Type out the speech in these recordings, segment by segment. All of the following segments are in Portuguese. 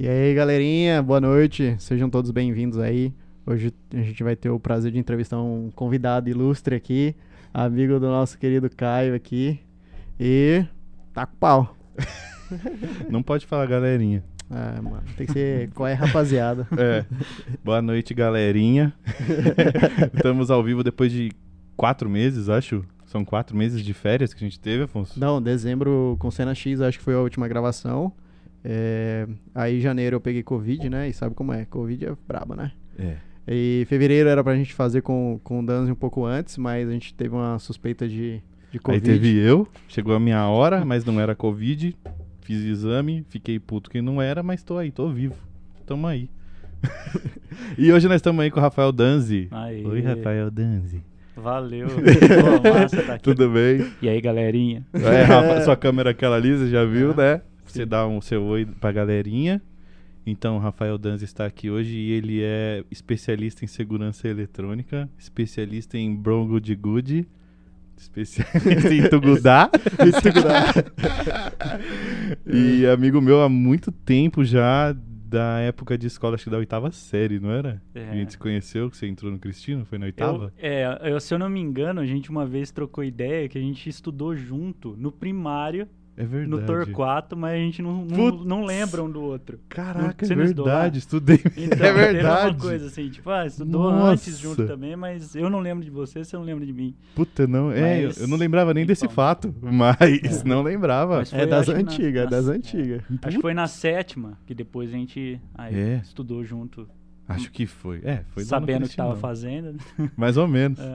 E aí, galerinha, boa noite. Sejam todos bem-vindos aí. Hoje a gente vai ter o prazer de entrevistar um convidado ilustre aqui, amigo do nosso querido Caio aqui. E tá com pau. Não pode falar galerinha. É, mano, tem que ser qual é, rapaziada. É. Boa noite, galerinha. Estamos ao vivo depois de quatro meses, acho. São quatro meses de férias que a gente teve, Afonso? Não, dezembro com Cena X, acho que foi a última gravação. É, aí janeiro eu peguei Covid, né? E sabe como é? Covid é braba, né? É. E fevereiro era pra gente fazer com, com o Danzi um pouco antes, mas a gente teve uma suspeita de, de Covid. Aí teve eu, chegou a minha hora, mas não era Covid. Fiz exame, fiquei puto que não era, mas tô aí, tô vivo. Tamo aí. e hoje nós estamos aí com o Rafael Danzi. Aê. Oi, Rafael Danzi. Valeu. Pô, massa tá aqui. Tudo bem? E aí, galerinha? É, Rafa, sua câmera aquela ali, você já viu, né? Você dá um seu oi pra galerinha. Então, o Rafael Danzi está aqui hoje e ele é especialista em segurança eletrônica, especialista em Brongo de Good, especialista em Tugudá. e amigo meu há muito tempo já, da época de escola, acho que da oitava série, não era? É. A gente se conheceu, que você entrou no Cristino, foi na Eu, oitava? é, eu, se eu não me engano, a gente uma vez trocou ideia que a gente estudou junto no primário, É verdade. no Torquato, mas a gente não, não, Putz. não lembra um do outro. Caraca, é não lá? verdade, estudei. Então, é verdade. uma coisa assim, tipo, ah, estudou Nossa. antes junto também, mas eu não lembro de você, você não lembra de mim. Puta, não. É, eu- Mas- eu não lembrava nem desse então. fato, mas não lembrava. Mas É Foi, das que na- antigas, é das é. antigas. Acho que foi na sétima, que depois a gente aí, É. estudou junto, Acho que foi. É, foi sabendo o que tava Cristinão. fazendo. Mais ou menos.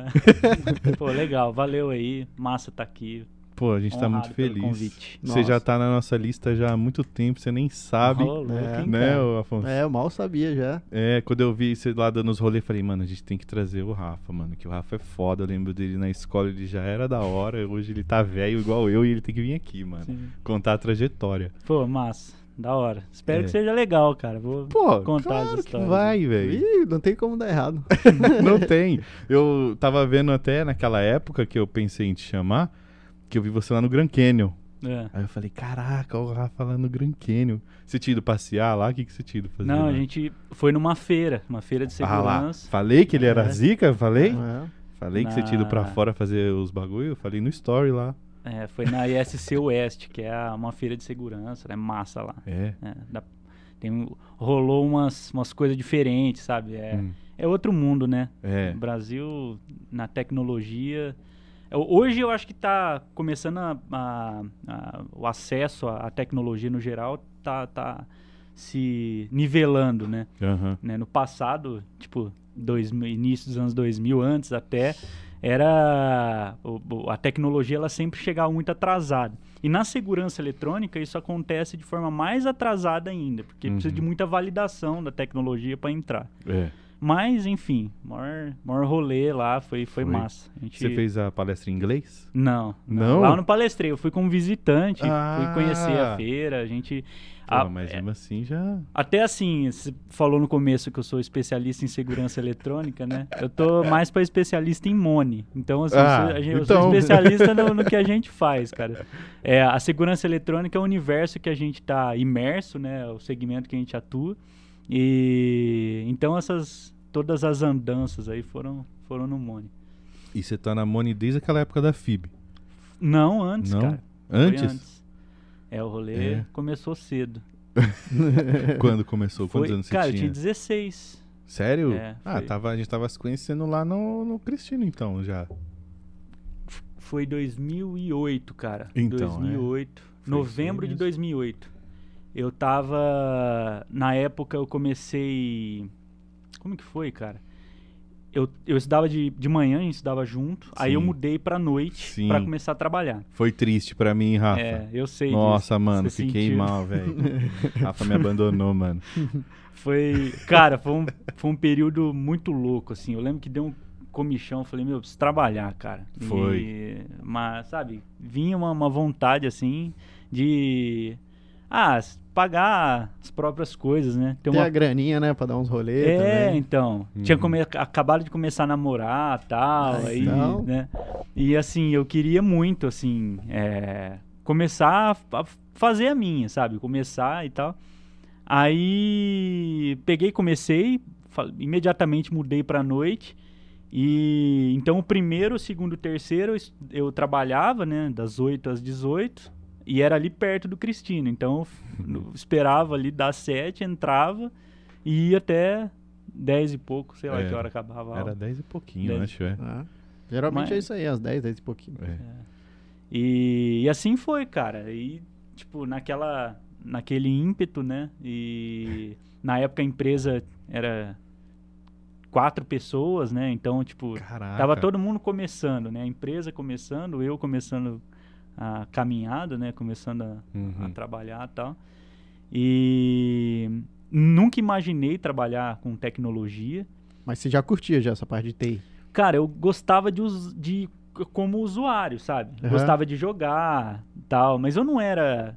É. Pô, legal, valeu aí, massa tá aqui. Pô, a gente tá muito pelo feliz. convite. Você Nossa. já tá na nossa lista já há muito tempo, você nem sabe, louco, É. né, ô Afonso? É, eu mal sabia já. É, quando eu vi você lá dando os rolês, falei, mano, a gente tem que trazer o Rafa, mano, que o Rafa é foda. Eu lembro dele na escola, ele já era da hora, hoje ele tá velho igual eu e ele tem que vir aqui, mano. Sim. Contar a trajetória. Pô, massa. Da hora. Espero É. que seja legal, cara. Vou Pô, contar claro as que histórias. vai, velho. Ih, não tem como dar errado. Não tem. Eu tava vendo até naquela época que eu pensei em te chamar, que eu vi você lá no Grand Canyon. É. Aí eu falei, caraca, o Rafa lá no Grand Canyon. Você tinha ido passear lá? O que, que você tinha ido fazer? Não, lá? a gente foi numa feira, uma feira de Ah lá, segurança. falei que ele era É. zica, falei? É. Falei que você tinha ido pra Na- fora fazer os bagulho, eu falei no story lá. É, foi na ISC Oeste, que é uma feira de segurança, é massa lá. É. É, dá- tem, rolou umas, umas coisas diferentes, sabe? É, Hum, é outro mundo, né? é. O Brasil, na tecnologia. É, Hoje eu acho que está começando a, a- a- o acesso à tecnologia no geral tá, tá se nivelando, né? Aham. né? No passado, tipo, 2000, início dos anos 2000, antes até, era a tecnologia ela sempre chegava muito atrasada. E na segurança eletrônica isso acontece de forma mais atrasada ainda, porque precisa Uhum. de muita validação da tecnologia para entrar. É. Mas, enfim, maior, maior rolê lá, foi, foi, Foi. massa. Gente... Você fez a palestra em inglês? Não, Não? Lá eu não palestrei, eu fui como visitante, Ah. fui conhecer a feira, a gente... Pô, a- mas é, mesmo assim já. até assim, você falou no começo que eu sou especialista em segurança eletrônica, né? Eu tô mais para especialista em Mone. Então, assim, Ah, eu, sou, eu então. sou especialista no, no que a gente faz, cara. É, a segurança eletrônica é o universo que a gente tá imerso, né? É O segmento que a gente atua. E então essas todas as andanças aí foram foram no Mone. E você tá na Moni desde aquela época da FIB. Não antes, Não? cara. Foi Antes? antes. É, o rolê É. começou cedo. Quando começou? Quantos Foi, anos você cara, eu tinha? tinha 16. Sério? É, ah, foi. tava, a gente tava se conhecendo lá no, no Cristino, então, já. Foi 2008, cara. Então, 2008. Foi novembro de aí 2008. Eu tava. Na época eu comecei. Como que foi, cara? Eu, eu estudava de, de manhã, a gente estudava junto. Aí eu Sim. mudei pra noite Sim. pra começar a trabalhar. Foi triste pra mim, Rafa. É, eu sei Nossa, disso. mano, fiquei sentiu. mal, velho. Rafa me abandonou, mano. Foi. Cara, foi um, foi um período muito louco, assim. Eu lembro que deu um comichão, eu falei, meu, eu preciso trabalhar, cara. E- Foi. mas, sabe, vinha uma, uma vontade, assim, de. Ah, pagar as próprias coisas, né? Ter Tem uma a graninha, né, pra dar uns rolês é, também. então. Uhum. Tinha come... acabado de começar a namorar tal, Ah, aí, então. né? E assim, eu queria muito, assim, é, começar a, fazer a minha, sabe? Começar e tal. Aí peguei, comecei, imediatamente mudei pra noite. E então o primeiro, o segundo, o terceiro eu eu trabalhava, né, das 8 às 18, e era ali perto do Cristino. Então eu esperava ali das 7, entrava e ia até 10 e pouco, sei lá É, que hora acabava. a aula. Era 10 e pouquinho, Dez. acho, é. Ah, geralmente Mas- é isso aí, às 10, 10 e pouquinho. É. E, e assim foi, cara. E, tipo, naquela, naquele ímpeto, né? E na época a empresa era quatro pessoas, né? Então, tipo, Caraca. tava todo mundo começando, né? A empresa começando, eu começando a caminhada, né? Começando a, Uhum. a trabalhar e tal. E nunca imaginei trabalhar com tecnologia. Mas você já curtia já essa parte de TI. Cara, eu gostava de, us- de como usuário, sabe? Aham. Gostava de jogar tal, mas eu não era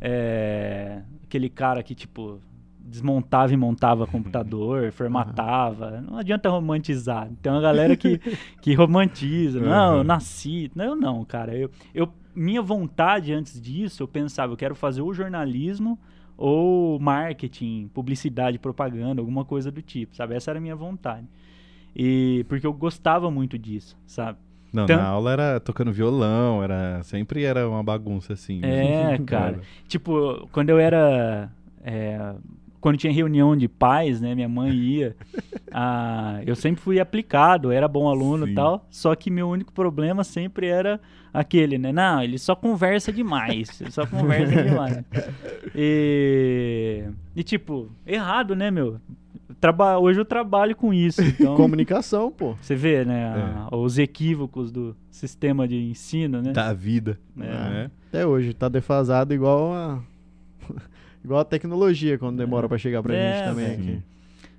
é, aquele cara que, tipo, desmontava e montava computador, formatava. Não adianta romantizar. Tem uma galera que, que romantiza. Não, eu nasci. Não, eu não, cara. Eu, eu, minha vontade antes disso, eu pensava, eu quero fazer ou jornalismo ou marketing, publicidade, propaganda, alguma coisa do tipo, sabe? Essa era a minha vontade. E porque eu gostava muito disso, sabe? Não, na aula era tocando violão, era sempre era uma bagunça assim. É, cara. Tipo, quando eu era. é, quando tinha reunião de pais, né? Minha mãe ia. ah, eu sempre fui aplicado, era bom aluno e tal. Só que meu único problema sempre era aquele, né? Não, ele só conversa demais. Ele só conversa demais. E, e tipo, errado, né, meu? Traba hoje eu trabalho com isso. Então, Comunicação, pô. você vê, né? a- os equívocos do sistema de ensino, né? Da vida. É. né? Até hoje, tá defasado igual a. igual a tecnologia quando demora pra chegar pra É, gente também aqui.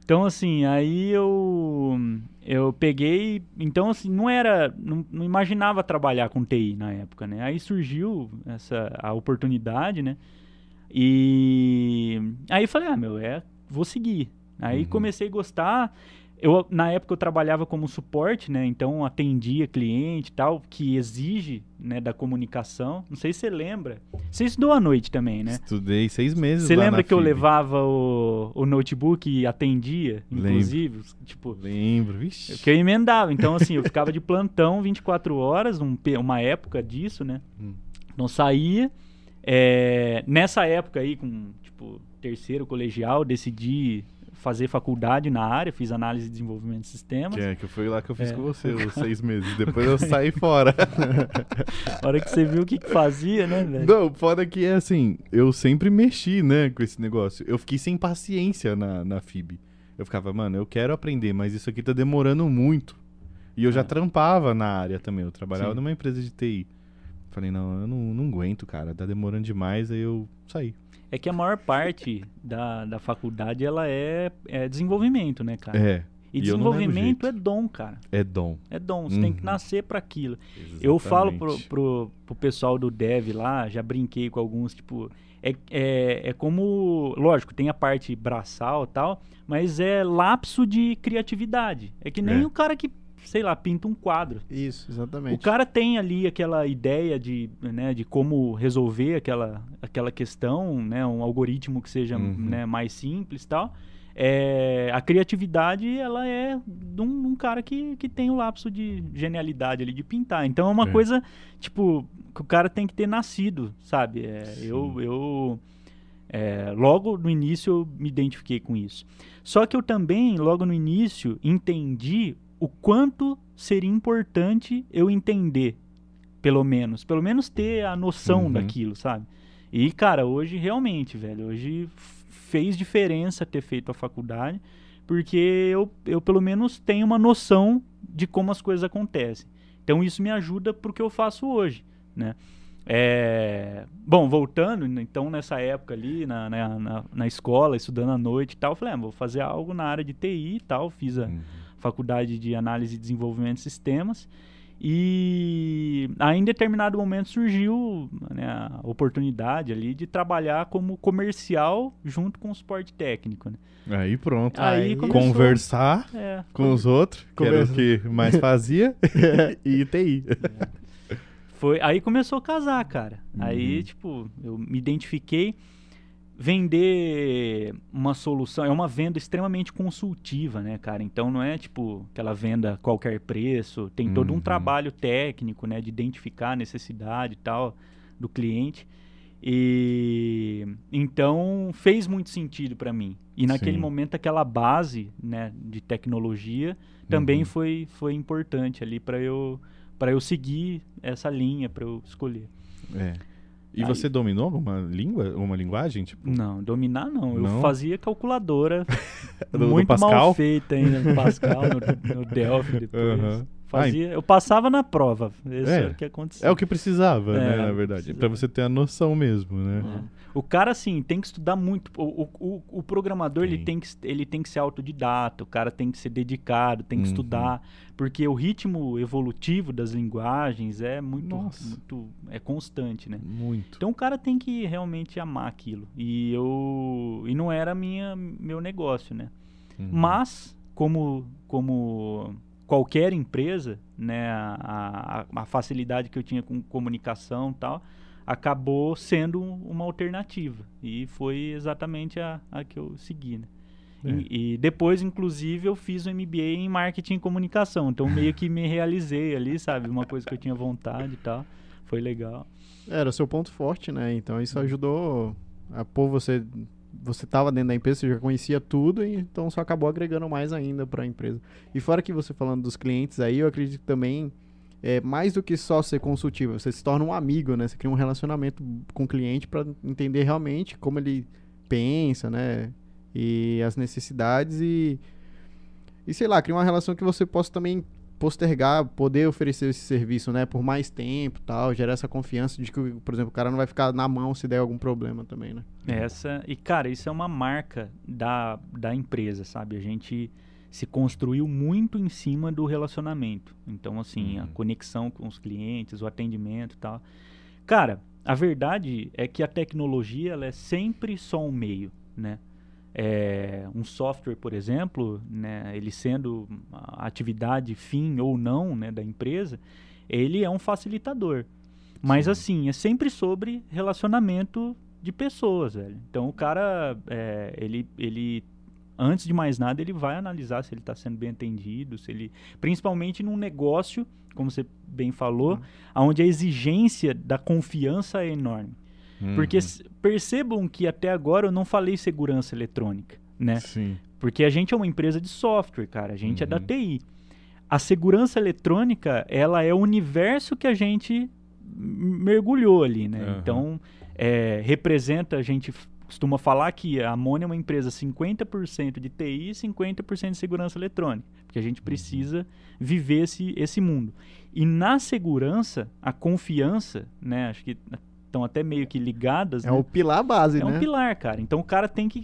Então, assim, aí eu eu peguei, então assim, não era, não, não imaginava trabalhar com TI na época, né? Aí surgiu essa a oportunidade, né? E aí eu falei, ah, meu, é, vou seguir. Aí Uhum. comecei a gostar. Eu, na época eu trabalhava como suporte, né? Então atendia cliente e tal, que exige, né, da comunicação. Não sei se você lembra. Você estudou à noite também, né? Estudei seis meses Você lembra que eu FIB. levava o, o notebook e atendia, Lembro. inclusive? Tipo, Lembro, vixi. que eu emendava. Então, assim, eu ficava de plantão 24 horas, um uma época disso, né? Hum. Não saía. É, nessa época aí, com, tipo, terceiro colegial, decidi fazer faculdade na área, fiz análise de desenvolvimento de sistemas. Que, é, que foi lá que eu fiz É. com você, os seis meses. Depois eu saí fora. A hora que você viu o que, que fazia, né, velho? Não, foda que é assim, eu sempre mexi, né, com esse negócio. Eu fiquei sem paciência na, na FIB. Eu ficava, mano, eu quero aprender, mas isso aqui tá demorando muito. E eu já É. trampava na área também, eu trabalhava Sim. numa empresa de TI. Falei, não, eu não, não aguento, cara, tá demorando demais, aí eu saí. É que a maior parte da, da faculdade, ela é, é desenvolvimento, né, cara? É, E E desenvolvimento é dom, cara. é dom. É dom, você tem que Uhum. nascer para aquilo. Eu falo pro, Exatamente. pro, pro pessoal do dev lá, já brinquei com alguns, tipo, é, é, é como, lógico, tem a parte braçal e tal, mas é lapso de criatividade. É que nem É. o cara que, sei lá, pinta um quadro. Isso, exatamente. O cara tem ali aquela ideia de, né, de como resolver aquela, aquela questão, né, um algoritmo que seja Uhum. né, mais simples e tal. É, a criatividade, ela é de um, de um cara que, que tem o lapso de genialidade ali de pintar. Então é uma É. coisa, tipo, que o cara tem que ter nascido, sabe? É, eu, eu é, logo no início eu me identifiquei com isso. Só que eu também, logo no início, entendi o quanto seria importante eu entender, pelo menos. Pelo menos ter a noção Uhum. daquilo, sabe? E, cara, hoje realmente, velho, hoje fez diferença ter feito a faculdade, porque eu, eu pelo menos tenho uma noção de como as coisas acontecem. Então isso me ajuda pro que eu faço hoje, né? É, Bom, voltando, então nessa época ali, na, na, na, na escola, estudando à noite e tal, eu falei, ah, vou fazer algo na área de TI e tal, fiz a, Uhum. Faculdade de análise e desenvolvimento de sistemas. E aí, em determinado momento surgiu né, a oportunidade ali de trabalhar como comercial junto com o suporte técnico. Né? Aí pronto. Aí, Aí, começou, Conversar é, com os outros, que era o que mais fazia, e TI. foi, aí começou a casar, cara. Aí, Uhum. tipo, eu me identifiquei. Vender uma solução é uma venda extremamente consultiva, né, cara? Então não é tipo aquela venda qualquer preço, tem todo um Uhum. trabalho técnico, né, de identificar a necessidade e tal do cliente. E então fez muito sentido para mim. E naquele Sim. momento aquela base, né, de tecnologia também Uhum. foi foi importante ali para eu para eu seguir essa linha, para eu escolher. É. E Aí- você dominou alguma língua, uma linguagem? Tipo, Não, dominar não. Não? Eu fazia calculadora Do- do muito Pascal? mal feita ainda no Pascal, no, no Delphi depois. Aham. Fazia, eu passava na prova. É. o que acontecia. é o que precisava, É, né, na verdade. Pra você ter a noção mesmo, né? É. O cara, assim, tem que estudar muito. O, o, o- programador, ele Tem. tem, que, ele tem que ser autodidata, o cara tem que ser dedicado, tem que Uhum. estudar, porque o ritmo evolutivo das linguagens é muito, Nossa. muito é constante, né? Muito. Então o cara tem que realmente amar aquilo. E eu e não era minha meu negócio, né? Uhum. Mas como como qualquer empresa, né, a, a, a facilidade que eu tinha com comunicação e tal, acabou sendo uma alternativa. E foi exatamente a, a que eu segui, né? É. E, e depois, inclusive, eu fiz um MBA em marketing e comunicação. Então, meio que me realizei ali, sabe? Uma coisa que eu tinha vontade e tal. Foi legal. Era o seu ponto forte, né? Então isso ajudou a pôr você. Você estava dentro da empresa, você já conhecia tudo, e então só acabou agregando mais ainda para a empresa. E fora que você falando dos clientes aí, eu acredito também é mais do que só ser consultivo, você se torna um amigo, né? Você cria um relacionamento com o cliente para entender realmente como ele pensa, né? E as necessidades e e sei lá, cria uma relação que você possa também postergar, poder oferecer esse serviço, né, por mais tempo, tal, gerar essa confiança de que, por exemplo, o cara não vai ficar na mão se der algum problema também, né? Essa, e cara, isso é uma marca da, da empresa, sabe? A gente se construiu muito em cima do relacionamento. Então, assim, a Uhum. conexão com os clientes, o atendimento e tal. Cara, a verdade é que a tecnologia ela é sempre só um meio, né? É, um software, por exemplo, né, ele sendo a atividade fim ou não né, da empresa, ele é um facilitador. Mas Sim. assim, é sempre sobre relacionamento de pessoas, velho. Então o cara, é, ele, ele, antes de mais nada, ele vai analisar se ele está sendo bem atendido, se ele, principalmente num negócio, como você bem falou, onde a exigência da confiança é enorme. Porque Uhum. percebam que até agora eu não falei segurança eletrônica, né? Sim. Porque a gente é uma empresa de software, cara. A gente é da Uhum. TI. A segurança eletrônica, ela é o universo que a gente mergulhou ali, né? Aham. Então, é, representa, a gente costuma falar que a Amônia é uma empresa 50% de TI e 50% de segurança eletrônica. Porque a gente Uhum. precisa viver esse, esse mundo. E na segurança, a confiança, né? Acho que estão até meio que ligadas, É né? o pilar base, É né? um pilar, cara. Então o cara tem que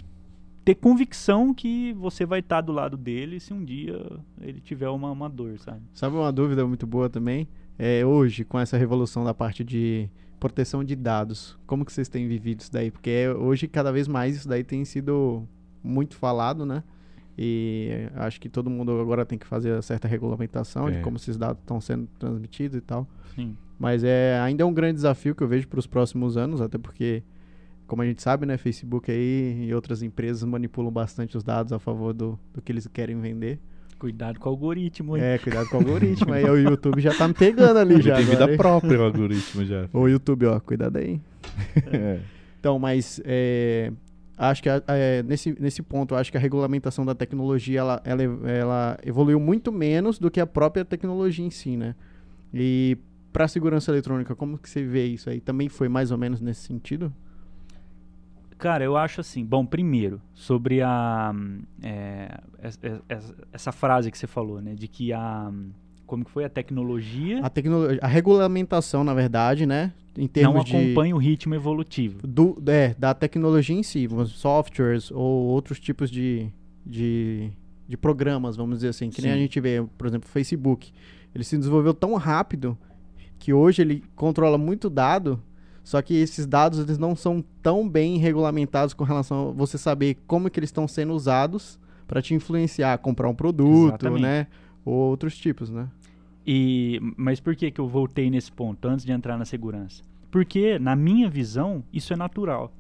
ter convicção que você vai estar do lado dele se um dia ele tiver uma, uma dor, sabe? Sabe uma dúvida muito boa também? É hoje, com essa revolução da parte de proteção de dados, como que vocês têm vivido isso daí? Porque hoje, cada vez mais, isso daí tem sido muito falado, né? E acho que todo mundo agora tem que fazer certa regulamentação É. de como esses dados estão sendo transmitidos e tal. Sim. Mas é ainda é um grande desafio que eu vejo para os próximos anos, até porque, como a gente sabe, né, Facebook aí e outras empresas manipulam bastante os dados a favor do, do que eles querem vender. Cuidado com o algoritmo, hein? É, cuidado com o algoritmo. aí o YouTube já tá me pegando ali Ele já. tem vida própria o algoritmo já. O YouTube, ó, cuidado aí. É. Então, mas é, acho que é, nesse, nesse ponto, eu acho que a regulamentação da tecnologia ela, ela, ela evoluiu muito menos do que a própria tecnologia em si, né? E para segurança eletrônica, como que você vê isso aí? Também foi mais ou menos nesse sentido? Cara, eu acho assim. Bom, primeiro, sobre a. hum, é, es- es- es- essa frase que você falou, né? De que a. hum, Como que foi? A tecnologia A tecnologia, a regulamentação, na verdade, né? Em não termos de acompanha o ritmo evolutivo. do, é, da tecnologia em si, softwares ou outros tipos de, de, de programas, vamos dizer assim, que nem a Sim. gente vê, por exemplo, o Facebook. Ele se desenvolveu tão rápido que hoje ele controla muito dado, só que esses dados eles não são tão bem regulamentados com relação a você saber como que eles estão sendo usados para te influenciar a comprar um produto, Exatamente. né? Ou outros tipos, né? E, mas por que, que eu voltei nesse ponto antes de entrar na segurança? Porque, na minha visão, isso é natural.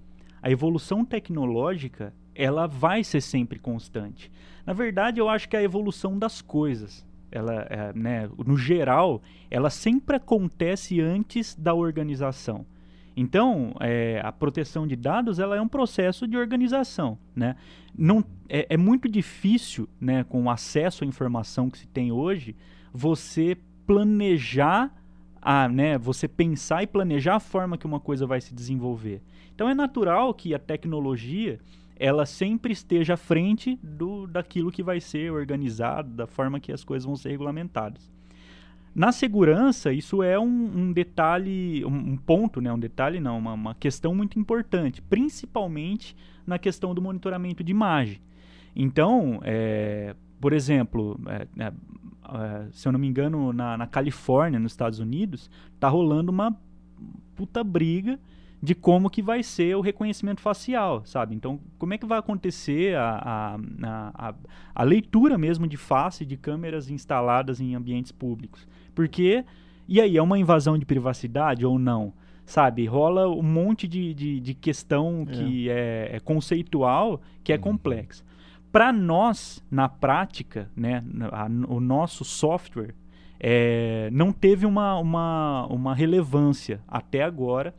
a evolução tecnológica ela vai ser sempre constante. Na verdade, eu acho que a evolução das coisas, ela, é, né, no geral, ela sempre acontece antes da organização. Então, é, a proteção de dados ela é um processo de organização. Né? Não, é, é, muito difícil, né, com o acesso à informação que se tem hoje, você planejar, a, né, você pensar e planejar a forma que uma coisa vai se desenvolver. Então, é natural que a tecnologia ela sempre esteja à frente do, daquilo que vai ser organizado, da forma que as coisas vão ser regulamentadas. Na segurança, isso é um, um detalhe, um, um, ponto, né? um detalhe não, uma, uma, questão muito importante, principalmente na questão do monitoramento de imagem. Então, é, por exemplo, é, é, é se eu não me engano, na, na Califórnia, nos Estados Unidos, está rolando uma puta briga de como que vai ser o reconhecimento facial, sabe? Então, como é que vai acontecer a, a, a, a leitura mesmo de face de câmeras instaladas em ambientes públicos? Porque, e aí, é uma invasão de privacidade ou não? Sabe, rola um monte de, de, de questão é. que é, é, conceitual, que é uhum. complexa. Para nós, na prática, né, a, o nosso software é, não teve uma, uma, uma relevância até agora,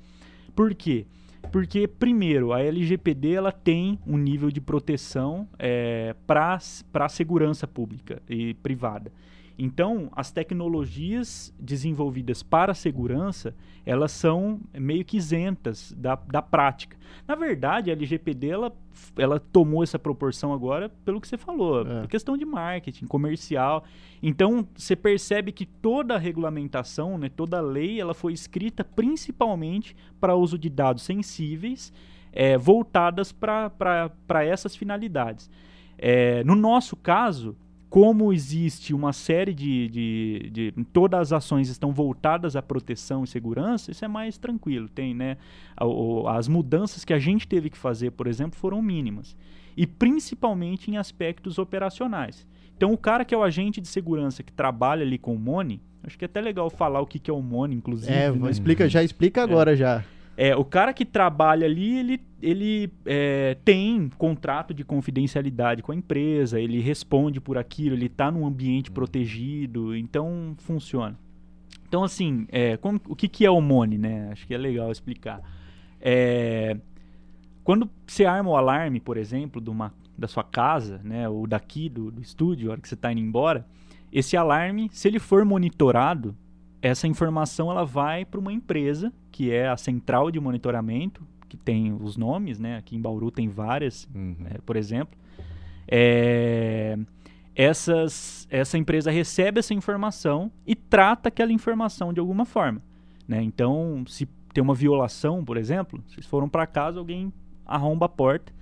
por quê? Porque, primeiro, a LGPD ela tem um nível de proteção é, para a segurança pública e privada. Então, as tecnologias desenvolvidas para a segurança, elas são meio que isentas da, da prática. Na verdade, a LGPD, ela, ela tomou essa proporção agora pelo que você falou, é. questão de marketing, comercial. Então, você percebe que toda a regulamentação, né, toda a lei, ela foi escrita principalmente para uso de dados sensíveis, é, voltadas para essas finalidades. É, no nosso caso, como existe uma série de, de, de, todas as ações estão voltadas à proteção e segurança, isso é mais tranquilo. Tem, né? As mudanças que a gente teve que fazer, por exemplo, foram mínimas. E principalmente em aspectos operacionais. Então, o cara que é o agente de segurança que trabalha ali com o Mone, acho que é até legal falar o que, que é o Mone, inclusive. É, né? explica, já explica agora é. já. É, o cara que trabalha ali, ele, ele é, tem contrato de confidencialidade com a empresa, ele responde por aquilo, ele está num ambiente hum. protegido, então funciona. Então, assim, é, como, o que, que é o MONE, né? Acho que é legal explicar. É, quando você arma o alarme, por exemplo, de uma, da sua casa, né, ou daqui do, do estúdio, a hora que você está indo embora, esse alarme, se ele for monitorado, essa informação ela vai para uma empresa que é a central de monitoramento que tem os nomes, né? Aqui em Bauru tem várias, uhum. é, por exemplo. É, essas, essa empresa recebe essa informação e trata aquela informação de alguma forma, né? Então, se tem uma violação, por exemplo, vocês foram para casa, alguém arromba a porta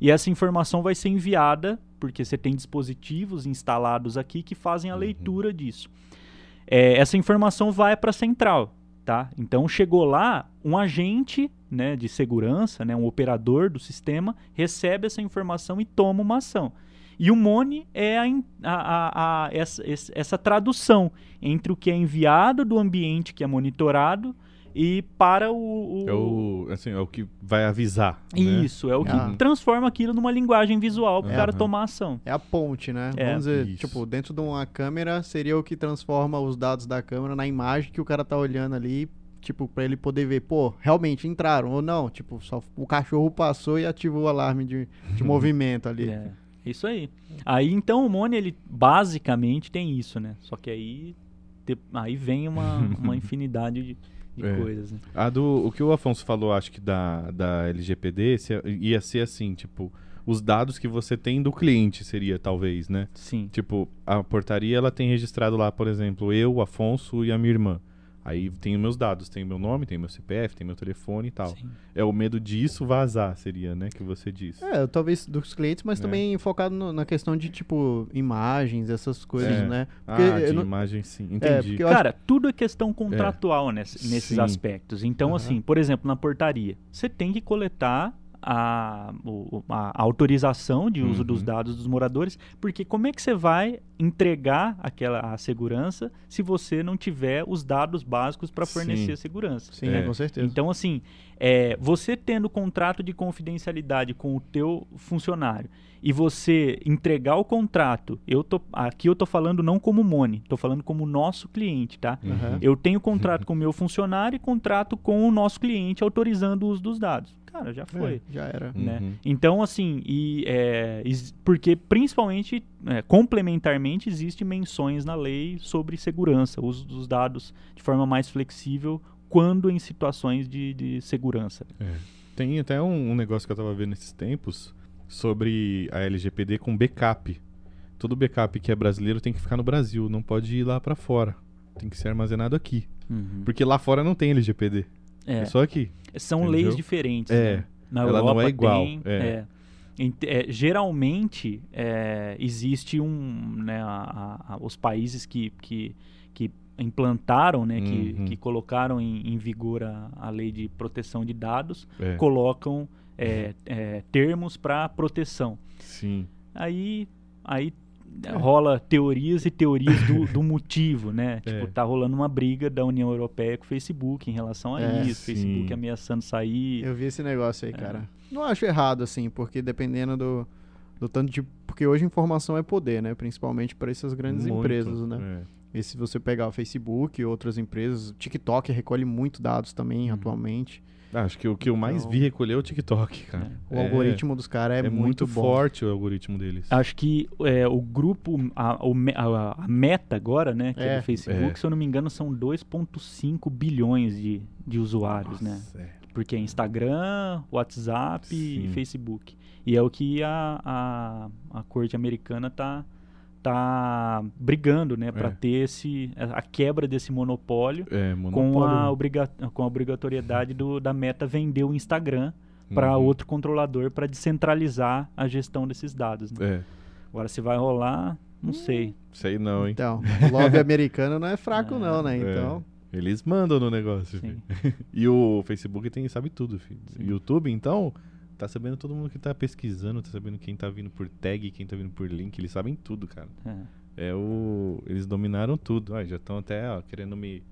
e essa informação vai ser enviada porque você tem dispositivos instalados aqui que fazem a uhum. leitura disso é, essa informação vai para a central. Tá? Então chegou lá um agente né, de segurança, né, um operador do sistema, recebe essa informação e toma uma ação. E o MONE é a, a, a, essa, essa tradução entre o que é enviado do ambiente que é monitorado e para o, o... É o, assim, é o que vai avisar. Né? Isso, né? é o que ah. transforma aquilo numa linguagem visual para o é, cara tomar ação. É a ponte, né? É. Vamos dizer, Isso. tipo, dentro de uma câmera seria o que transforma os dados da câmera na imagem que o cara tá olhando ali, tipo, para ele poder ver, pô, realmente entraram ou não. Tipo, só o cachorro passou e ativou o alarme de, de movimento ali. É. Isso aí. Aí então o Mone, ele basicamente tem isso, né? Só que aí, aí vem uma, uma infinidade de de é. coisas. Né? A do, o que o Afonso falou, acho que da, da LGPD, ia ser assim, tipo, os dados que você tem do cliente seria, talvez, né? Sim. Tipo, a portaria, ela tem registrado lá, por exemplo, eu, o Afonso e a minha irmã. Aí tem meus dados, tem meu nome, tem meu CPF, tem meu telefone e tal. Sim. É o medo disso vazar, seria, né, que você disse. É, talvez dos clientes, mas é. também focado no, na questão de, tipo, imagens, essas coisas, é. né? Porque ah, de não... imagem, sim. É, Entendi. É, Cara, acho... tudo é questão contratual é. nesse, nesses sim. aspectos. Então, uhum. assim, por exemplo, na portaria, você tem que coletar a, a autorização de uso Uhum. dos dados dos moradores, porque como é que você vai entregar aquela a segurança se você não tiver os dados básicos para fornecer Sim. a segurança? Sim, É. é, com certeza. Então, assim, é, você tendo contrato de confidencialidade com o teu funcionário e você entregar o contrato, eu tô, aqui eu tô falando não como Mone, tô falando como nosso cliente, tá? Aham. Eu tenho contrato com o meu funcionário e contrato com o nosso cliente autorizando o uso dos dados. Cara, já foi. É, já era. Uhum. Né? Então, assim, e, é, porque principalmente, é, complementarmente, existem menções na lei sobre segurança, uso dos dados de forma mais flexível quando em situações de, de segurança. É. Tem até um, um negócio que eu tava vendo esses tempos sobre a LGPD com backup. Todo backup que é brasileiro tem que ficar no Brasil, não pode ir lá pra fora. Tem que ser armazenado aqui. Porque lá fora não tem LGPD. É, É, só aqui. são entendeu? leis diferentes. É, né? Na ela não Europa é igual, tem, é. é. É, geralmente é, existe um, né, a- a- a- os países que, que, que implantaram, né, que, Uhum. que colocaram em, em vigor a, a lei de proteção de dados, É, colocam é, é, termos para proteção. sim. Aí, aí É. rola teorias e teorias do, do motivo, né? É. Tipo, tá rolando uma briga da União Europeia com o Facebook em relação a É, isso, sim. Facebook ameaçando sair. Eu vi esse negócio É. aí, cara. Não acho errado, assim, porque dependendo do, do tanto de. Porque hoje informação é poder, né? Principalmente para essas grandes Muito, empresas, né? é. E se você pegar o Facebook e outras empresas, TikTok recolhe muito dados também Uhum. atualmente. Ah, acho que o que eu mais Então- vi recolher é o TikTok, cara. O algoritmo dos caras é, é muito, bom. forte o algoritmo deles. Acho que é, o grupo, a, a- a meta agora, né, que é, É. do Facebook, É. se eu não me engano, são 2,5 bilhões de, de usuários, né? Nossa, é. Porque é Instagram, WhatsApp e Sim. Facebook. E é o que a, a, a corte americana tá, tá brigando, né, para É. ter esse, a quebra desse monopólio, É, com monopólio. a, obriga com a obrigatoriedade do, da meta vender o Instagram para Uhum. outro controlador para descentralizar a gestão desses dados. né? É, Agora se vai rolar, não sei. sei não, hein? Então, o lobby americano não é fraco, É. não, né? É. Então. Eles mandam no negócio. E o Facebook tem, sabe tudo, filho. Sim. YouTube, então, tá sabendo todo mundo que tá pesquisando, tá sabendo quem tá vindo por tag, quem tá vindo por link, eles sabem tudo, cara. É. É o. Eles dominaram tudo. Ah, já estão até, ó, querendo me.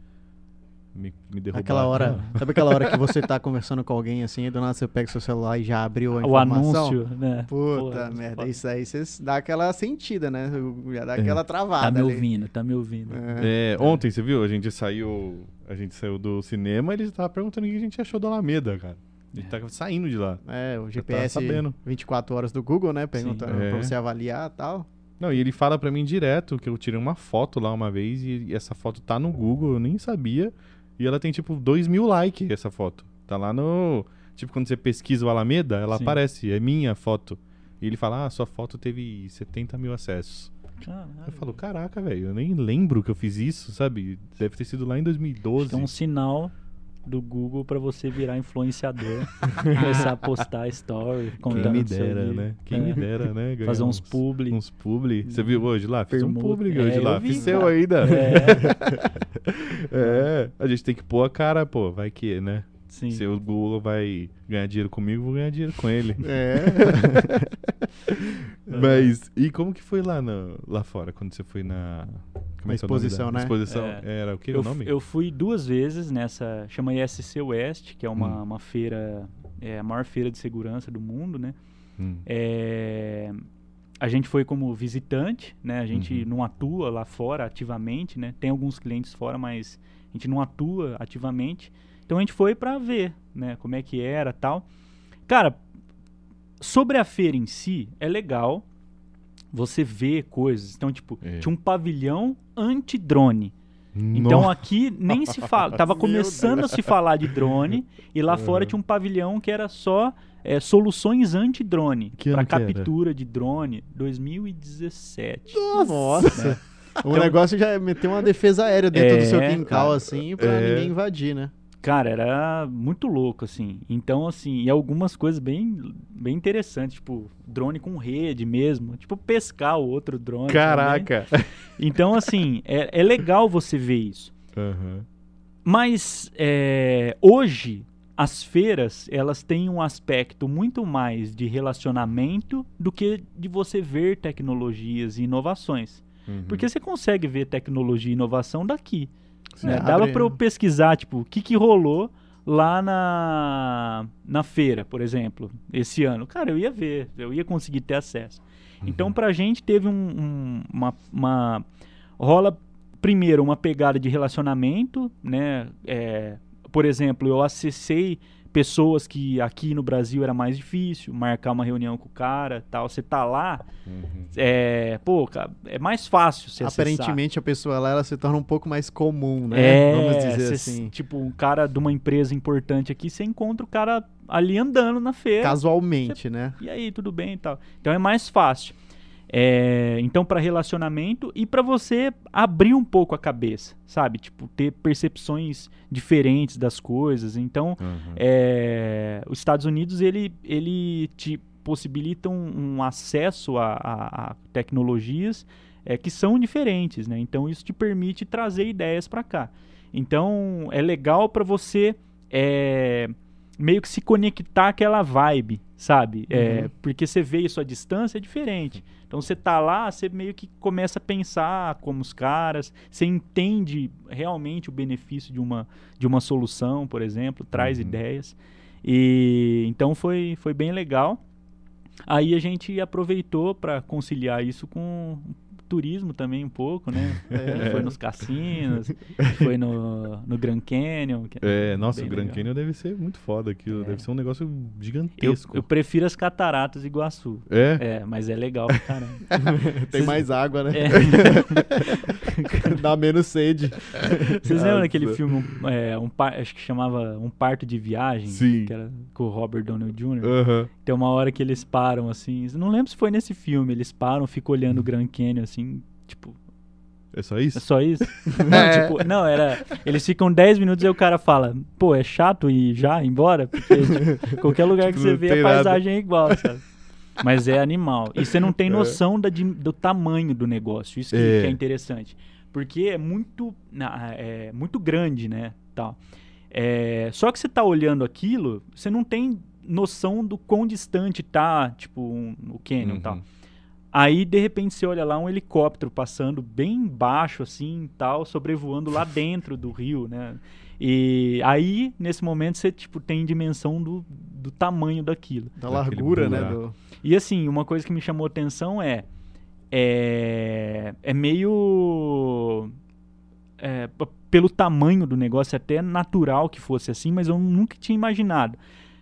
Me, me derrubar. Aquela hora, sabe aquela hora que você tá conversando com alguém assim, e do nada você pega seu celular e já abriu a O informação? anúncio, né? Puta Porra, merda, isso aí você dá aquela sentida, né? Já dá É. aquela Tá travada me ali. ouvindo, tá me ouvindo. É. É, ontem, você viu? A gente saiu. A gente saiu do cinema e eles estavam perguntando o que a gente achou do Alameda, cara. A gente tá saindo de lá. É, o tá GPS sabendo. 24 horas do Google, né? Perguntando Sim. pra É. você avaliar e tal. Não, e ele fala pra mim direto que eu tirei uma foto lá uma vez e, e essa foto tá no Google, eu nem sabia. E ela tem tipo 2 mil likes, essa foto. Tá lá no. Tipo, quando você pesquisa o Alameda, ela Sim. aparece, é minha foto. E ele fala, ah, sua foto teve 70 mil acessos. Caralho. Eu falo, caraca, velho, eu nem lembro que eu fiz isso, sabe? Deve ter sido lá em 2012. É um sinal do Google pra você virar influenciador, começar a postar story, Quem contando me do seu dera, né? Quem É. me dera, né? Ganhar Fazer uns publi. Uns publi. Você viu hoje lá? Fiz um publi É, hoje eu lá. vi, Fiz seu ainda. É, É, a gente tem que pôr a cara, pô, vai que, né? Sim. Se o Google vai ganhar dinheiro comigo, vou ganhar dinheiro com ele. É. Mas, e como que foi lá, no, lá fora, quando você foi na... Como Na é é exposição, né? Exposição, É. era o que Eu, o nome? eu fui duas vezes nessa, chama ISC West, que é uma, Hum. uma feira, é a maior feira de segurança do mundo, né? Hum, É, a gente foi como visitante, né? A gente Uhum. não atua lá fora ativamente, né? Tem alguns clientes fora, mas a gente não atua ativamente. Então a gente foi pra ver, né? Como é que era, tal. Cara, sobre a feira em si, é legal você ver coisas. Então, tipo, É. tinha um pavilhão anti-drone. Então Nossa. aqui nem se fala. Tava começando a se falar de drone e lá fora Uhum. tinha um pavilhão que era só é, soluções anti-drone para captura de drone 2017. Nossa. O Então- negócio já é meter uma defesa aérea dentro do seu É, quintal, assim, pra É. ninguém invadir, né? Cara, era muito louco assim. Então assim, e algumas coisas bem bem interessantes, tipo drone com rede mesmo, tipo pescar o outro drone. também. Caraca. Então assim, é, é legal você ver isso. Aham. Mas é, hoje as feiras, elas têm um aspecto muito mais de relacionamento do que de você ver tecnologias e inovações. Uhum. Porque você consegue ver tecnologia e inovação daqui. Sim, né? abre- Dava para eu pesquisar, tipo, o que, que rolou lá na, na feira, por exemplo, esse ano. Cara, eu ia ver, eu ia conseguir ter acesso. Então, pra gente, teve um, um- uma, uma- Rola, primeiro, uma pegada de relacionamento, né? É, por exemplo, eu acessei pessoas que aqui no Brasil era mais difícil, marcar uma reunião com o cara tal. Você tá lá, Uhum. é, pô, cara, é mais fácil você acessar. Aparentemente a pessoa lá ela se torna um pouco mais comum, né? É, Vamos dizer cê- assim. Tipo, um cara de uma empresa importante aqui, você encontra o cara ali andando na feira. Casualmente, né? E aí, tudo bem e tal. Então é mais fácil. É, então, para relacionamento e para você abrir um pouco a cabeça, sabe? Tipo, ter percepções diferentes das coisas. Então, Uhum. é, os Estados Unidos ele, ele te possibilita um, um acesso a, a- a tecnologias é, que são diferentes, né? Então isso te permite trazer ideias para cá. Então é legal para você é, meio que se conectar àquela vibe, sabe? É, Uhum. porque você vê isso à distância é diferente. Então você tá lá, você meio que começa a pensar como os caras, você entende realmente o benefício de uma, de uma solução, por exemplo, traz Uhum. ideias. E então foi, foi bem legal. Aí a gente aproveitou para conciliar isso com turismo também um pouco, né? É. Foi nos cassinos, foi no, no Grand Canyon. que É, nossa, o Grand legal. Canyon deve ser muito foda aquilo. É. Deve ser um negócio Eu, gigantesco. eu prefiro as cataratas de Iguaçu. É? É, mas é legal pra caramba. Tem Vocês- mais água, né? É. Dá menos sede. Vocês lembram daquele filme, é, um acho que chamava Um Parto de Viagem? Sim. Que era com o Robert Downey Jr. Aham. Tem uma hora que eles param, assim. Não lembro se foi nesse filme. Eles param, ficam olhando o Grand Canyon, assim. Tipo, É só é isso? só isso? não, tipo, não, era. Eles ficam 10 minutos e o cara fala, pô, é chato ir já embora? Porque tipo, qualquer lugar que Tipo, você não vê, a nada. paisagem é igual, sabe? Mas é animal. E você não tem É. noção da dim- do tamanho do negócio. Isso que É. que é interessante. Porque é muito, na- é muito grande, né? Tal. É, só que você tá olhando aquilo, você não tem noção do quão distante tá, tipo, um- o canyon e tal. Uhum. Aí, de repente, você olha lá um helicóptero passando bem baixo, assim, tal, sobrevoando lá dentro do rio, né? E aí, nesse momento, você, tipo, tem dimensão do, do tamanho daquilo. Da largura, né? do- E assim, uma coisa que me chamou atenção é. É, é meio. é, pelo tamanho do negócio, é até natural que fosse assim, mas eu nunca tinha imaginado.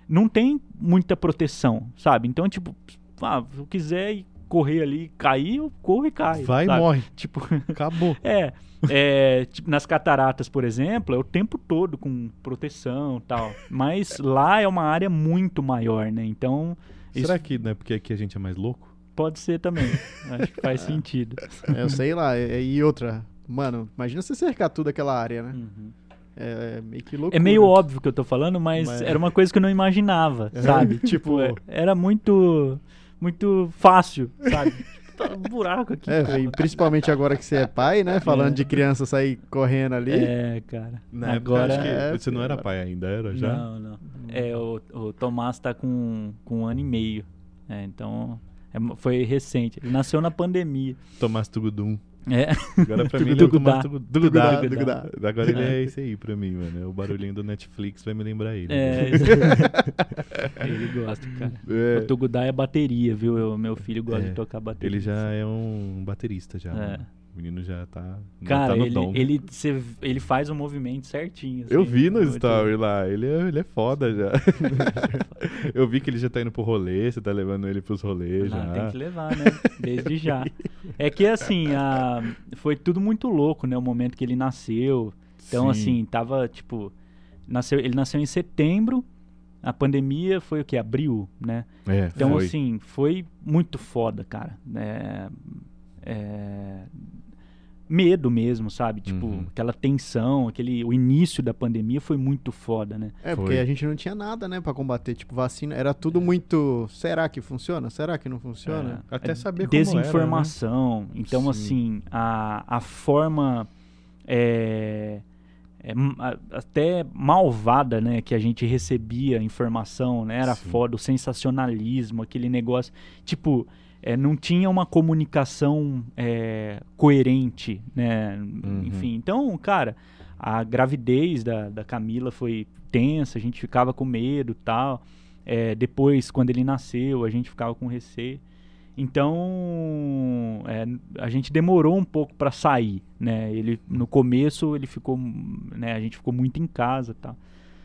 Não tem muita proteção, sabe? Então, tipo, ah, se eu quiser correr ali, cair, eu corro e caio. Vai e sabe? morre. Tipo, Acabou. é, é, tipo, nas cataratas, por exemplo, é o tempo todo com proteção e tal. Mas lá é uma área muito maior, né? Então, isso Será que não é porque aqui a gente é mais louco? Pode ser também. Acho que faz sentido. É, eu sei lá. E, e outra. Mano, imagina você cercar tudo aquela área, né? Uhum. É, meio que louco. É meio óbvio que eu tô falando, mas, Mas- era uma coisa que eu não imaginava, É, sabe? tipo- é, era muito muito fácil, sabe? Tá um buraco aqui. É, e principalmente agora que você é pai, né? Falando É. de criança sair correndo ali. É, cara. Na época, Agora acho que É, você não era agora- pai ainda, era já? Não, não. É, o, o Tomás tá com, com um ano e meio. É, então, é foi recente. Ele nasceu na pandemia. Tomás Tugudum. É. Agora pra mim ele é o. Tomás Tugu- Tugudá. Tugudá, Tugudá. Agora ele é esse aí pra mim, mano. O barulhinho do Netflix vai me lembrar ele. É, ele gosta, cara. É. O Tugudá é bateria, viu? Eu- meu filho gosta É. de tocar bateria. Ele já é um baterista já. É. mano. O menino já tá, Cara, tá no ele, dom. ele, cê- ele faz o movimento certinho. Eu assim, vi no story lá, ele é, ele é foda já. eu vi que ele já tá indo pro rolê, você tá levando ele pros rolês Ah, já. tem que levar, né? Desde já. É que assim, a- foi tudo muito louco, né? O momento que ele nasceu. Então, Sim. assim, tava tipo. Nasceu, ele nasceu em setembro. A pandemia foi o que? Abril, né? É, Então, foi. assim, foi muito foda, cara. É, é, medo mesmo, sabe? Tipo, Uhum. aquela tensão, aquele, o início da pandemia foi muito foda, né? É, porque Foi. a gente não tinha nada, né, pra combater. Tipo, vacina. Era tudo muito. Será que funciona? Será que não funciona? É, Até é saber como era, né? Desinformação. Então, Sim. assim, a, a forma. é, é, até malvada, né? Que a gente recebia informação, né? Era Sim. foda, o sensacionalismo, aquele negócio. Tipo, é, não tinha uma comunicação é, coerente, né? Uhum. Enfim, então, cara, a gravidez da, da Camila foi tensa, a gente ficava com medo e tal. É, depois, quando ele nasceu, a gente ficava com receio. Então, é, a gente demorou um pouco para sair, né? Ele no começo ele ficou, né? A gente ficou muito em casa, e tal.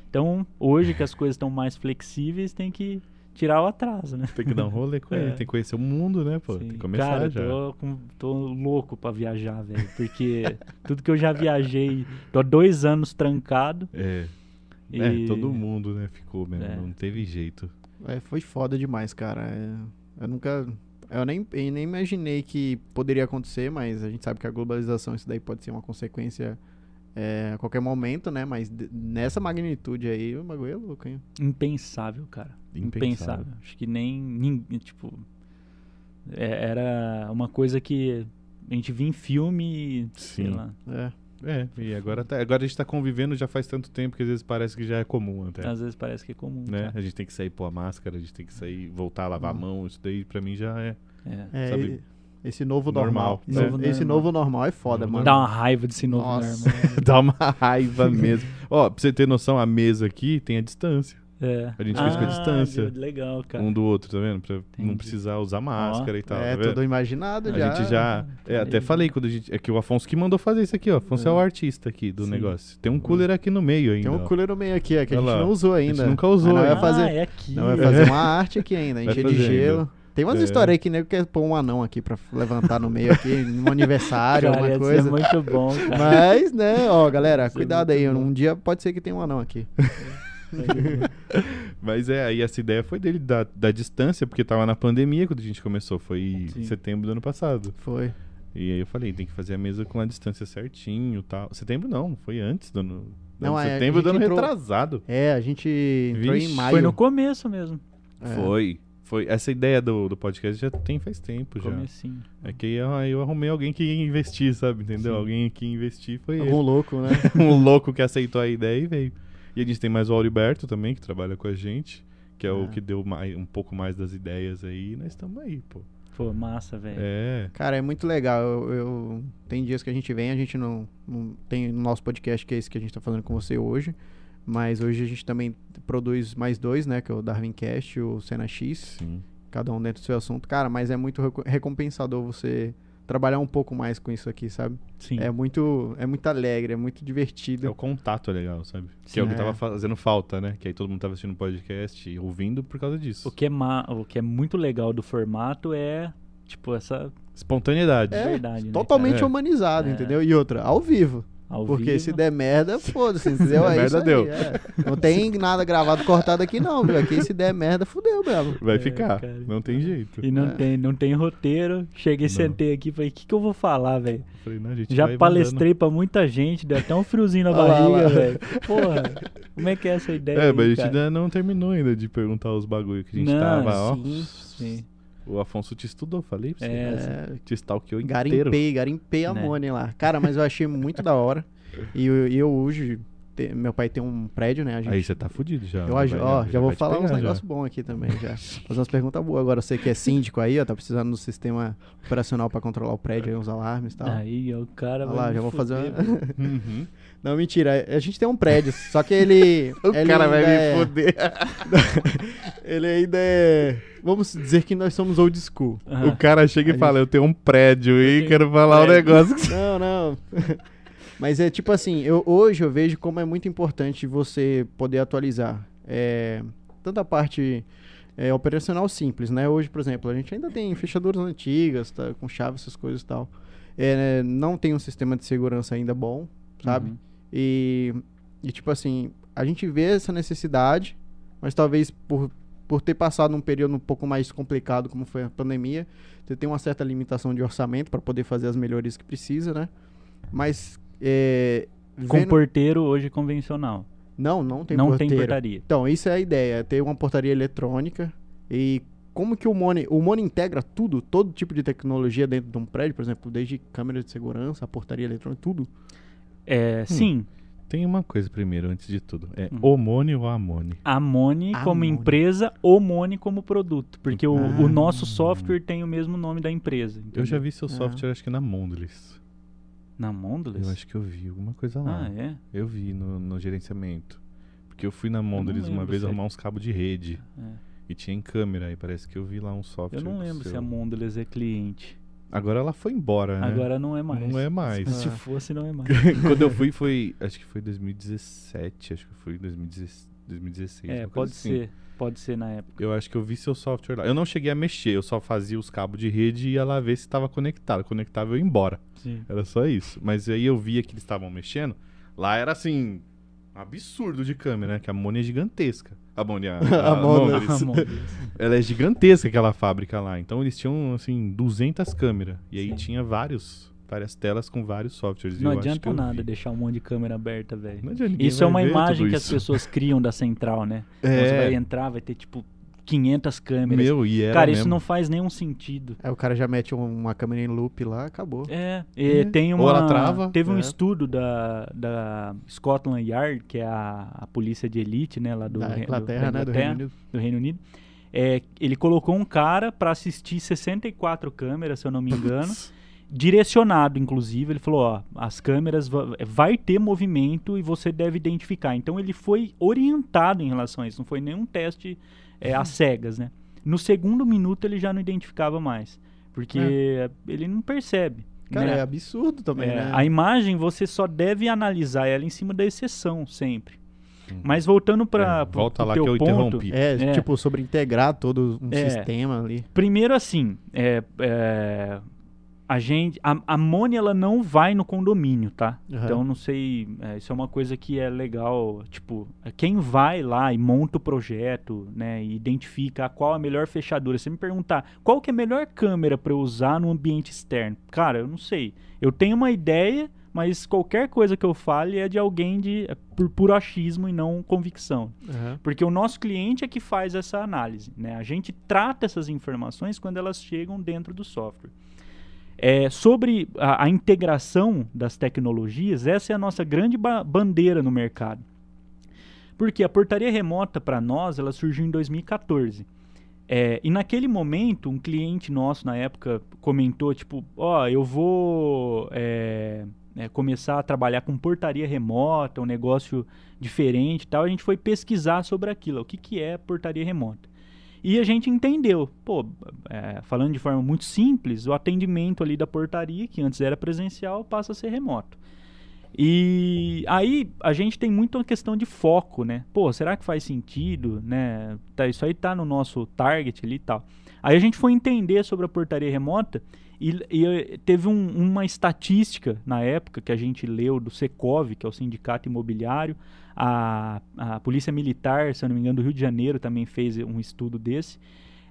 Então, hoje que as coisas estão mais flexíveis, tem que tirar o atraso, né? Tem que dar um rolê com ele, É. tem que conhecer o mundo, né, pô? Tem Sim. que começar Cara, já. Tô, com- tô louco pra viajar, velho. Porque tudo que eu já viajei, tô há dois anos trancado. É. E... É, todo mundo, né, ficou mesmo, É. não teve jeito. É, foi foda demais, cara. É, eu nunca. Eu nem, eu nem imaginei que poderia acontecer, mas a gente sabe que a globalização, isso daí pode ser uma consequência é, a qualquer momento, né? Mas nessa magnitude aí, o bagulho é louco, hein? Impensável, cara. Impensável. Impensável. Acho que nem, tipo, é- era uma coisa que a gente via em filme e, sei Sim. lá. É. É, e agora, tá, agora a gente tá convivendo já faz tanto tempo que às vezes parece que já é comum até. Às vezes parece que é comum, né? cara. A gente tem que sair pôr a máscara, a gente tem que sair, voltar a lavar Uhum. a mão, isso daí pra mim já é. É. É, Sabe? e- esse novo Normal, normal. né? Esse, Novo esse normal. novo normal é foda, Novo mano. Dá uma raiva desse novo Nossa. normal. Dá uma raiva mesmo. Ó, pra você ter noção, a mesa aqui tem a distância É. A gente fez com a distância. Legal, cara. um do outro, tá vendo? Pra não Entendi. precisar usar máscara e tal. é, tá tudo imaginado A já. gente já. É, até falei quando a gente. É que o Afonso que mandou fazer isso aqui, ó. Afonso é, É. o artista aqui do Sim. negócio. Tem um cooler aqui no meio ainda. Tem um ó. cooler no meio aqui, ó, que a gente lá. não usou A gente ainda. nunca usou Mas não ainda. vai fazer, Ah, é aqui. não vai fazer uma arte aqui ainda, encher de gelo. ainda. Tem umas É. histórias aí que nego quer pôr um anão aqui pra levantar no meio aqui, num aniversário, Cara, alguma coisa. muito bom, cara. Mas, né, ó, galera, Isso é cuidado aí. bom. Um dia pode ser que tenha um anão aqui. Mas é, aí essa ideia foi dele, da, da distância, porque tava na pandemia quando a gente começou. Foi em Sim. setembro do ano passado. Foi. E aí eu falei, tem que fazer a mesa com a distância certinho e tal. Setembro não, foi antes do ano. Não, é, setembro do ano entrou- retrasado. É, a gente entrou Vixe, em maio. Foi no começo mesmo. É. Foi. Foi. Essa ideia do, do podcast já tem faz tempo já. Comecinho. É que eu, eu arrumei alguém que ia investir, sabe? Entendeu? Sim. Alguém que ia investir foi Algum ele. louco, né? um louco que aceitou a ideia e veio. E a gente tem mais o Auriberto também, que trabalha com a gente, que é o Ah. que deu mais, um pouco mais das ideias aí, e nós estamos aí, pô. Pô, massa, velho. É. Cara, é muito legal. Eu, eu- Tem dias que a gente vem, a gente não, não tem no nosso podcast, que é esse que a gente tá fazendo com você hoje. Mas hoje a gente também produz mais dois, né? Que é o Darwin Cast e o Cena X. Sim. Cada um dentro do seu assunto. Cara, mas é muito reco- recompensador você trabalhar um pouco mais com isso aqui, sabe? Sim. É muito, é muito alegre, é muito divertido. É o contato é legal, sabe? Que Sim. é o que É. tava fazendo falta, né? Que aí todo mundo tava assistindo o podcast e ouvindo por causa disso. O que, é ma... o que é muito legal do formato é, tipo, essa Espontaneidade. É, verdade, né, Totalmente cara? humanizado, É. entendeu? E outra, ao vivo. Ao porque vivo. se der merda, foda-se, entendeu? der É merda, aí, deu. é. Não tem nada gravado, cortado aqui não, viu? Aqui se der merda, fudeu mesmo. Vai É, ficar. cara. Não tem jeito. E não, É. tem, não tem roteiro. Cheguei, Não. sentei aqui e falei, o que, que eu vou falar, velho? Falei, não, a gente Já vai palestrei pra muita gente, deu até um friozinho na barriga, velho. Porra, como é que é essa ideia? mandando. É, mas a aí, gente cara? ainda não terminou ainda de perguntar os bagulho que a gente Não, tava, ó. sim, sim. O Afonso te estudou, falei pra você. É, É, Te stalkeou inteiro. Garimpei, garimpei a Né. Mônia lá. Cara, mas eu achei muito da hora. E eu, eu hoje, te- meu pai tem um prédio, né? A gente, Aí você tá fudido já. eu, aju- vai- ó, já vou vai te falar uns pegar já. negócios bons aqui também, já. Fazer umas perguntas boas. Agora, você que é síndico aí, ó, tá precisando do sistema operacional pra controlar o prédio, aí, uns alarmes e tal. Aí, ó, o cara Olha vai lá, me já vou fazer fuder, uma... Uhum. Não, mentira. A gente tem um prédio, só que ele... O ele cara vai ainda me é- foder. Ele ainda é... Vamos dizer que nós somos old school. O cara chega A e fala, eu tenho um prédio e quero um falar um prédio. negócio. Não, não. Mas é tipo assim, eu, hoje eu vejo como é muito importante você poder atualizar. É, tanto a parte é, operacional simples, né? Hoje, por exemplo, a gente ainda tem fechaduras antigas, tá, com chave, essas coisas e tal. É, não tem um sistema de segurança ainda bom, sabe? Uhum. E, e, tipo assim, a gente vê essa necessidade, mas talvez por, por ter passado um período um pouco mais complicado, como foi a pandemia, você tem uma certa limitação de orçamento para poder fazer as melhorias que precisa, né? Mas. É, Com vendo- porteiro hoje convencional. Não, não tem não porteiro. tem portaria. Então, isso é a ideia, é ter uma portaria eletrônica e como que o Mone, o Mone integra tudo, todo tipo de tecnologia dentro de um prédio, por exemplo, desde câmera de segurança, a portaria eletrônica, tudo. É, Sim, Tem uma coisa primeiro, antes de tudo. É Hum. Omone ou Amone? Amone como Amone. empresa, Omone como produto. Porque o, o Ah. nosso software tem o mesmo nome da empresa. Eu entendeu? já vi seu Ah. software, acho que na Mondelez. Na Mondelez? Eu acho que eu vi alguma coisa lá. Ah, é? Eu vi no, no gerenciamento. Porque eu fui na Mondelez uma vez se é- arrumar uns cabos de rede. É. E tinha em câmera, e parece que eu vi lá um software. Eu não lembro se seu. a Mondelez é cliente. Agora ela foi embora, né? Agora não é mais. Não é mais. Se Ah. fosse, não é mais. Quando eu fui, foi. Acho que foi 2017. Acho que foi 2016. 2016 É, pode assim. ser. Pode ser na época. Eu acho que eu vi seu software lá. Eu não cheguei a mexer, eu só fazia os cabos de rede e ia lá ver se estava conectado. Conectava eu ia embora. Sim. Era só isso. Mas aí eu via que eles estavam mexendo. Lá era assim. um Absurdo de câmera, né? Que a Mone é gigantesca. A Mone, a, A Mondelez. Mondelez. A Mondelez. Ela é gigantesca aquela fábrica lá. Então eles tinham, assim, 200 câmeras. E aí Sim. tinha vários, várias telas com vários softwares. Não eu acho que adianta nada deixar um monte de câmera aberta, velho. Não adianta, ninguém Isso é uma imagem que as isso. pessoas criam da central, né? Então É. Você vai entrar, vai ter tipo 500 câmeras. Meu, e era Cara, isso mesmo. não faz nenhum sentido. Aí o cara já mete um- uma câmera em loop lá, acabou. É, e É. tem uma. Ou ela trava, Teve um é. estudo da, da Scotland Yard, que é a, a polícia de elite, né, lá do, da Inglaterra, da né? Do Inglaterra, Reino Unido. do Reino Unido. É, ele colocou um cara pra assistir 64 câmeras, se eu não me engano, direcionado, inclusive. Ele falou: ó, as câmeras va- vai ter movimento e você deve identificar. Então ele foi orientado em relação a isso, não foi nenhum teste é, às cegas, né? No segundo minuto ele já não identificava mais, porque ele não percebe. Cara, né? é absurdo também, É, né? A imagem você só deve analisar ela em cima da exceção, sempre. Uhum. Mas voltando para É, volta lá que eu interrompi. É, É. tipo, sobre integrar todo um É. sistema ali. Primeiro assim, é, é, a gente, a, a Mone ela não vai no condomínio, tá? Aham. Então não sei, é, isso é uma coisa que é legal, tipo, é, quem vai lá e monta o projeto, né, e identifica qual a melhor fechadura. Se me perguntar qual que é a melhor câmera para eu usar no ambiente externo, cara, eu não sei. Eu tenho uma ideia, mas qualquer coisa que eu fale é de alguém de é por puro achismo e não convicção. Aham. Porque o nosso cliente é que faz essa análise. Né? A gente trata essas informações quando elas chegam dentro do software. É, sobre a, a integração das tecnologias, essa é a nossa grande ba- bandeira no mercado. Porque a portaria remota, para nós, ela surgiu em 2014. É, e naquele momento, um cliente nosso na época comentou, tipo, ó, eu vou é, é, começar a trabalhar com portaria remota, um negócio diferente tal. A gente foi pesquisar sobre aquilo, o que, que é portaria remota. E a gente entendeu, pô, é, falando de forma muito simples, o atendimento ali da portaria, que antes era presencial, passa a ser remoto. E aí a gente tem muito uma questão de foco, né? Pô, será que faz sentido, né? Tá, isso aí tá no nosso target ali e tal. Aí a gente foi entender sobre a portaria remota e, e, eh, teve um- uma estatística na época que a gente leu do Secov, que é o Sindicato Imobiliário, a, a Polícia Militar, se eu não me engano, do Rio de Janeiro também fez um estudo desse,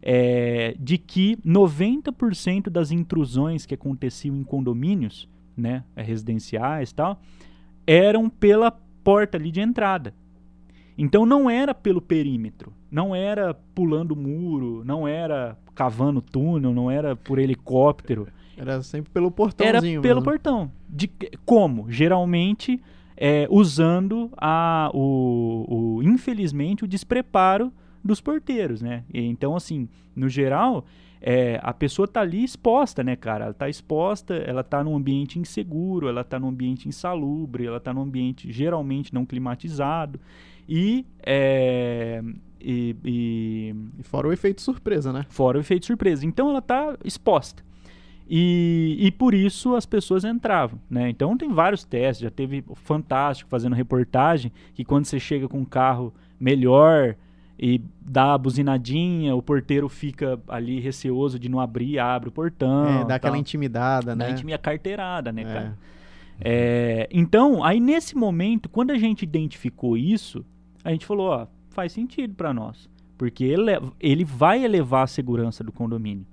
é, de que 90% das intrusões que aconteciam em condomínios, né, eh, residenciais e tal, eram pela porta ali de entrada. Então não era pelo perímetro, não era pulando muro, não era cavando túnel, não era por helicóptero. Era sempre pelo Era portãozinho pelo mesmo. portão. De, como? Geralmente é, usando a, o, o, infelizmente, o despreparo dos porteiros, né? Então, assim, no geral, é, a pessoa tá ali exposta, né, cara? Ela tá exposta, ela tá num ambiente inseguro, ela tá num ambiente insalubre, ela tá num ambiente geralmente não climatizado. E, é, e, e E fora o efeito surpresa, né? Fora o efeito surpresa. Então ela está exposta. E, e por isso as pessoas entravam, né? Então tem vários testes, já teve o Fantástico fazendo reportagem, que quando você chega com um carro melhor e dá a buzinadinha, o porteiro fica ali receoso de não abrir, abre o portão. é, dá aquela intimidada, Dá né? intimia carteirada, né, É. cara? É, então, aí nesse momento, quando a gente identificou isso, a gente falou, ó, faz sentido para nós, porque ele, ele vai elevar a segurança do condomínio,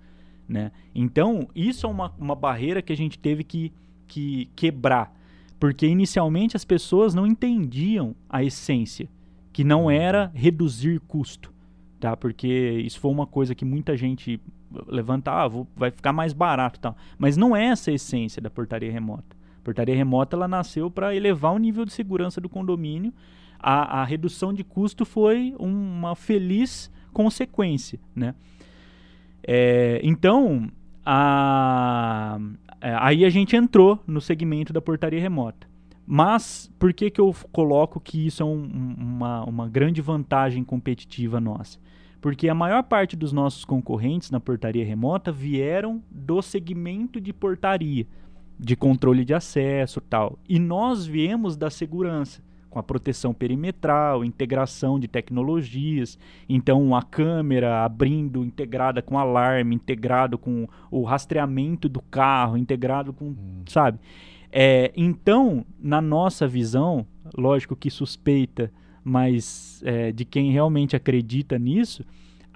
né? Então, isso é uma, uma barreira que a gente teve que, que quebrar, porque inicialmente as pessoas não entendiam a essência, que não era reduzir custo, tá? Porque isso foi uma coisa que muita gente levanta, ah, vai ficar mais barato tal. Mas não é essa a essência da portaria remota. portaria remota ela nasceu para elevar o nível de segurança do condomínio. A, a redução de custo foi uma feliz consequência, né? É, então, a, é, aí a gente entrou no segmento da portaria remota. Mas por que, que eu coloco que isso é um, uma, uma grande vantagem competitiva nossa? Porque a maior parte dos nossos concorrentes na portaria remota vieram do segmento de portaria, de controle de acesso tal. E nós viemos da segurança, com a proteção perimetral, integração de tecnologias. Então, a câmera abrindo, integrada com alarme, integrado com o rastreamento do carro, integrado com. Hum. Sabe? É, então, na nossa visão, lógico que suspeita, mas é, de quem realmente acredita nisso,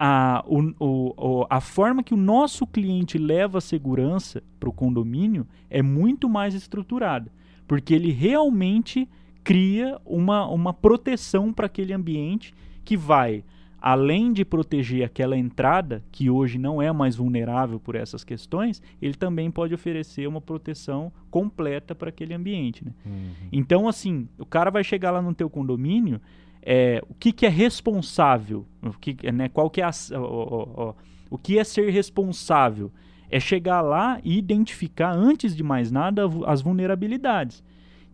a, o, o, a forma que o nosso cliente leva a segurança para o condomínio é muito mais estruturada, porque ele realmente cria uma, uma proteção para aquele ambiente que vai além de proteger aquela entrada, que hoje não é mais vulnerável por essas questões, ele também pode oferecer uma proteção completa para aquele ambiente. Né? Uhum. Então, assim, o cara vai chegar lá no teu condomínio, é, o que, que é responsável? O que, né, qual que é a, o, o, o que é ser responsável? É chegar lá e identificar, antes de mais nada, as vulnerabilidades.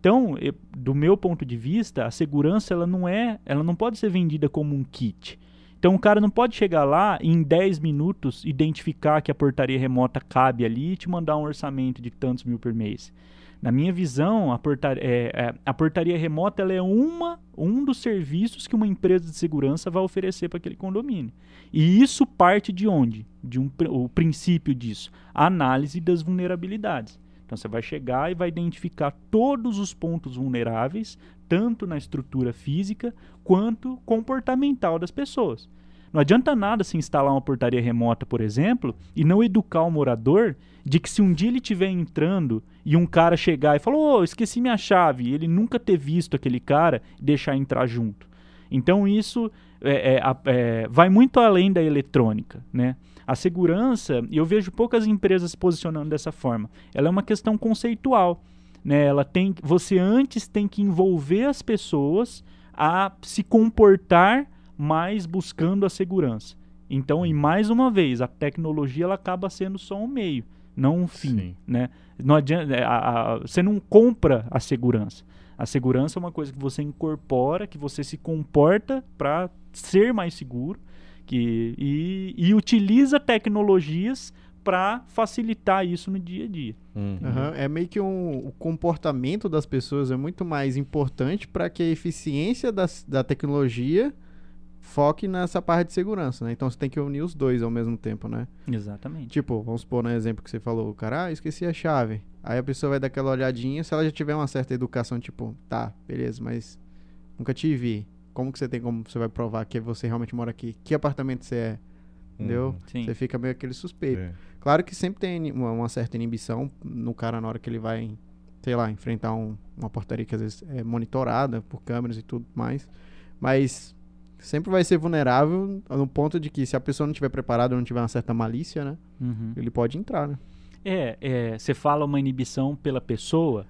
Então, eu, do meu ponto de vista, a segurança ela não é, ela não pode ser vendida como um kit. Então o cara não pode chegar lá e em 10 minutos identificar que a portaria remota cabe ali e te mandar um orçamento de tantos mil por mês. Na minha visão, a portaria, é, é, a portaria remota é uma, um dos serviços que uma empresa de segurança vai oferecer para aquele condomínio. E isso parte de onde? De um, o princípio disso, a análise das vulnerabilidades. Então você vai chegar e vai identificar todos os pontos vulneráveis, tanto na estrutura física quanto comportamental das pessoas. Não adianta nada se instalar uma portaria remota, por exemplo, e não educar o morador de que se um dia ele estiver entrando e um cara chegar e falar, ô, oh, esqueci minha chave, e ele nunca ter visto aquele cara deixar entrar junto. Então isso é, é, é, vai muito além da eletrônica, né? A segurança, e eu vejo poucas empresas se posicionando dessa forma, ela é uma questão conceitual. Né? Ela tem, você antes tem que envolver as pessoas a se comportar mais buscando a segurança. Então, e mais uma vez, a tecnologia ela acaba sendo só um meio, não um fim, né? Não adianta, é, a, a, você não compra a segurança. A segurança é uma coisa que você incorpora, que você se comporta para ser mais seguro que, e, e utiliza tecnologias para facilitar isso no dia a dia. Uhum. Uhum. É meio que um, o comportamento das pessoas é muito mais importante para que a eficiência das, da tecnologia foque nessa parte de segurança, né? Então você tem que unir os dois ao mesmo tempo, né? Exatamente. Tipo, vamos supor no exemplo que você falou, o cara, ah, esqueci a chave. Aí a pessoa vai dar aquela olhadinha, se ela já tiver uma certa educação, tipo, tá, beleza, mas nunca te vi. Como que você tem como você vai provar que você realmente mora aqui? Que apartamento você é? Entendeu? Uhum. Você fica meio aquele suspeito. É. Claro que sempre tem uma, uma, certa inibição no cara na hora que ele vai, sei lá, enfrentar um, uma portaria que às vezes é monitorada por câmeras e tudo mais. Mas sempre vai ser vulnerável no ponto de que se a pessoa não estiver preparada ou não tiver uma certa malícia, né? Uhum. Ele pode entrar, né? É, você é, fala uma inibição pela pessoa.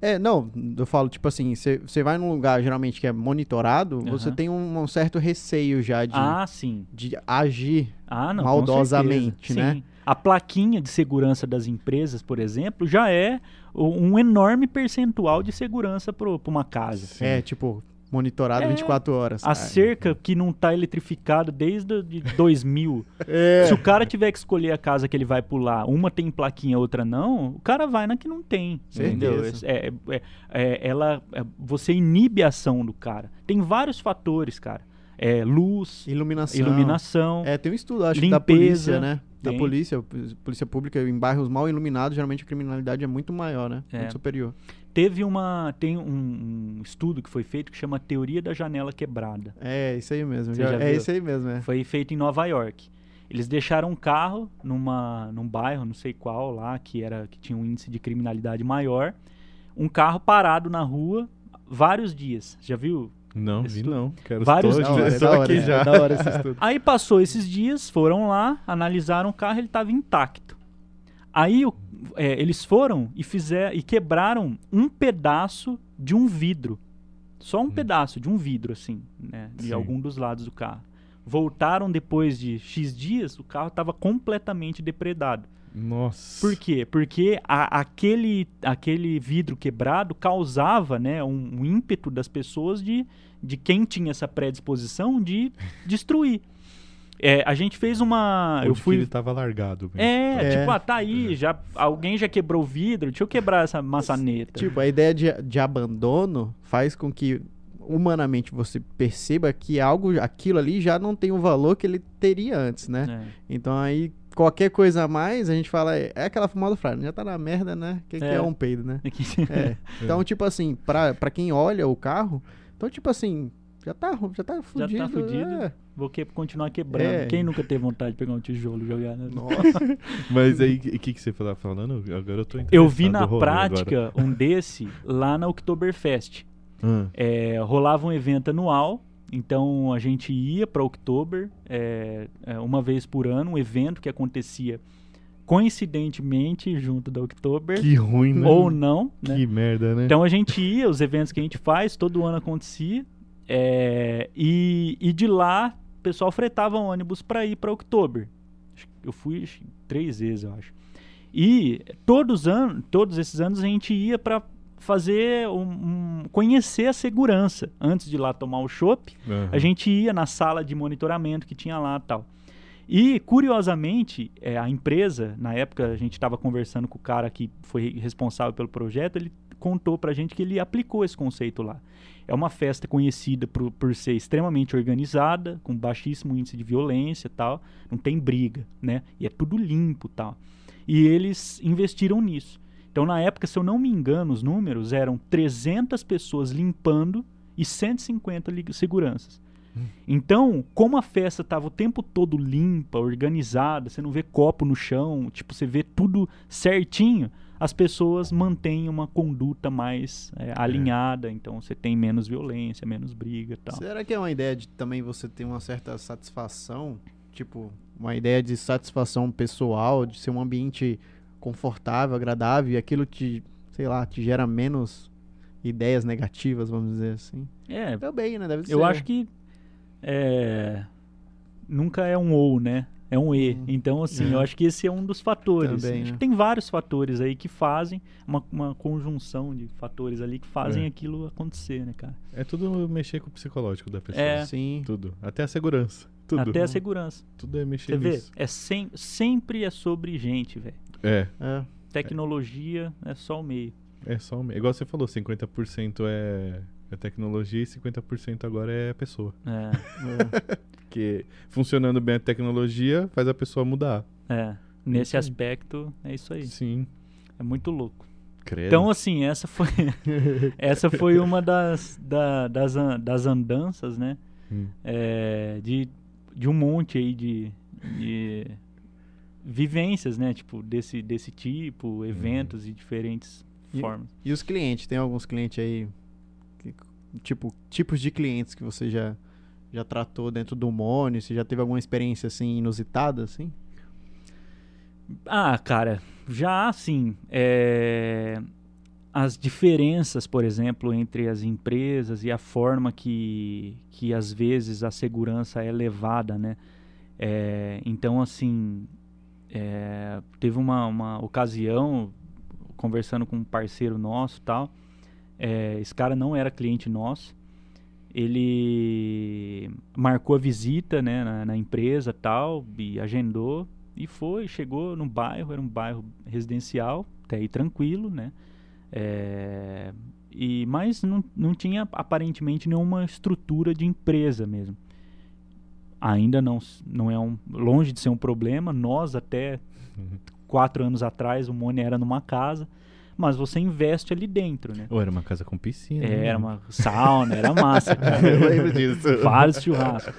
É, não, eu falo, tipo assim, você vai num lugar geralmente que é monitorado, uhum. você tem um, um, certo receio já de, ah, sim. de agir ah, não, maldosamente, né? Sim. A plaquinha de segurança das empresas, por exemplo, já é um enorme percentual de segurança para uma casa. Sim. É, tipo, monitorado é, 24 horas. A cerca que não está eletrificada desde de 2000. é. Se o cara tiver que escolher a casa que ele vai pular, uma tem plaquinha, outra não, o cara vai na que não tem. Entendeu? É, é, é, ela, é, você inibe a ação do cara. Tem vários fatores, cara. É, luz, iluminação. iluminação. É, tem um estudo, acho limpeza, da polícia, né? Da polícia, polícia pública, em bairros mal iluminados, geralmente a criminalidade é muito maior, né? Muito superior. Teve uma. Tem um, um, estudo que foi feito que chama Teoria da Janela Quebrada. É, isso aí mesmo. Já, já é isso aí mesmo, é. Foi feito em Nova York. Eles deixaram um carro numa, num bairro, não sei qual lá, que, era, que tinha um índice de criminalidade maior. Um carro parado na rua vários dias. Já viu? Não, vi não. Quero vários dias. Hora, aqui hora, já. É da hora esse estudo. Aí passou esses dias, foram lá, analisaram o carro, ele estava intacto. Aí o- é, eles foram e fizeram e quebraram um pedaço de um vidro. Só um pedaço de um vidro, assim, né? De Sim. algum dos lados do carro. Voltaram depois de X dias, o carro estava completamente depredado. Nossa. Por quê? Porque a- aquele, aquele vidro quebrado causava né, um, um ímpeto das pessoas de, de quem tinha essa predisposição de destruir. É, a gente fez uma. Onde eu que fui. ele tava largado. mesmo. É, É. tipo, ah, tá aí, já, alguém já quebrou o vidro, deixa eu quebrar essa maçaneta. Tipo, a ideia de, de abandono faz com que humanamente você perceba que algo, aquilo ali já não tem o valor que ele teria antes, né? É. Então aí qualquer coisa a mais, a gente fala, é é aquela famosa frase, já tá na merda, né? Quem É. que é um peido, né? É. Então, tipo assim, pra, pra quem olha o carro, então, tipo assim, já tá, já tá fudido. fudido. é. Vou que- continuar quebrando. É. Quem nunca teve vontade de pegar um tijolo e jogar? Né? Nossa. Mas aí, o que, que você tava falando? Agora eu tô Eu vi na prática um desse lá na Oktoberfest. agora. É, rolava um evento anual, então a gente ia para Oktober é, é, uma vez por ano, um evento que acontecia coincidentemente junto da Oktober, Que ruim, né? ou não, né? Que merda, né? Então a gente ia, os eventos que a gente faz, todo ano acontecia, é, e, e de lá o pessoal fretava ônibus para ir para Oktober. Eu fui três vezes, eu acho. E todos, an todos esses anos a gente ia para fazer um, um- conhecer a segurança antes de ir lá tomar o chopp Aham. a gente ia na sala de monitoramento que tinha lá tal. E, curiosamente, é, a empresa, na época a gente estava conversando com o cara que foi responsável pelo projeto, ele contou pra gente que ele aplicou esse conceito lá. É uma festa conhecida por, por ser extremamente organizada, com baixíssimo índice de violência tal, não tem briga, né? E é tudo limpo e tal. E eles investiram nisso. Então, na época, se eu não me engano, os números eram 300 pessoas limpando e 150 li- seguranças. Então, como a festa estava o tempo todo limpa, organizada, você não vê copo no chão, tipo, você vê tudo certinho, as pessoas mantêm uma conduta mais é, alinhada, então você tem menos violência, menos briga e tal. Será que é uma ideia de também você ter uma certa satisfação? Tipo, uma ideia de satisfação pessoal, de ser um ambiente confortável, agradável, e aquilo te, sei lá, te gera menos ideias negativas, vamos dizer assim. É, Também, né? Deve ser. eu acho que é, nunca é um ou, né? É um e. Uhum. Então, assim, É. eu acho que esse é um dos fatores. Também, acho né? que tem vários fatores aí que fazem uma, uma conjunção de fatores ali que fazem É. aquilo acontecer, né, cara? É tudo mexer com o psicológico da pessoa. É. Sim. Tudo. Até a segurança. Tudo. Até a segurança. Tudo é mexer Você vê? nisso. É sem, sempre é sobre gente, velho. É. É. Tecnologia é só o meio. É só. o- Igual você falou, 50% é, é tecnologia e 50% agora é pessoa. É, é. Porque funcionando bem a tecnologia faz a pessoa mudar. é. Nesse Isso aí. aspecto, é isso aí. Sim. É muito louco. Credo. Então, assim, essa foi, essa foi uma das, da- das, das andanças, né? Hum. é, de, de um monte aí de, de vivências, né? Tipo, desse, desse tipo, eventos de diferentes E- formas. E os clientes? Tem alguns clientes aí, tipo, tipos de clientes que você já, já tratou dentro do Mone? Você já teve alguma experiência, assim, inusitada, assim? Ah, cara, já assim, é, as diferenças, por exemplo, entre as empresas e a forma que, que às vezes a segurança é levada, né? É, então, assim, é, teve uma, uma ocasião, conversando com um parceiro nosso tal, é, esse cara não era cliente nosso, ele marcou a visita né, na, na empresa tal, e agendou, e foi, chegou no bairro, era um bairro residencial, até aí tranquilo, né? É, e, mas não, não tinha aparentemente nenhuma estrutura de empresa mesmo. Ainda não, não é um. longe de ser um problema. Nós, até Uhum. quatro anos atrás, o Mone era numa casa, mas você investe ali dentro, né? Ou era uma casa com piscina. É, né? era uma sauna, era massa, cara. Eu lembro disso. Vários churrascos.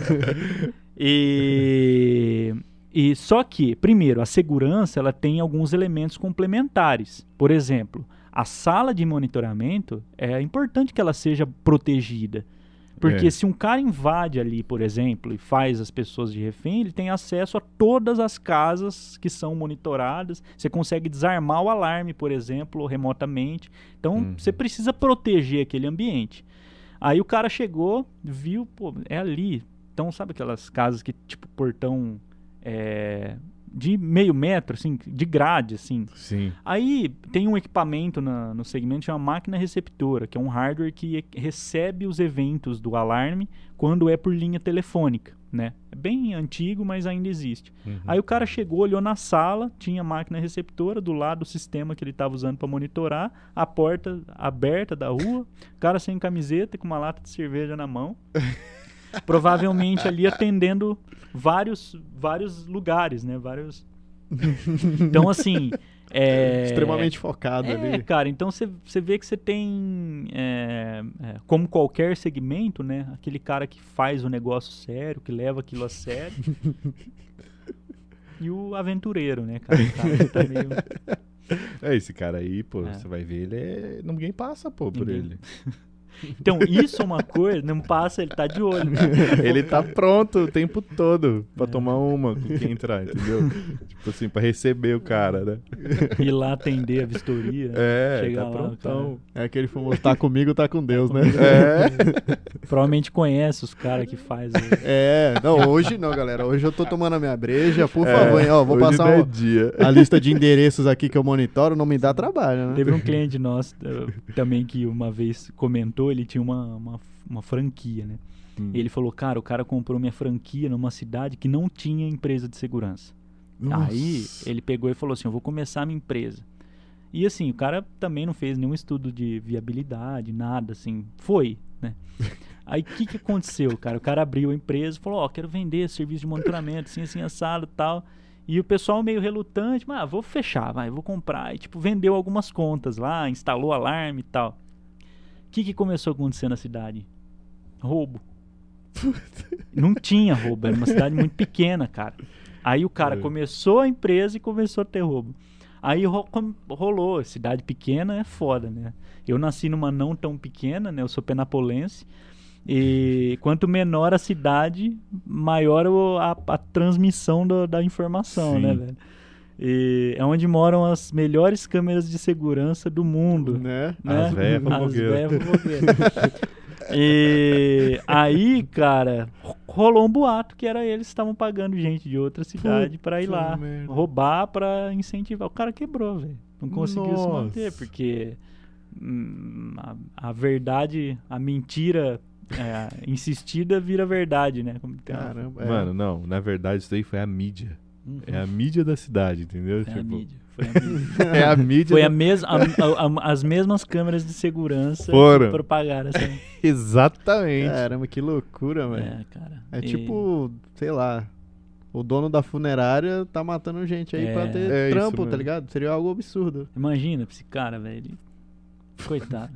E, e só que, primeiro, a segurança ela tem alguns elementos complementares. Por exemplo, a sala de monitoramento é importante que ela seja protegida. Porque É. se um cara invade ali, por exemplo, e faz as pessoas de refém, ele tem acesso a todas as casas que são monitoradas. Você consegue desarmar o alarme, por exemplo, remotamente. Então, Uhum. você precisa proteger aquele ambiente. Aí o cara chegou, viu, pô, é ali. Então, sabe aquelas casas que, tipo, portão é, de meio metro, assim, de grade, assim. Sim. Aí tem um equipamento na- no segmento chamado máquina receptora, que é um hardware que recebe os eventos do alarme quando é por linha telefônica, né? É bem antigo, mas ainda existe. Uhum. Aí o cara chegou, olhou na sala, tinha a máquina receptora do lado do sistema que ele estava usando para monitorar, a porta aberta da rua, o cara sem camiseta e com uma lata de cerveja na mão. Provavelmente ali atendendo vários vários lugares, né? Vários Então assim, é Extremamente focado é, ali. cara, então você vê que você tem, é, é, como qualquer segmento, né? Aquele cara que faz o negócio sério, que leva aquilo a sério. e o aventureiro, né, cara? Tá meio... É, esse cara aí, pô, É. você vai ver, ele é. Ninguém passa, pô, por Ninguém. ele. Então, isso é uma coisa, não passa, ele tá de olho. ele tá pronto o tempo todo pra É. tomar uma com quem entrar, entendeu? tipo assim, pra receber o cara, né? Ir lá atender a vistoria. É, Chegar tá lá, prontão. É aquele famoso tá comigo, tá com Deus, né? É. Provavelmente conhece os caras que faz. É, não, hoje não, galera. Hoje eu tô tomando a minha breja, por É, favor, hein, ó, vou hoje passar não é um- dia. a lista de endereços aqui que eu monitoro, não me dá trabalho, né? Teve um cliente nosso eh, também que uma vez comentou, ele tinha uma, uma, uma franquia, né? Hum. Ele falou, cara, o cara comprou minha franquia numa cidade que não tinha empresa de segurança. Aí Nossa. ele pegou e falou assim, eu vou começar a minha empresa. E assim, o cara também não fez nenhum estudo de viabilidade, nada, assim. Foi, né? Aí o que, que aconteceu, cara? O cara abriu a empresa falou, ó, quero vender serviço de monitoramento, assim, assim, assado e tal. E o pessoal meio relutante, mas ah, vou fechar, vai, vou comprar. E tipo, vendeu algumas contas lá, instalou alarme e tal. O que, que começou a acontecer na cidade? Roubo. Não tinha roubo, era uma cidade muito pequena, cara. Aí o cara É. começou a empresa e começou a ter roubo. Aí ro- rolou, cidade pequena é foda, né? Eu nasci numa não tão pequena, né? Eu sou penapolense. E quanto menor a cidade, maior a, a transmissão do- da informação, Sim. né, velho? E é onde moram as melhores câmeras de segurança do mundo Né? né? As véias As fofoqueiras. véias fofoqueiras. e aí, cara, ro- rolou um boato que era eles que estavam pagando gente de outra cidade pra ir lá merda. roubar pra incentivar. O cara quebrou, velho. Não conseguiu se manter Nossa. porque hum, a, a verdade, a mentira é, insistida vira verdade, né? Caramba. é. Mano, não, na verdade isso daí foi a mídia. Uhum. É a mídia da cidade, entendeu? A Tipo, mídia. Foi a mídia. É a mídia. Foi a mes a- a- a- as mesmas câmeras de segurança Foram. que propagaram essa. Exatamente. Caramba, que loucura, velho. É, cara. É, E- tipo, sei lá, o dono da funerária tá matando gente aí É. pra ter É trampo, tá ligado? Seria algo absurdo. Imagina pra esse cara, velho. Coitado.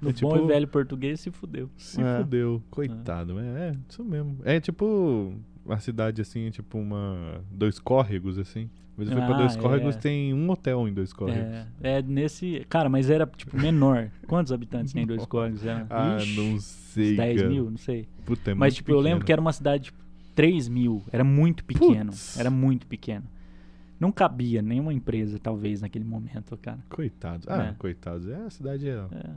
No É bom tipo- e velho português se fudeu. Se É. fudeu. Coitado. É, é, isso mesmo. É tipo uma cidade assim, tipo uma. Dois córregos, assim. Mas eu fui pra Ah, dois córregos, é. tem um hotel em dois córregos. É, é nesse. Cara, mas era tipo menor. Quantos habitantes tem dois córregos? Era, Ah, Ixi, não sei. 10 cara. mil, não sei. Puta, é mas tipo, eu lembro pequeno. que era uma cidade tipo 3 mil. Era muito pequeno. Putz. Era muito pequeno. Não cabia nenhuma empresa, talvez, naquele momento, cara. Coitados. Ah, É. coitados. É, a cidade é. É.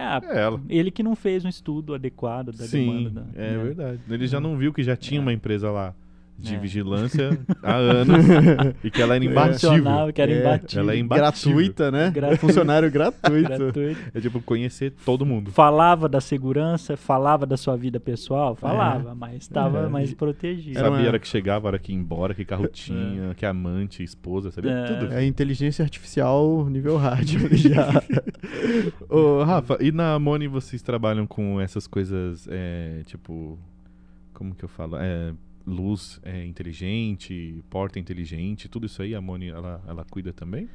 É, É ela. ele que não fez um estudo adequado da Sim, demanda. Da, é né? verdade. Ele já não viu que já tinha É. uma empresa lá de É. vigilância há anos e que ela era imbatível. Que era É, imbatível. ela é imbatível. Gratuita, né? Gratuito. Funcionário gratuito. gratuito. É tipo conhecer todo mundo. falava da segurança, falava da sua vida pessoal, falava, mas estava É. mais protegido. Era sabia uma- a hora que chegava, a hora que ia embora, que carro tinha, que amante, esposa, sabia É. tudo. É inteligência artificial nível hard ali já. Ô, Rafa, e na Moni vocês trabalham com essas coisas, é, tipo, como que eu falo? É, luz é, inteligente, porta inteligente, tudo isso aí a Moni, ela, ela cuida também?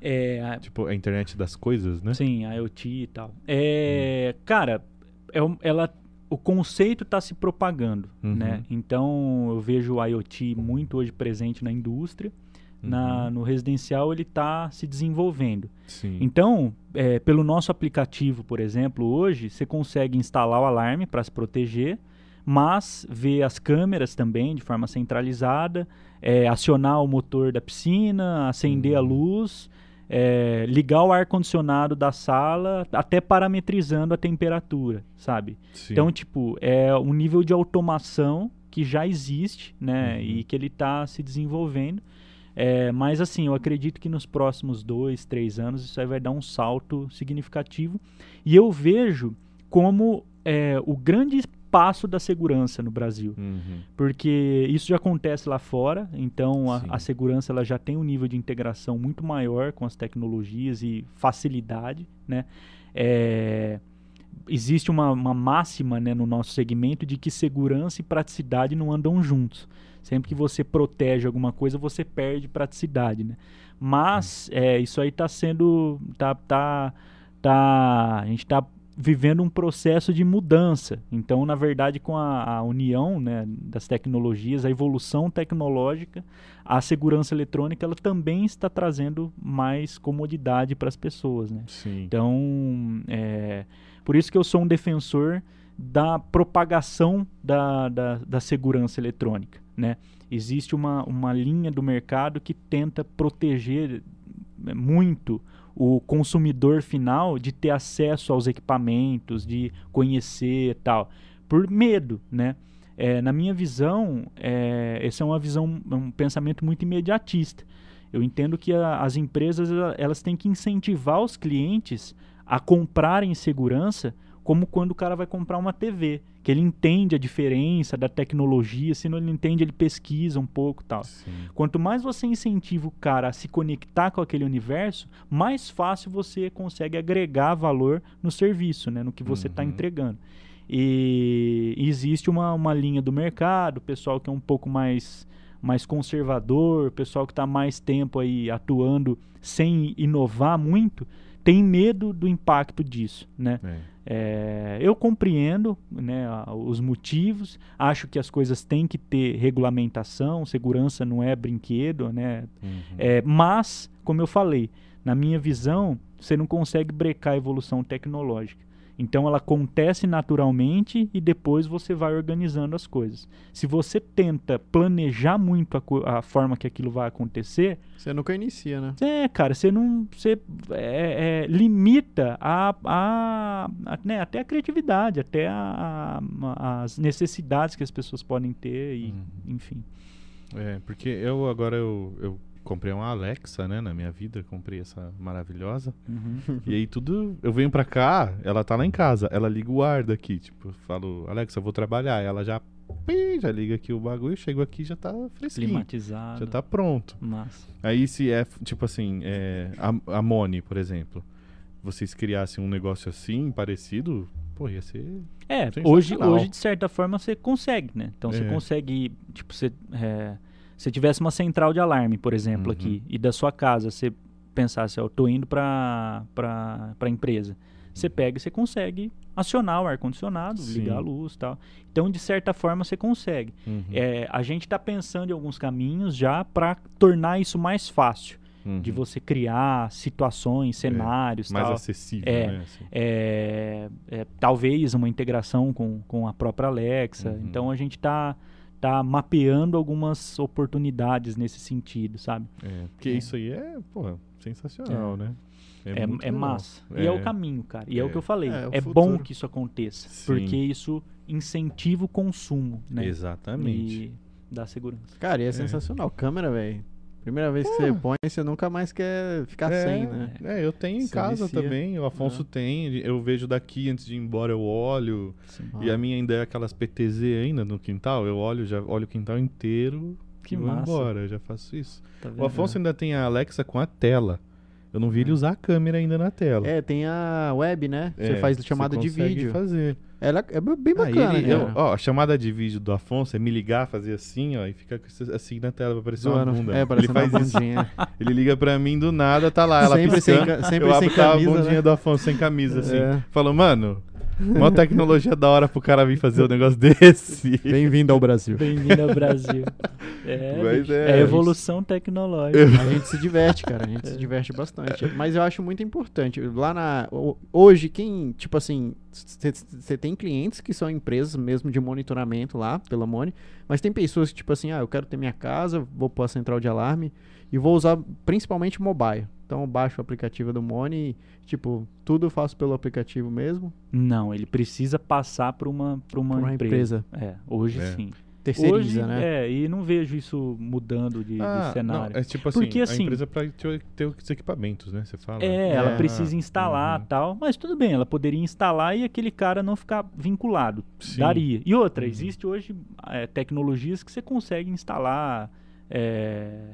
É, a- Tipo, a internet das coisas, né? sim, a IoT e tal. É, cara, é ela, o conceito está se propagando, Uhum. né? Então eu vejo o IoT muito hoje presente na indústria, na, no residencial ele está se desenvolvendo. Sim. Então, é, pelo nosso aplicativo, por exemplo, hoje você consegue instalar o alarme para se proteger, mas ver as câmeras também de forma centralizada, é, acionar o motor da piscina, acender a Uhum. luz, é, ligar o ar condicionado da sala, até parametrizando a temperatura, sabe? Sim. Então, tipo, é um nível de automação que já existe, né? Uhum. E que ele está se desenvolvendo. É, mas, assim, eu acredito que nos próximos dois, três anos isso aí vai dar um salto significativo. E eu vejo como é, o grande passo da segurança no Brasil. Uhum. Porque isso já acontece lá fora, então a, a segurança ela já tem um nível de integração muito maior com as tecnologias e facilidade, né? É, existe uma, uma máxima né, no nosso segmento de que segurança e praticidade não andam juntos. Sempre que você protege alguma coisa, você perde praticidade, né? Mas é, isso aí está sendo, tá, tá, tá, a gente está vivendo um processo de mudança. Então, na verdade, com a, a união né, das tecnologias, a evolução tecnológica, a segurança eletrônica, ela também está trazendo mais comodidade para as pessoas, né? Sim. Então, é, por isso que eu sou um defensor da propagação da, da, da segurança eletrônica, né? Existe uma, uma linha do mercado que tenta proteger é, muito o consumidor final de ter acesso aos equipamentos, de conhecer e tal, por medo, né? É, na minha visão, é, é uma visão, um pensamento muito imediatista. Eu entendo que a- as empresas ela- elas têm que incentivar os clientes a comprarem segurança, como quando o cara vai comprar uma TV, que ele entende a diferença da tecnologia, se não ele entende, ele pesquisa um pouco e tal. Sim. Quanto mais você incentiva o cara a se conectar com aquele universo, mais fácil você consegue agregar valor no serviço, né, no que você está Uhum. entregando. E existe uma, uma linha do mercado, o pessoal que é um pouco mais, mais conservador, o pessoal que está mais tempo aí atuando sem inovar muito, tem medo do impacto disso, né? É. É, eu compreendo né, os motivos, acho que as coisas têm que ter regulamentação, segurança não é brinquedo, né? Uhum. É, mas, como eu falei, na minha visão, você não consegue brecar a evolução tecnológica. Então ela acontece naturalmente e depois você vai organizando as coisas. Se você tenta planejar muito a, a forma que aquilo vai acontecer, Você nunca inicia, né? é, cara, você não. Você é, é, limita a, a, a- né, até a criatividade, até a- a- as necessidades que as pessoas podem ter, e, Uhum. enfim. É, porque eu agora eu, eu comprei uma Alexa, né, na minha vida, comprei essa maravilhosa. Uhum. E aí tudo, eu venho pra cá, ela tá lá em casa, ela liga o ar daqui, tipo, eu falo, Alexa, eu vou trabalhar, ela já, já liga aqui o bagulho, chego aqui já tá fresquinho, Climatizado. já tá pronto. Massa. Aí se é, tipo assim, é, a, a Moni, por exemplo, vocês criassem um negócio assim, parecido, pô, ia ser... É, hoje, hoje, de certa forma, você consegue, né? Então você É. consegue, tipo, você, é, se tivesse uma central de alarme, por exemplo, Uhum. aqui, e da sua casa você pensasse, ó, eu tô indo pra, pra, pra empresa. Você pega e você consegue acionar o ar-condicionado, ligar a luz e tal. Então, de certa forma, você consegue. Uhum, É, a gente está pensando em alguns caminhos já para tornar isso mais fácil, uhum. de você criar situações, cenários, Mais tal. acessível, É, né? assim. É, é, talvez uma integração com, com a própria Alexa. Uhum. Então a gente está tá mapeando algumas oportunidades nesse sentido, sabe? É, porque É. isso aí é, porra, sensacional, né? É, é legal. massa. E é o É. caminho, cara. E é, o É. que eu falei. É, É, bom que isso aconteça. Sim. Porque isso incentiva o consumo, né? Exatamente. E dá segurança. Cara, e é, sensacional. Câmera, velho. Primeira vez que você põe, você nunca mais quer ficar é, sem, né? É, eu tenho em Você casa vicia. também, o Afonso É. tem, eu vejo daqui antes de ir embora, eu olho. E a minha ainda é aquelas PTZ ainda no quintal, eu olho, já olho o quintal inteiro Que e vou massa. embora, eu já faço isso. Tá O? Afonso ainda tem a Alexa com a tela. Eu não vi ele usar a câmera ainda na tela. É, tem a web, né? É, você faz chamada de consegue vídeo. fazer. Ela é bem Aí bacana, ele- eu- ó, a chamada de vídeo do Afonso é me ligar, fazer assim, ó, e fica com isso assim na tela aparecer uma bunda. É, ele parecendo uma faz isso. bundinha. Ele liga pra mim do nada, tá lá, ela Sempre sem piscando. ca- sempre eu sem abro tá camisa, a bundinha né? do Afonso sem camisa, assim. É. Falou, mano, Uma tecnologia da hora pro cara vir fazer um negócio desse. Bem-vindo ao Brasil. Bem-vindo ao Brasil. É, é é, isso. evolução tecnológica. A gente se diverte, cara. A gente se diverte bastante. Mas eu acho muito importante. Lá na. ho- Hoje, quem, tipo assim, você tem clientes que são empresas mesmo de monitoramento lá, pela Moni, mas tem pessoas que, tipo assim, ah, eu quero ter minha casa, vou pôr a central de alarme e vou usar principalmente mobile. Então eu baixo o aplicativo do Moni e, tipo, tudo eu faço pelo aplicativo mesmo. Não, ele precisa passar para uma, pra uma, Pra uma empresa. É, hoje É. sim. Terceiriza, hoje, né? É, e não vejo isso mudando de, de Ah, cenário. não, é tipo assim, Porque, a assim- empresa pra ter, ter os equipamentos, né? Você fala. É, ela É. precisa instalar Uhum. tal, mas tudo bem, ela poderia instalar e aquele cara não ficar vinculado. Sim. Daria. E outra, Uhum. existe hoje é, tecnologias que você consegue instalar é,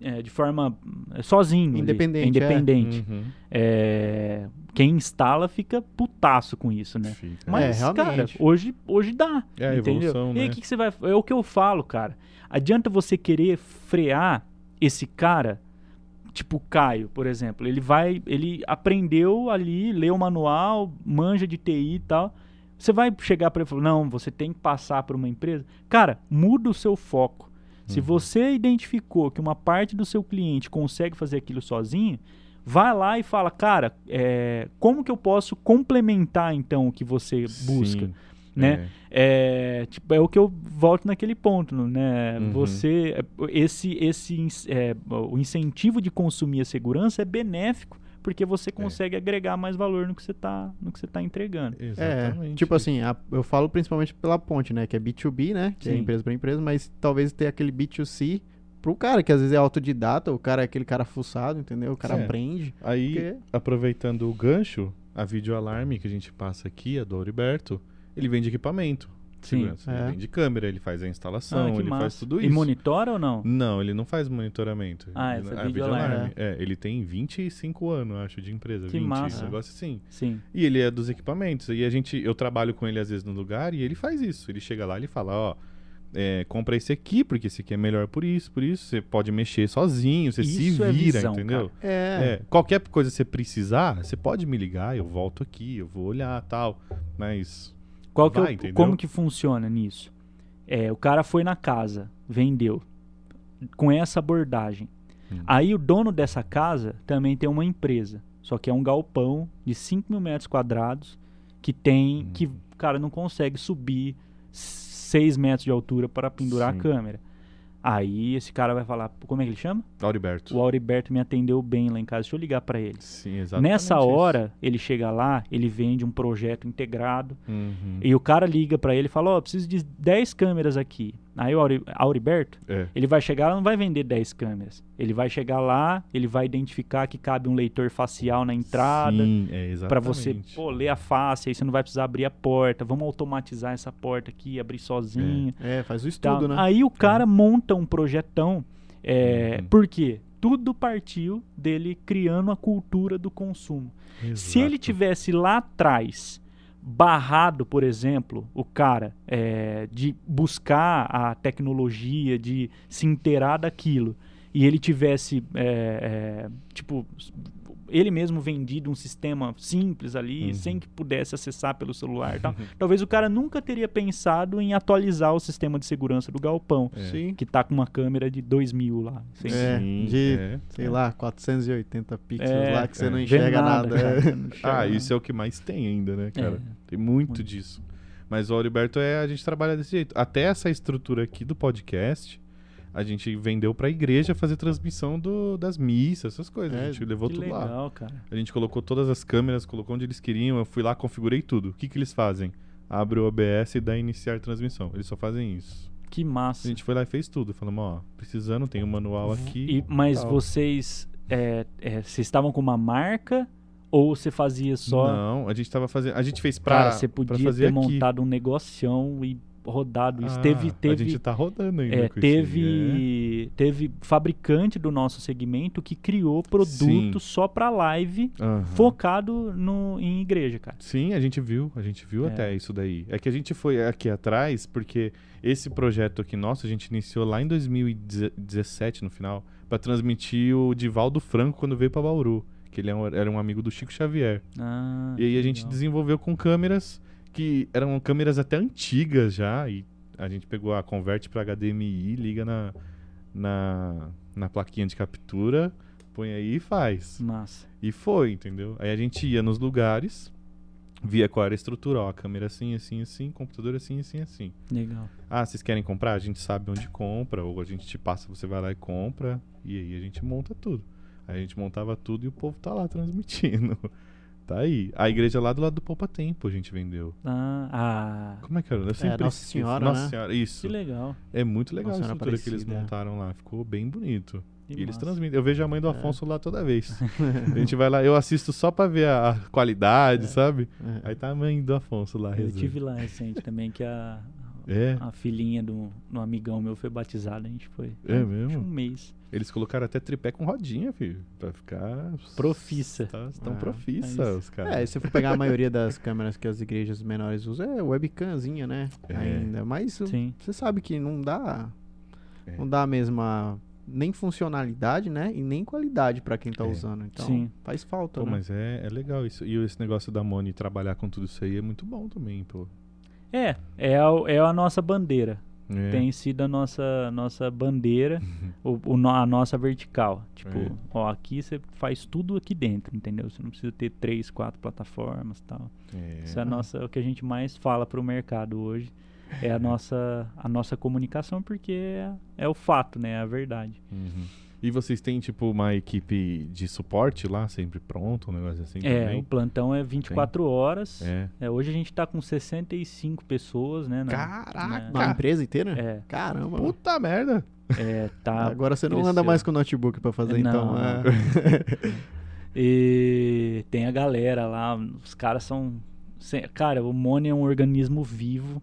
é, de forma é, sozinho. ali, Independente, é. independente. Uhum. É, quem instala fica putaço com isso, né? Fica. Mas, É, cara, realmente. hoje, hoje dá. É a entendeu? evolução, E aí, né? o que, que você vai. É o que eu falo, cara. Adianta você querer frear esse cara, tipo o Caio, por exemplo. Ele vai. Ele aprendeu ali, leu o manual, manja de TI e tal. Você vai chegar para ele e falar: não, você tem que passar por uma empresa. Cara, muda o seu foco. Se Uhum. você identificou que uma parte do seu cliente consegue fazer aquilo sozinho, vai lá e fala, cara, é, como que eu posso complementar então o que você busca? Sim, né? é. É, tipo, é o que eu volto naquele ponto, né? Uhum. Você, esse, esse, ins- é, o incentivo de consumir a segurança é benéfico porque você consegue agregar mais valor no que você está, no que você tá entregando. É, Exatamente. tipo assim, a- eu falo principalmente pela ponte, né? Que é B2B, né? Que é Sim. empresa para empresa, mas talvez ter aquele B2C pro cara, que às vezes é autodidata, o cara é aquele cara fuçado, entendeu? O cara É. aprende. Aí, Porque- aproveitando o gancho, a videoalarme que a gente passa aqui, a do Auriberto, ele vende equipamento. De Sim. segurança. É. Ele vende câmera, ele faz a instalação, Ah, ele massa. faz tudo E isso. monitora ou não? Não, ele não faz monitoramento. Ah, Ele- essa a videoalarme. É, ele tem 25 anos, acho, de empresa. Que 20, massa. um negócio assim. Sim. E ele é dos equipamentos. E a gente, eu trabalho com ele às vezes no lugar e ele faz isso. Ele chega lá e ele fala, ó, é, compra esse aqui, porque esse aqui é melhor por isso, por isso. Você pode mexer sozinho, você se Isso é vira, visão, entendeu? É. É, qualquer coisa que você precisar, você pode me ligar, eu volto aqui, eu vou olhar tal. Mas. Qual que é Vai, entendeu? como que funciona nisso? É, o cara foi na casa, vendeu com essa abordagem. Hum. Aí o dono dessa casa também tem uma empresa, só que é um galpão de 5 mil metros quadrados que tem Hum. que o cara não consegue subir 6 metros de altura para pendurar Sim. a câmera. Aí esse cara vai falar, como é que ele chama? Auriberto. O Auriberto me atendeu bem lá em casa, deixa eu ligar para ele. Sim, exatamente. Nessa isso. hora, ele chega lá, ele vende um projeto integrado, Uhum. e o cara liga pra ele e fala: Ó, preciso de 10 câmeras aqui. Aí o Auri- Auriberto, É. ele vai chegar lá, não vai vender 10 câmeras. Ele vai chegar lá, ele vai identificar que cabe um leitor facial na entrada. Sim, é. Pra você pô, ler a face, aí você não vai precisar abrir a porta. Vamos automatizar essa porta aqui, abrir sozinho. É, faz o estudo, né? Aí o cara monta um projetão. É, Uhum. Por quê? Tudo partiu dele criando a cultura do consumo. Se ele Exato. tivesse lá atrás barrado, por exemplo, o cara é, de buscar a tecnologia, de se inteirar daquilo, e ele tivesse, é, é, tipo, ele mesmo vendido um sistema simples ali, Uhum. sem que pudesse acessar pelo celular e tal, talvez o cara nunca teria pensado em atualizar o sistema de segurança do galpão, É. Sim. que tá com uma câmera de 2 mil lá. Sem- É, Sim, de- é. Sei lá, 480 pixels É, lá que você é. não enxerga nada. cara, É. você não enxerga Ah, nada. isso é o que mais tem ainda, né, cara? É. Tem muito, Muito. disso. Mas o Auriberto é, a gente trabalha desse jeito. Até essa estrutura aqui do podcast, a gente vendeu pra igreja fazer transmissão do, das missas, essas coisas. É, a gente levou tudo lá. legal, cara. A gente colocou todas as câmeras, colocou onde eles queriam, eu fui lá, configurei tudo. O que, que eles fazem? Abre o OBS e dá iniciar transmissão. Eles só fazem isso. Que A massa. gente foi lá e fez tudo. Falamos, ó, precisando, tem um manual aqui. E- mas tal. vocês, é, é, vocês estavam com uma marca ou você fazia só? Não, a gente tava fazendo. A gente fez pra, Cara, você pra podia fazer ter aqui. montado um negocião e rodado isso. Ah, teve, teve, A gente tá rodando ainda é, com isso aí, teve, teve fabricante do nosso segmento que criou produto Sim. só pra live, é. Aham. focado no, em igreja, cara. Sim, a gente viu, a gente viu É. até isso daí. É que a gente foi aqui atrás, porque esse projeto aqui nosso, a gente iniciou lá em 2017, no final, pra transmitir o Divaldo Franco quando veio pra Bauru. que ele é era um amigo do Chico Xavier. Ah, E aí a gente legal. desenvolveu com câmeras que eram câmeras até antigas já. E a gente pegou a converte para HDMI, liga na, na, na plaquinha de captura, põe aí e faz. Massa. E foi, entendeu? Aí a gente ia nos lugares, via qual era a estrutura, ó, a câmera assim, assim, assim, computador assim, assim, assim. Legal. Ah, vocês querem comprar? A gente sabe onde compra, ou a gente te passa, você vai lá e compra, e aí a gente monta tudo. Aí a gente montava tudo e o povo tá lá transmitindo. tá aí. A igreja lá do lado do Poupa Tempo a gente vendeu. Ah, ah, Como é que era? Eu sempre Nossa esqueço. Senhora, Nossa né? Senhora, isso. que legal. É muito legal Nossa a Senhora estrutura que eles é. montaram lá. Ficou bem bonito. Que e eles transmitem. Eu vejo a mãe do É. Afonso lá toda vez. a gente vai lá, eu assisto só pra ver a a qualidade, sabe? É. Aí tá a mãe do Afonso lá. Eu rezando. tive lá recente também, que a, É, a filhinha do, do amigão meu foi batizada, a gente foi. É mesmo? Um mês. Eles colocaram até tripé com rodinha, filho. Pra ficar. Profissa. Tá, estão Ah, profissa, é os caras. É, se for pegar a maioria das câmeras que as igrejas menores usam, é webcamzinha, né? É. Ainda. Mas você sabe que não dá. É. Não dá a mesma. Nem funcionalidade, né? E nem qualidade pra quem tá É. usando. Então Sim. faz falta, Pô, né? mas é, é legal isso. E esse negócio da Moni trabalhar com tudo isso aí é muito bom também, pô. É, é a, é a nossa bandeira. É. Tem sido a nossa, nossa bandeira, o, o a nossa vertical. Tipo, É. ó, aqui você faz tudo aqui dentro, entendeu? Você não precisa ter três, quatro plataformas e tal. É. Isso é a nossa, é o que a gente mais fala pro mercado hoje. É a nossa, a nossa comunicação, porque é, é o fato, né? É a verdade. Uhum. E vocês têm, tipo, uma equipe de suporte lá, sempre pronto, um negócio assim É, o também? plantão é 24 horas. É. É, hoje a gente tá com 65 pessoas, né? na- Caraca! Na empresa inteira? É, Caramba. Puta merda! É, tá. Agora você não cresceu. anda mais com o notebook pra fazer, então. Não, é. E tem a galera lá, os caras são. Cara, o Mone é um organismo vivo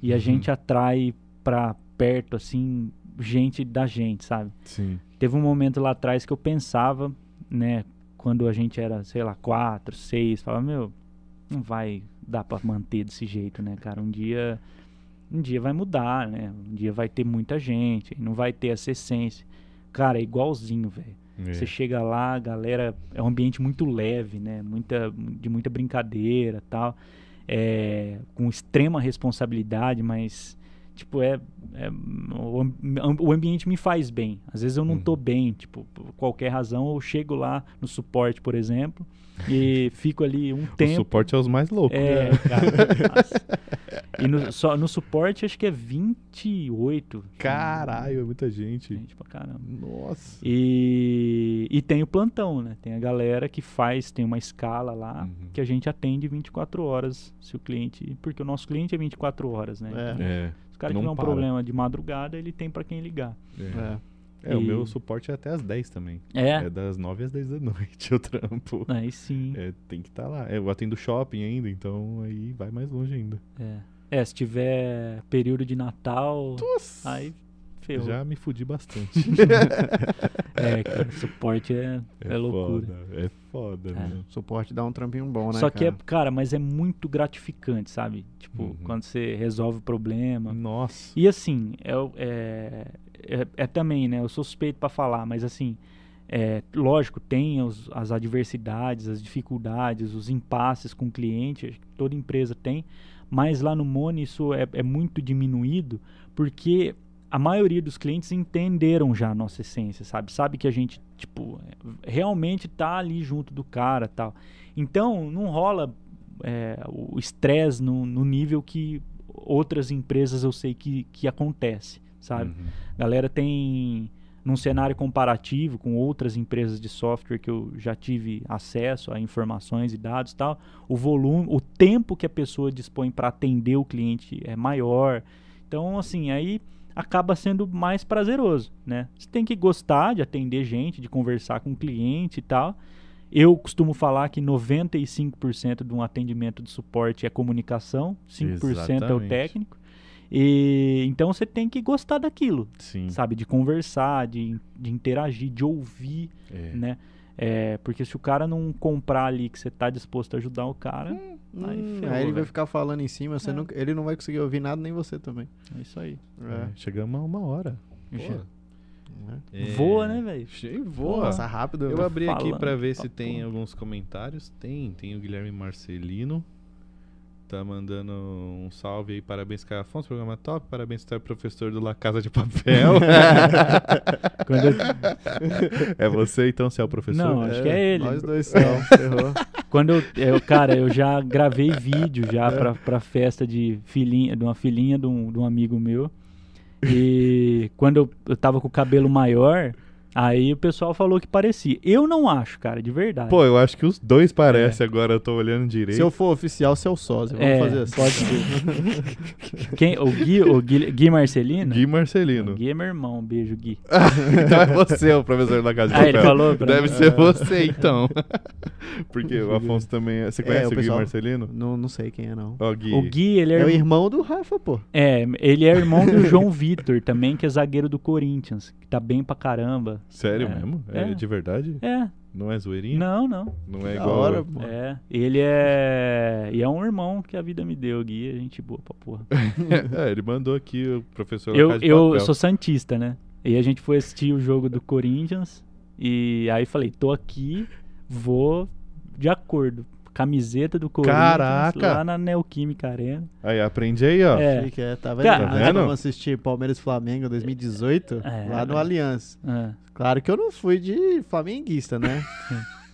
e a Uhum. gente atrai pra perto, assim, gente da gente, sabe? Sim. Teve um momento lá atrás que eu pensava, né, quando a gente era, sei lá, quatro, seis, falava, meu, não vai dar pra manter desse jeito, né, cara? Um dia, um dia vai mudar, né? Um dia vai ter muita gente, não vai ter essa essência. Cara, é igualzinho, velho. É. Você chega lá, a galera é um ambiente muito leve, né? Muita, de muita brincadeira, tal, é, com extrema responsabilidade, mas tipo é, é- o, o ambiente me faz bem. Às vezes eu não tô Uhum. bem, tipo por qualquer razão eu chego lá no suporte, por exemplo, e fico ali um O tempo. suporte é os mais loucos. É, né? cara. E no, só, no suporte acho que é 28. Caralho, é muita gente. Gente pra caramba. Nossa. E, e tem o plantão, né? Tem a galera que faz, tem uma escala lá Uhum. que a gente atende 24 horas se o cliente. Porque o nosso cliente é 24 horas, né? É. Então, É. se o cara não tiver um para. problema de madrugada, ele tem pra quem ligar. É. É. É, o E- meu suporte é até às 10 também. É, É das 9 às 10 da noite eu trampo. aí sim. É, tem que estar lá. É, Eu atendo shopping ainda, então aí vai mais longe ainda. É. É, se tiver período de Natal, Nossa! aí ferrou. Já me fudi bastante. É, cara, suporte é, é, loucura. Foda, é foda, É. mano. Suporte dá um trampinho bom, né? Só que é, cara? cara, mas é muito gratificante, sabe? Tipo, Uhum. quando você resolve o problema. Nossa. E assim, é, é, é, é também, né? Eu sou suspeito pra falar, mas assim, é, lógico, tem os- as adversidades, as dificuldades, os impasses com o cliente, acho que toda empresa tem, mas lá no Mone isso é, é muito diminuído, porque a maioria dos clientes entenderam já a nossa essência, sabe? Sabe que a gente, tipo, realmente tá ali junto do cara tal. Então, não rola é, o estresse no, no nível que outras empresas eu sei que, que acontece, sabe? Uhum. Galera tem, num cenário comparativo com outras empresas de software que eu já tive acesso a informações e dados e tal, o volume, o tempo que a pessoa dispõe para atender o cliente é maior. Então, assim, aí acaba sendo mais prazeroso, né? Você tem que gostar de atender gente, de conversar com o cliente e tal. Eu costumo falar que 95% de um atendimento de suporte é comunicação, 5% é o Exatamente. técnico. E então você tem que gostar daquilo, Sim. sabe? De conversar, de, de interagir, de ouvir, É. né? É, porque se o cara não comprar ali que você tá disposto a ajudar o cara, Hum, aí aí, ferrou, ele vai velho. ficar falando em cima, você É. nunca- ele não vai conseguir ouvir nada, nem você também. é isso aí. É, Chegamos a uma hora. Pô, Já- É. Voa, né, velho? Voa. Passa rápido. Eu abri aqui pra ver se tem alguns comentários. Tem, tem o Guilherme Marcelino. Tá mandando um salve aí, parabéns, Caio Afonso, programa top, parabéns, você é professor do La Casa de Papel. Eu- é você então, você é o professor? Não, acho que é ele. Nós dois são, ferrou. Quando eu, eu- cara, eu já gravei vídeo já pra, pra festa de filhinha, de uma filhinha de um, de um amigo meu. E quando eu, eu tava com o cabelo maior, aí o pessoal falou que parecia. Eu não acho, cara, de verdade. Pô, eu acho que os dois parecem agora, eu tô olhando direito. Se eu for oficial, você é o sósia. Vamos É, fazer assim. pode ser. Quem, o Gui, o Gui, Gui Marcelino? Gui O Marcelino. Gui é meu irmão, um beijo, Gui. então é você o professor da Casa de Ah, Papel. ele falou pra Deve mim. ser você então. Porque o Afonso também é... Você É, conhece o o Gui pessoal- Marcelino? Não, não sei quem é, não. Ó, Gui. O Gui, ele é, É o irmão- irmão do Rafa, pô. é, ele é irmão do João Vitor também, que é zagueiro do Corinthians, que tá bem pra caramba. Sério É. mesmo? É. É. de verdade? É, Não é zoeirinha? não, não. Não é Da igual... hora, pô. É, ele é. E é um irmão que a vida me deu, Gui, é gente boa pra porra. é, ele mandou aqui o professor eu eu sou Santista, né? E a gente foi assistir o jogo do Corinthians. E aí falei, tô aqui, vou de acordo. Camiseta do Corinthians Caraca! lá na Neoquímica Arena. Aí, aprende aí, ó. É. Achei que é, tá vendo? Cara, tá vendo? Vamos assistir Palmeiras e Flamengo 2018, É, lá no é. Allianz. É. Claro que eu não fui de flamenguista, né?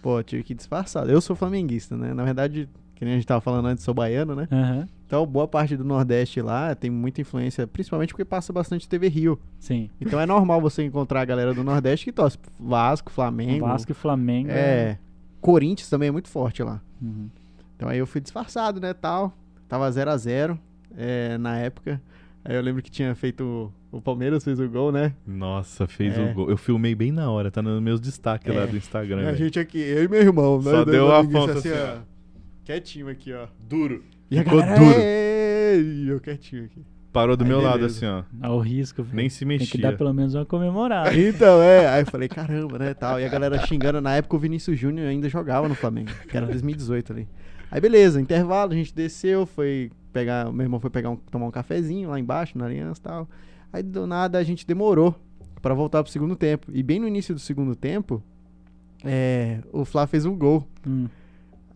Pô, tive que ir disfarçado. Eu sou flamenguista, né? Na verdade, que nem a gente tava falando antes, sou baiano, né? Aham, Então, boa parte do Nordeste lá tem muita influência, principalmente porque passa bastante TV Rio. Sim. Então é normal você encontrar a galera do Nordeste que torce Vasco, Flamengo. Vasco e Flamengo. É. Corinthians também é muito forte lá. Uhum. Então aí eu fui disfarçado, né, tal. Tava 0 a 0 é, na época. Aí eu lembro que tinha feito o Palmeiras fez o gol, né? Nossa, fez É. o gol. Eu filmei bem na hora, tá nos meus destaques É. lá do Instagram. A gente aqui, eu e meu irmão, né? Só deu a flamenguistas Afonso assim, ó. Quietinho aqui, ó. Duro. E a Ficou galera, duro. E eu quietinho aqui. Parou do Aí, meu lado beleza. assim, ó. Ao risco, velho. Nem se Tem que mexia. dar pelo menos uma comemorada. Então, é. Aí eu falei, caramba, né, tal. E a galera xingando. Na época o Vinícius Júnior ainda jogava no Flamengo, que era 2018 ali. Aí beleza, intervalo, a gente desceu, foi pegar, meu irmão foi pegar um, tomar um cafezinho lá embaixo, na Aliança e tal. Aí do nada a gente demorou pra voltar pro segundo tempo. E bem no início do segundo tempo, é, o Flá fez um gol. Hum.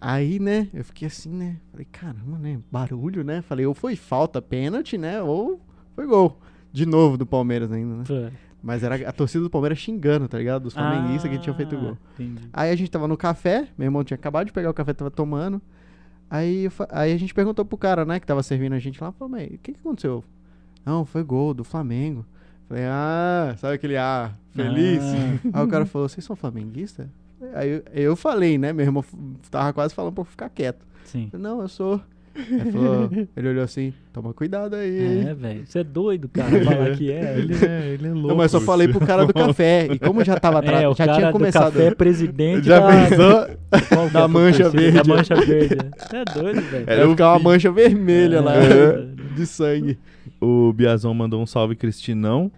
Aí, né, eu fiquei assim, né? Falei, caramba, né? Barulho, né? Falei, ou foi falta, pênalti, né? Ou foi gol. De novo do Palmeiras ainda, né? Pô. Mas era a torcida do Palmeiras xingando, tá ligado? Dos flamenguistas que tinham feito o gol. Ah, Entendi. Aí a gente tava no café, meu irmão tinha acabado de pegar o café, tava tomando. Aí, aí a gente perguntou pro cara, né, que tava servindo a gente lá, falou, mas o que que aconteceu? Não, foi gol do Flamengo. Falei, ah, sabe aquele ah, feliz? Ah. Aí o cara falou, vocês são flamenguistas? Aí eu, eu falei, né, meu irmão tava quase falando pra eu ficar quieto. Sim. Eu, Não, eu sou. Aí falou, ele olhou assim, toma cuidado aí? É, velho. Você é doido, cara, falar que é. Ele é, ele é louco. Não, mas eu só falei pro cara do café. E como já tava atrás, É, já cara tinha do começado. café é presidente Já da... pensou? Da é a mancha torcida? verde. Da mancha verde. Você é doido, velho. Era ficar uma mancha vermelha lá É. de sangue. O Biazon mandou um salve, Cristinão.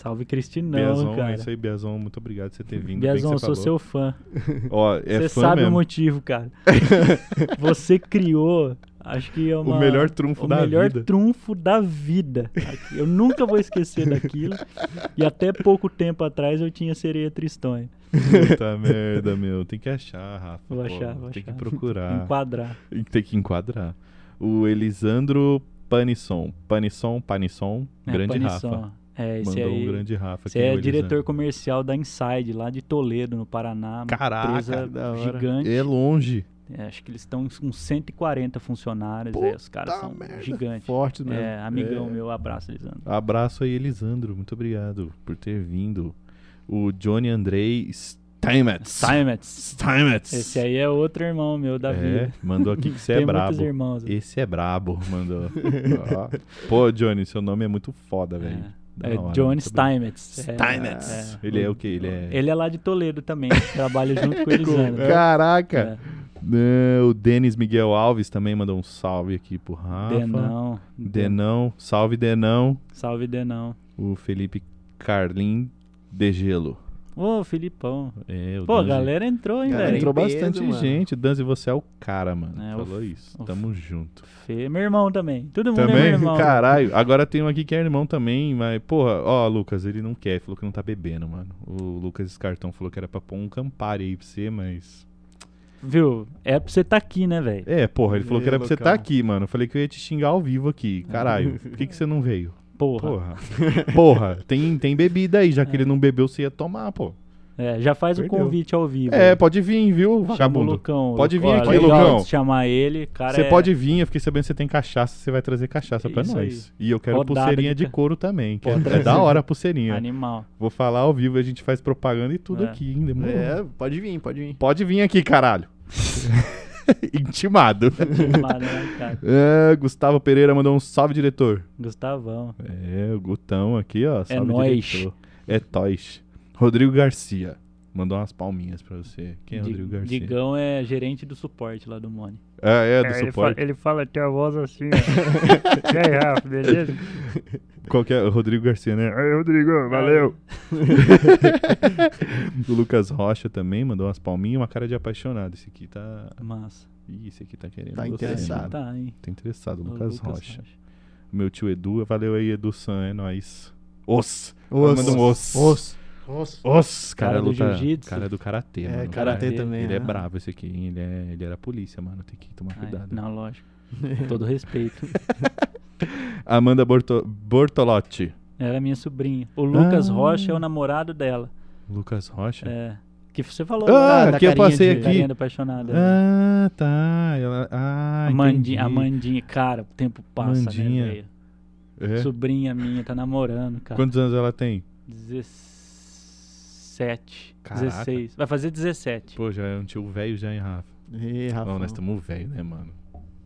Salve Cristinão, Biazon, cara. é isso aí, Biazon. Muito obrigado por você ter vindo. Biazon, eu que sou falou. seu fã. Ó, é Você fã sabe o mesmo. motivo, cara. Você criou, acho que é uma... O melhor trunfo o da melhor vida. trunfo da vida. Eu nunca vou esquecer daquilo. E até pouco tempo atrás eu tinha sereia tristonha. Puta merda, meu. Tem que achar, Rafa. Vou pô. achar, vou Tem que achar. procurar. Enquadrar. Tem que enquadrar. O Elisandro Panisson. Panisson, Panisson. É, grande Panisson. Rafa. É, esse Mandou aí. um grande Rafa. Você é diretor comercial da Inside, lá de Toledo, no Paraná. Caraca, empresa gigante. É longe. É, acho que eles estão com 140 funcionários. é, os caras são merda. gigantes. Fortes mesmo. É, amigão É. meu, abraço, Elisandro. Abraço aí, Elisandro. Muito obrigado por ter vindo. O Johnny Andrei Steinmetz. Steinmetz. Steinmetz. Esse aí é outro irmão meu da É, mandou aqui que você é brabo. irmãos. Esse é brabo, mandou. Pô, Johnny, seu nome é muito foda, velho. É, hora, muito Steinmetz. É, Steinmetz. é. Ele é o quê? Ele é. Ele é lá de Toledo também. trabalha junto com o Elisandro. Caraca! É. É, o Denis Miguel Alves também mandou um salve aqui pro Rafa. Denão. Denão. Salve, Denão. Salve, Denão. O Felipe Carlin de Gelo. Ô, Filipão. É, o Pô, a Danzi- galera entrou, hein, Galera velho? Entrou peso, bastante mano. gente. Danzi, você é o cara, mano. É, o Falou isso. o Tamo junto. Fê, meu irmão também. Todo mundo é Também? meu irmão. Caralho. Agora tem um aqui que é irmão também, mas, porra, ó, Lucas, ele não quer, falou que não tá bebendo, mano. O Lucas Escartão falou que era pra pôr um Campari aí pra você, mas. Viu? É pra você tá aqui, né, velho? É, porra, ele falou que era pra você Lucão. estar aqui, mano. Eu falei que eu ia te xingar ao vivo aqui. Caralho, por que, que você não veio? Porra. Porra. Porra, tem, tem bebida aí, já que ele não bebeu, você ia tomar, pô. É, já faz o Perdeu. convite ao vivo. É, pode vir, viu, Chama o vagabundo? Lucão. Pode vir aqui, legal Lucão. chamar ele, cara. Você é- pode vir, eu fiquei sabendo que você tem cachaça, você vai trazer cachaça pra Isso nós. E eu quero Rodada pulseirinha de de couro também, que é, Pode é trazer. da hora a pulseirinha. Animal. Vou falar ao vivo, a gente faz propaganda e tudo É. aqui, hein? Demorou. É, pode vir, pode vir. Pode vir aqui, caralho. Intimado. Animal, né, cara? É, Gustavo Pereira mandou um salve, diretor. Gustavão. É, o Gutão aqui, ó. Salve, nóis. diretor. É tois. Rodrigo Garcia. Mandou umas palminhas pra você. Quem é Rodrigo Garcia? Digão é gerente do suporte lá do Mone. É, é, do suporte. ele fala até a voz assim, ó. e aí, Rafa, beleza? Qual que é? O Rodrigo Garcia, né? Aí, Rodrigo, valeu. o Lucas Rocha também mandou umas palminhas, uma cara de apaixonado. Esse aqui tá. Massa. Ih, esse aqui tá querendo. Tá você, interessado. mano. Tá, hein? Tá interessado, O Lucas, Lucas Rocha. Meu tio Edu, valeu aí, Edu San, é nóis. Os. Os. Manda um os. Os. Os. Os. Cara Cara, do luta, jiu-jitsu. cara do karatê, É, mano. karatê Karatê. também. Ele é né? bravo esse aqui, hein? Ele, é, ele era polícia, mano. Tem que tomar Ai, cuidado. não, lógico. Todo respeito. Amanda Borto, Bortolotti. Ela é minha sobrinha. O Lucas Ah. Rocha é o namorado dela. Lucas Rocha. É. Que você falou. Ah, né? da aqui eu carinha passei de- aqui. Apaixonada. Ah, tá. Ela, ah, Amandinha, entendi. Amandinha, cara, o tempo passa, Amandinha. né, velho? É? Sobrinha minha, tá namorando, cara. Quantos anos ela tem? 17, Caraca. 16. Vai fazer 17. Pô, já é um tio velho já, hein, Rafa? Ih, Rafa. Não, nós estamos velho, né, mano?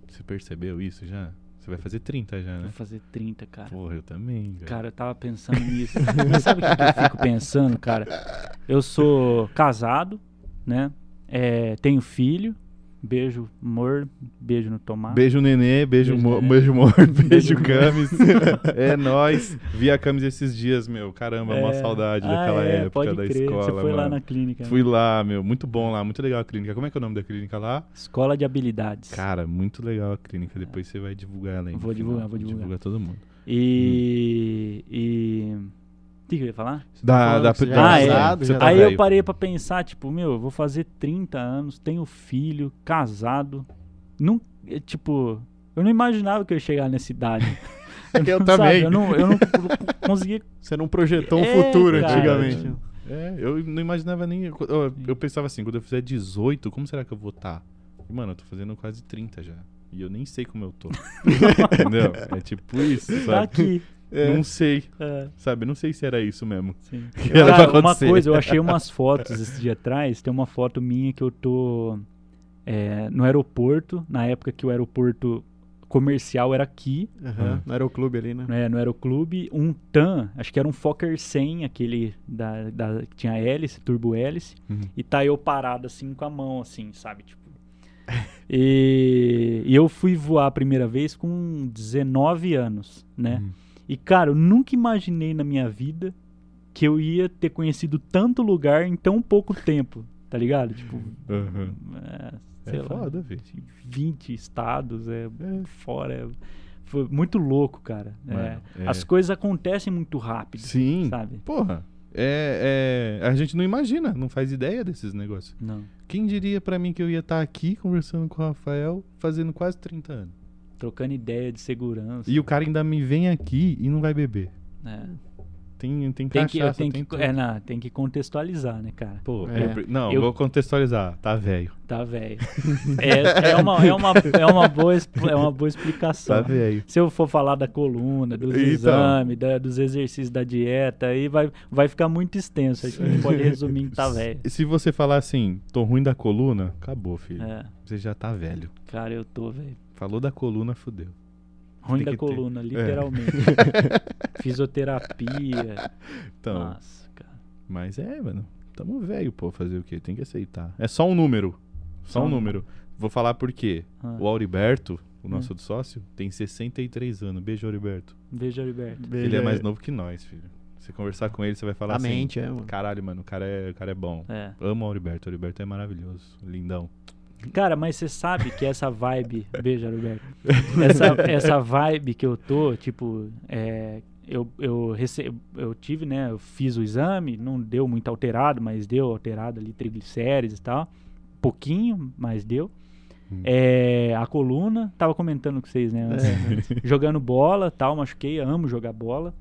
Você percebeu isso já? Você vai fazer 30 já, né? Vai fazer 30, cara. Porra, eu também, velho. Cara, eu tava pensando nisso. Mas sabe o que, que eu fico pensando, cara? Eu sou casado, né? É, tenho filho. Beijo, amor. Beijo no tomate. Beijo, Nenê. Beijo, Beijo, Nenê. beijo morto. Beijo, Beijo, Camis. é nóis. Vi a Camis esses dias, meu. Caramba, uma É. saudade Ah, daquela é, época da crer. escola, Você foi lá mano. na clínica. né? Fui lá, meu. Muito bom lá. Muito legal a clínica. Como é que é o nome da clínica lá? Escola de habilidades. Cara, muito legal a clínica. Depois você vai divulgar ela aí. Vou divulgar, vou divulgar. Divulga todo mundo. E. E. O que, que eu ia falar? Da, falando da, você já da- é é, casado, tá Aí eu parei pra pensar, tipo, meu, eu vou fazer 30 anos, tenho filho, casado. Não, é, tipo, eu não imaginava que eu ia chegar nessa idade. Eu não- também. sabe, eu não, eu não conseguia. Você não projetou um É, futuro cara. antigamente. É, eu não imaginava nem. Eu, eu pensava assim, quando eu fizer 18, como será que eu vou estar? Mano, eu tô fazendo quase 30 já. E eu nem sei como eu tô. Entendeu? É tipo isso, Tá sabe? Aqui. Não sei, É, sabe? Não sei se era isso mesmo. sim. Que era pra uma coisa, eu achei umas fotos esse dia atrás. Tem uma foto minha que eu tô é, no aeroporto, na época que o aeroporto comercial era aqui. Aham, No aeroclube ali, né? né, no Aeroclube, um TAM, acho que era um Fokker 100, aquele da, da, que tinha hélice, turbo hélice, Uhum. e tá eu parado assim com a mão, assim, sabe? Tipo. e, e eu fui voar a primeira vez com 19 anos, né? Uhum. E, cara, eu nunca imaginei na minha vida que eu ia ter conhecido tanto lugar em tão pouco tempo, tá ligado? Tipo, Uhum. é, sei É lá, foda, velho. 20 estados, é, fora. é- foi muito louco, cara. É, Mano, é. As coisas acontecem muito rápido, Sim. sabe? Porra. É, é, a gente não imagina, não faz ideia desses negócios. Não. Quem diria pra mim que eu ia estar aqui conversando com o Rafael fazendo quase 30 anos? Trocando ideia de segurança. E o cara ainda me vem aqui e não vai beber. É. Tem, tem Tem que, cachaça, tenho tem que, tudo. é, não, tem que contextualizar, né, cara? Pô, É. eu não, Eu- vou contextualizar. Tá velho. Tá velho. é, é, uma, é, uma, é, uma boa, é uma boa explicação. Tá velho. Se eu for falar da coluna, dos Então. exames, da- dos exercícios da dieta, aí vai, vai ficar muito extenso. Que a gente pode resumir em que tá velho. Se você falar assim, tô ruim da coluna, acabou, filho. É, Você já tá velho. cara, eu tô, velho. Falou da coluna, fudeu. Ruim da que ter. É. coluna, literalmente. Fisioterapia. Então, Nossa, cara. mas é, mano. Tamo velho, pô, fazer o quê? Tem que aceitar. É só um número. Só, Só um número. Vou falar por quê. Ah, O Auriberto, o nosso Hum. sócio, tem 63 anos. Beijo, Auriberto. Beijo, Alberto. Ele é mais novo que nós, filho. Você conversar com ele, você vai falar A assim. mente, é, mano. Caralho, mano, o cara é, o cara é bom. É. Amo o Auriberto. O Auriberto é maravilhoso. Lindão. Cara, mas você sabe que essa vibe. Beijo, Roberto. Essa, essa vibe que eu tô, tipo, é, eu, eu, rece... eu tive, né? Eu fiz o exame, não deu muito alterado, mas deu alterado ali, triglicérides e tal. Pouquinho, mas deu. Hum. É, a coluna, tava comentando com vocês, né? É. jogando bola, tal, machuquei, amo jogar bola.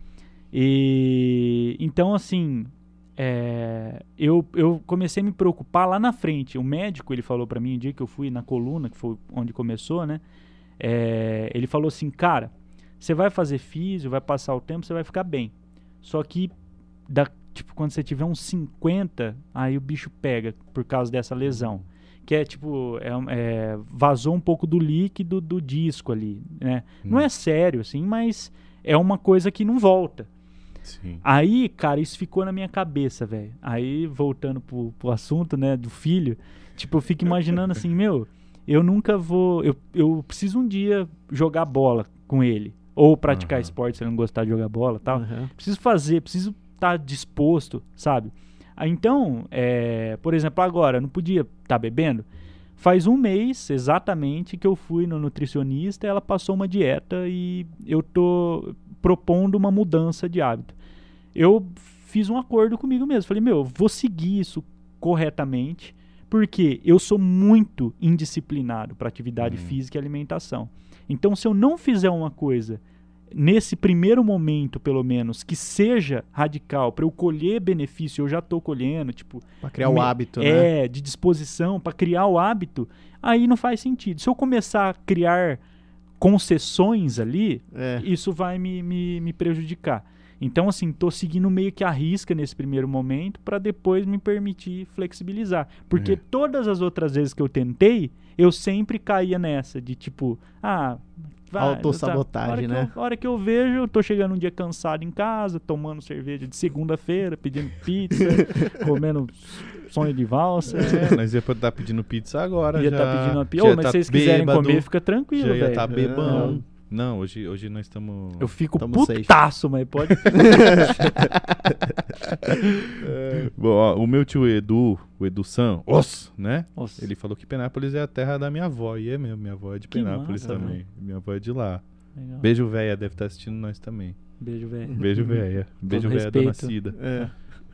E então assim, é, eu, eu comecei a me preocupar lá na frente. O médico ele falou pra mim, o dia que eu fui na coluna, que foi onde começou, né? É, ele falou assim, cara, você vai fazer físio, vai passar o tempo, você vai ficar bem. Só que da, tipo quando você tiver uns 50, aí o bicho pega por causa dessa lesão. Que é tipo, é, é, vazou um pouco do líquido do disco ali, né? Não Hum. é sério, assim, mas é uma coisa que não volta. Sim. Aí, cara, isso ficou na minha cabeça, velho. Aí, voltando pro, pro assunto, né, do filho, tipo, eu fico imaginando assim, meu, eu nunca vou. Eu, eu preciso um dia jogar bola com ele. Ou praticar Aham. esporte se ele não gostar de jogar bola e tal. Aham. Preciso fazer, preciso estar disposto, sabe? Ah, Então, é, por exemplo, agora, não podia estar bebendo. Faz um mês exatamente que eu fui no nutricionista, ela passou uma dieta e eu tô propondo uma mudança de hábito. Eu fiz um acordo comigo mesmo. Falei, meu, eu vou seguir isso corretamente, porque eu sou muito indisciplinado para atividade Hum. física e alimentação. Então, se eu não fizer uma coisa nesse primeiro momento, pelo menos, que seja radical, para eu colher benefício, eu já tô colhendo, tipo, Pra criar o hábito, né? é, de disposição para criar o hábito, aí não faz sentido. Se eu começar a criar concessões ali, É. isso vai me, me, me prejudicar. Então, assim, tô seguindo meio que a risca nesse primeiro momento para depois me permitir flexibilizar. Porque É. todas as outras vezes que eu tentei, eu sempre caía nessa, de tipo, ah. vai, Autossabotagem, tá. A hora que né? eu- A hora que eu vejo, eu tô chegando um dia cansado em casa, tomando cerveja de segunda-feira, pedindo pizza, comendo sonho de valsa. É, nós ia estar pedindo pizza agora. Ia já, estar pedindo uma pizza. Ô, mas tá se vocês quiserem bêbado, comer, fica tranquilo, Já ia velho. estar É. bebão. Não, hoje, hoje nós estamos. Eu fico Tamo safe. putaço, mas pode. Bom, ó, o meu tio Edu, o Edu San, os, né? Nossa. Ele falou que Penápolis é a terra da minha avó. E é mesmo, minha avó é de Que Penápolis massa, também. Minha avó é de lá. Legal. Beijo, véia, deve estar assistindo nós também. Beijo, velho. Beijo, véia. Beijo, véia, dona Cida. É.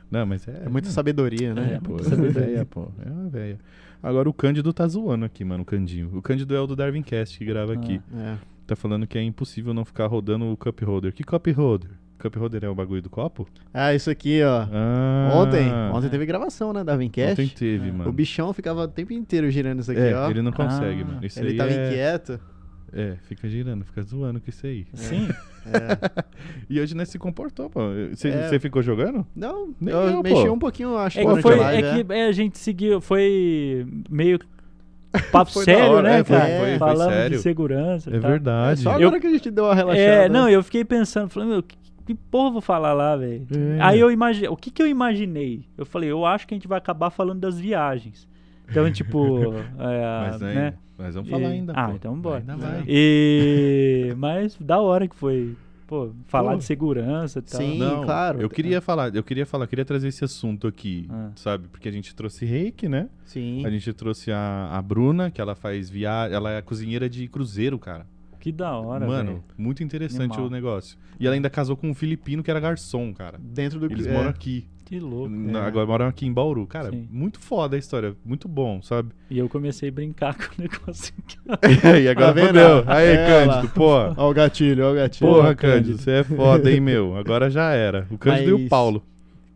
Não, mas é. É muita sabedoria, né? É, pô, muita é uma sabedoria. véia, pô. É uma véia. Agora o Cândido tá zoando aqui, mano, o Candinho. O Cândido é o do Darwin Cast que grava aqui. É. Tá falando que é impossível não ficar rodando o cup holder. Que cup holder? Cup holder é o bagulho do copo? Ah, isso aqui, ó. Ah, Ontem, ontem teve gravação, né, da Vincast. Ontem teve, É. mano. O bichão ficava o tempo inteiro girando isso aqui, é, ó. ele não consegue, Ah, mano. Isso Ele aí tava é... inquieto. É, fica girando, fica zoando com isso aí. Sim. É. E hoje nós se comportou, pô. Você É. você ficou jogando? Não, Nem eu, eu, mexi pô. um pouquinho, acho. É que, foi, live, é que é, a gente seguiu, foi meio papo Foi sério, hora, né, é, foi- cara? foi- foi Falando sério. de segurança. e É tal. É verdade. só Eu- agora que a gente deu uma relaxada. É, não, eu fiquei pensando, falando, meu, que, que porra eu vou falar lá, velho? É. Aí eu imaginei, o que que eu imaginei? Eu falei, eu acho que a gente vai acabar falando das viagens. Então, tipo, é, Mas, aí, né? mas vamos E- falar ainda, Ah, pô. então bora. Ainda vai. E... Mas da hora que foi, pô, falar Pô. de segurança e tal. Sim. Não, claro. Eu queria falar, eu queria falar, queria trazer esse assunto aqui, Ah. sabe? Porque a gente trouxe reiki, né? Sim. A gente trouxe a, a Bruna, que ela faz viagem, ela é cozinheira de cruzeiro, cara. Que da hora, Mano, velho. muito interessante Animal. o negócio. E ela ainda casou com um filipino que era garçom, cara. Dentro do Eles é, moram aqui. Que louco. Na- É. Agora moram aqui em Bauru. Cara, Sim. muito foda a história. Muito bom, sabe? E eu comecei a brincar com o negócio aqui. e agora vendo? fodeu. Aí, É, Cândido, lá. pô. Ó o gatilho, ó o gatilho. Porra, Cândido, Cândido. você é foda, hein, meu? Agora já era. O Cândido e o Mas- Paulo.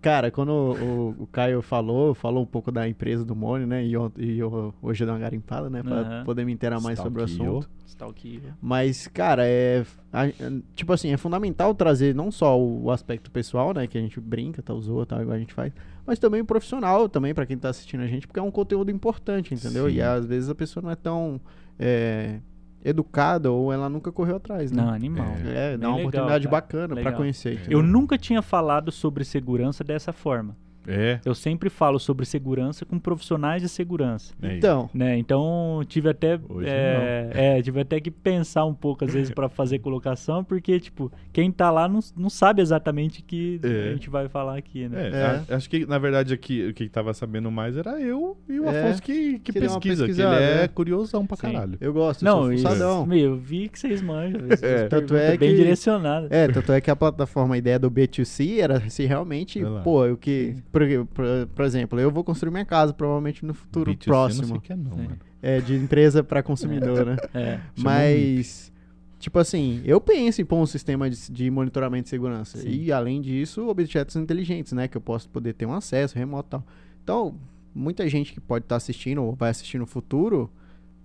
Cara, quando o, o- Caio falou, falou um pouco da empresa do Mônio, né? E, ont- e eu, hoje eu dei uma garimpada, né? Pra Aham. poder me inteirar mais sobre o assunto. Stalkeio. Mas, cara, é. a- tipo assim, é fundamental trazer não só o, o aspecto pessoal, né? Que a gente brinca, tal, zoa, tal, igual a gente faz, mas também o profissional, também, pra quem tá assistindo a gente, porque é um conteúdo importante, entendeu? Sim. E às vezes a pessoa não é tão é, educada ou ela nunca correu atrás, né? Não, animal. É, Bem dá uma legal, oportunidade cara. bacana pra Legal. conhecer. Eu entendeu? nunca tinha falado sobre segurança dessa forma. É. Eu sempre falo sobre segurança com profissionais de segurança. é Então, Né? Então tive até Hoje é, é, tive até que pensar um pouco às vezes para fazer colocação, porque tipo quem tá lá não, não sabe exatamente o que É. a gente vai falar aqui, né? É, É. a- acho que na verdade aqui o que tava sabendo mais era eu e o É, Afonso que, que que pesquisa, que ele é né? curiosão pra Sim. caralho. eu gosto, eu Não, sou isso, fuçadão. meu, eu vi que vocês manjam. Vocês É. Tanto é bem que- direcionadas. É, tanto é que a plataforma, a ideia do B2C era se realmente, pô, o que, por, por, por exemplo, eu vou construir minha casa provavelmente no futuro B2C, eu Não sei próximo, é não, é, de empresa para consumidor, né? É. Mas, tipo assim, eu penso em pôr um sistema de, de monitoramento de segurança. Sim. E, além disso, objetos inteligentes, né? Que eu posso poder ter um acesso remoto e tal. Então, muita gente que pode estar assistindo ou vai assistir no futuro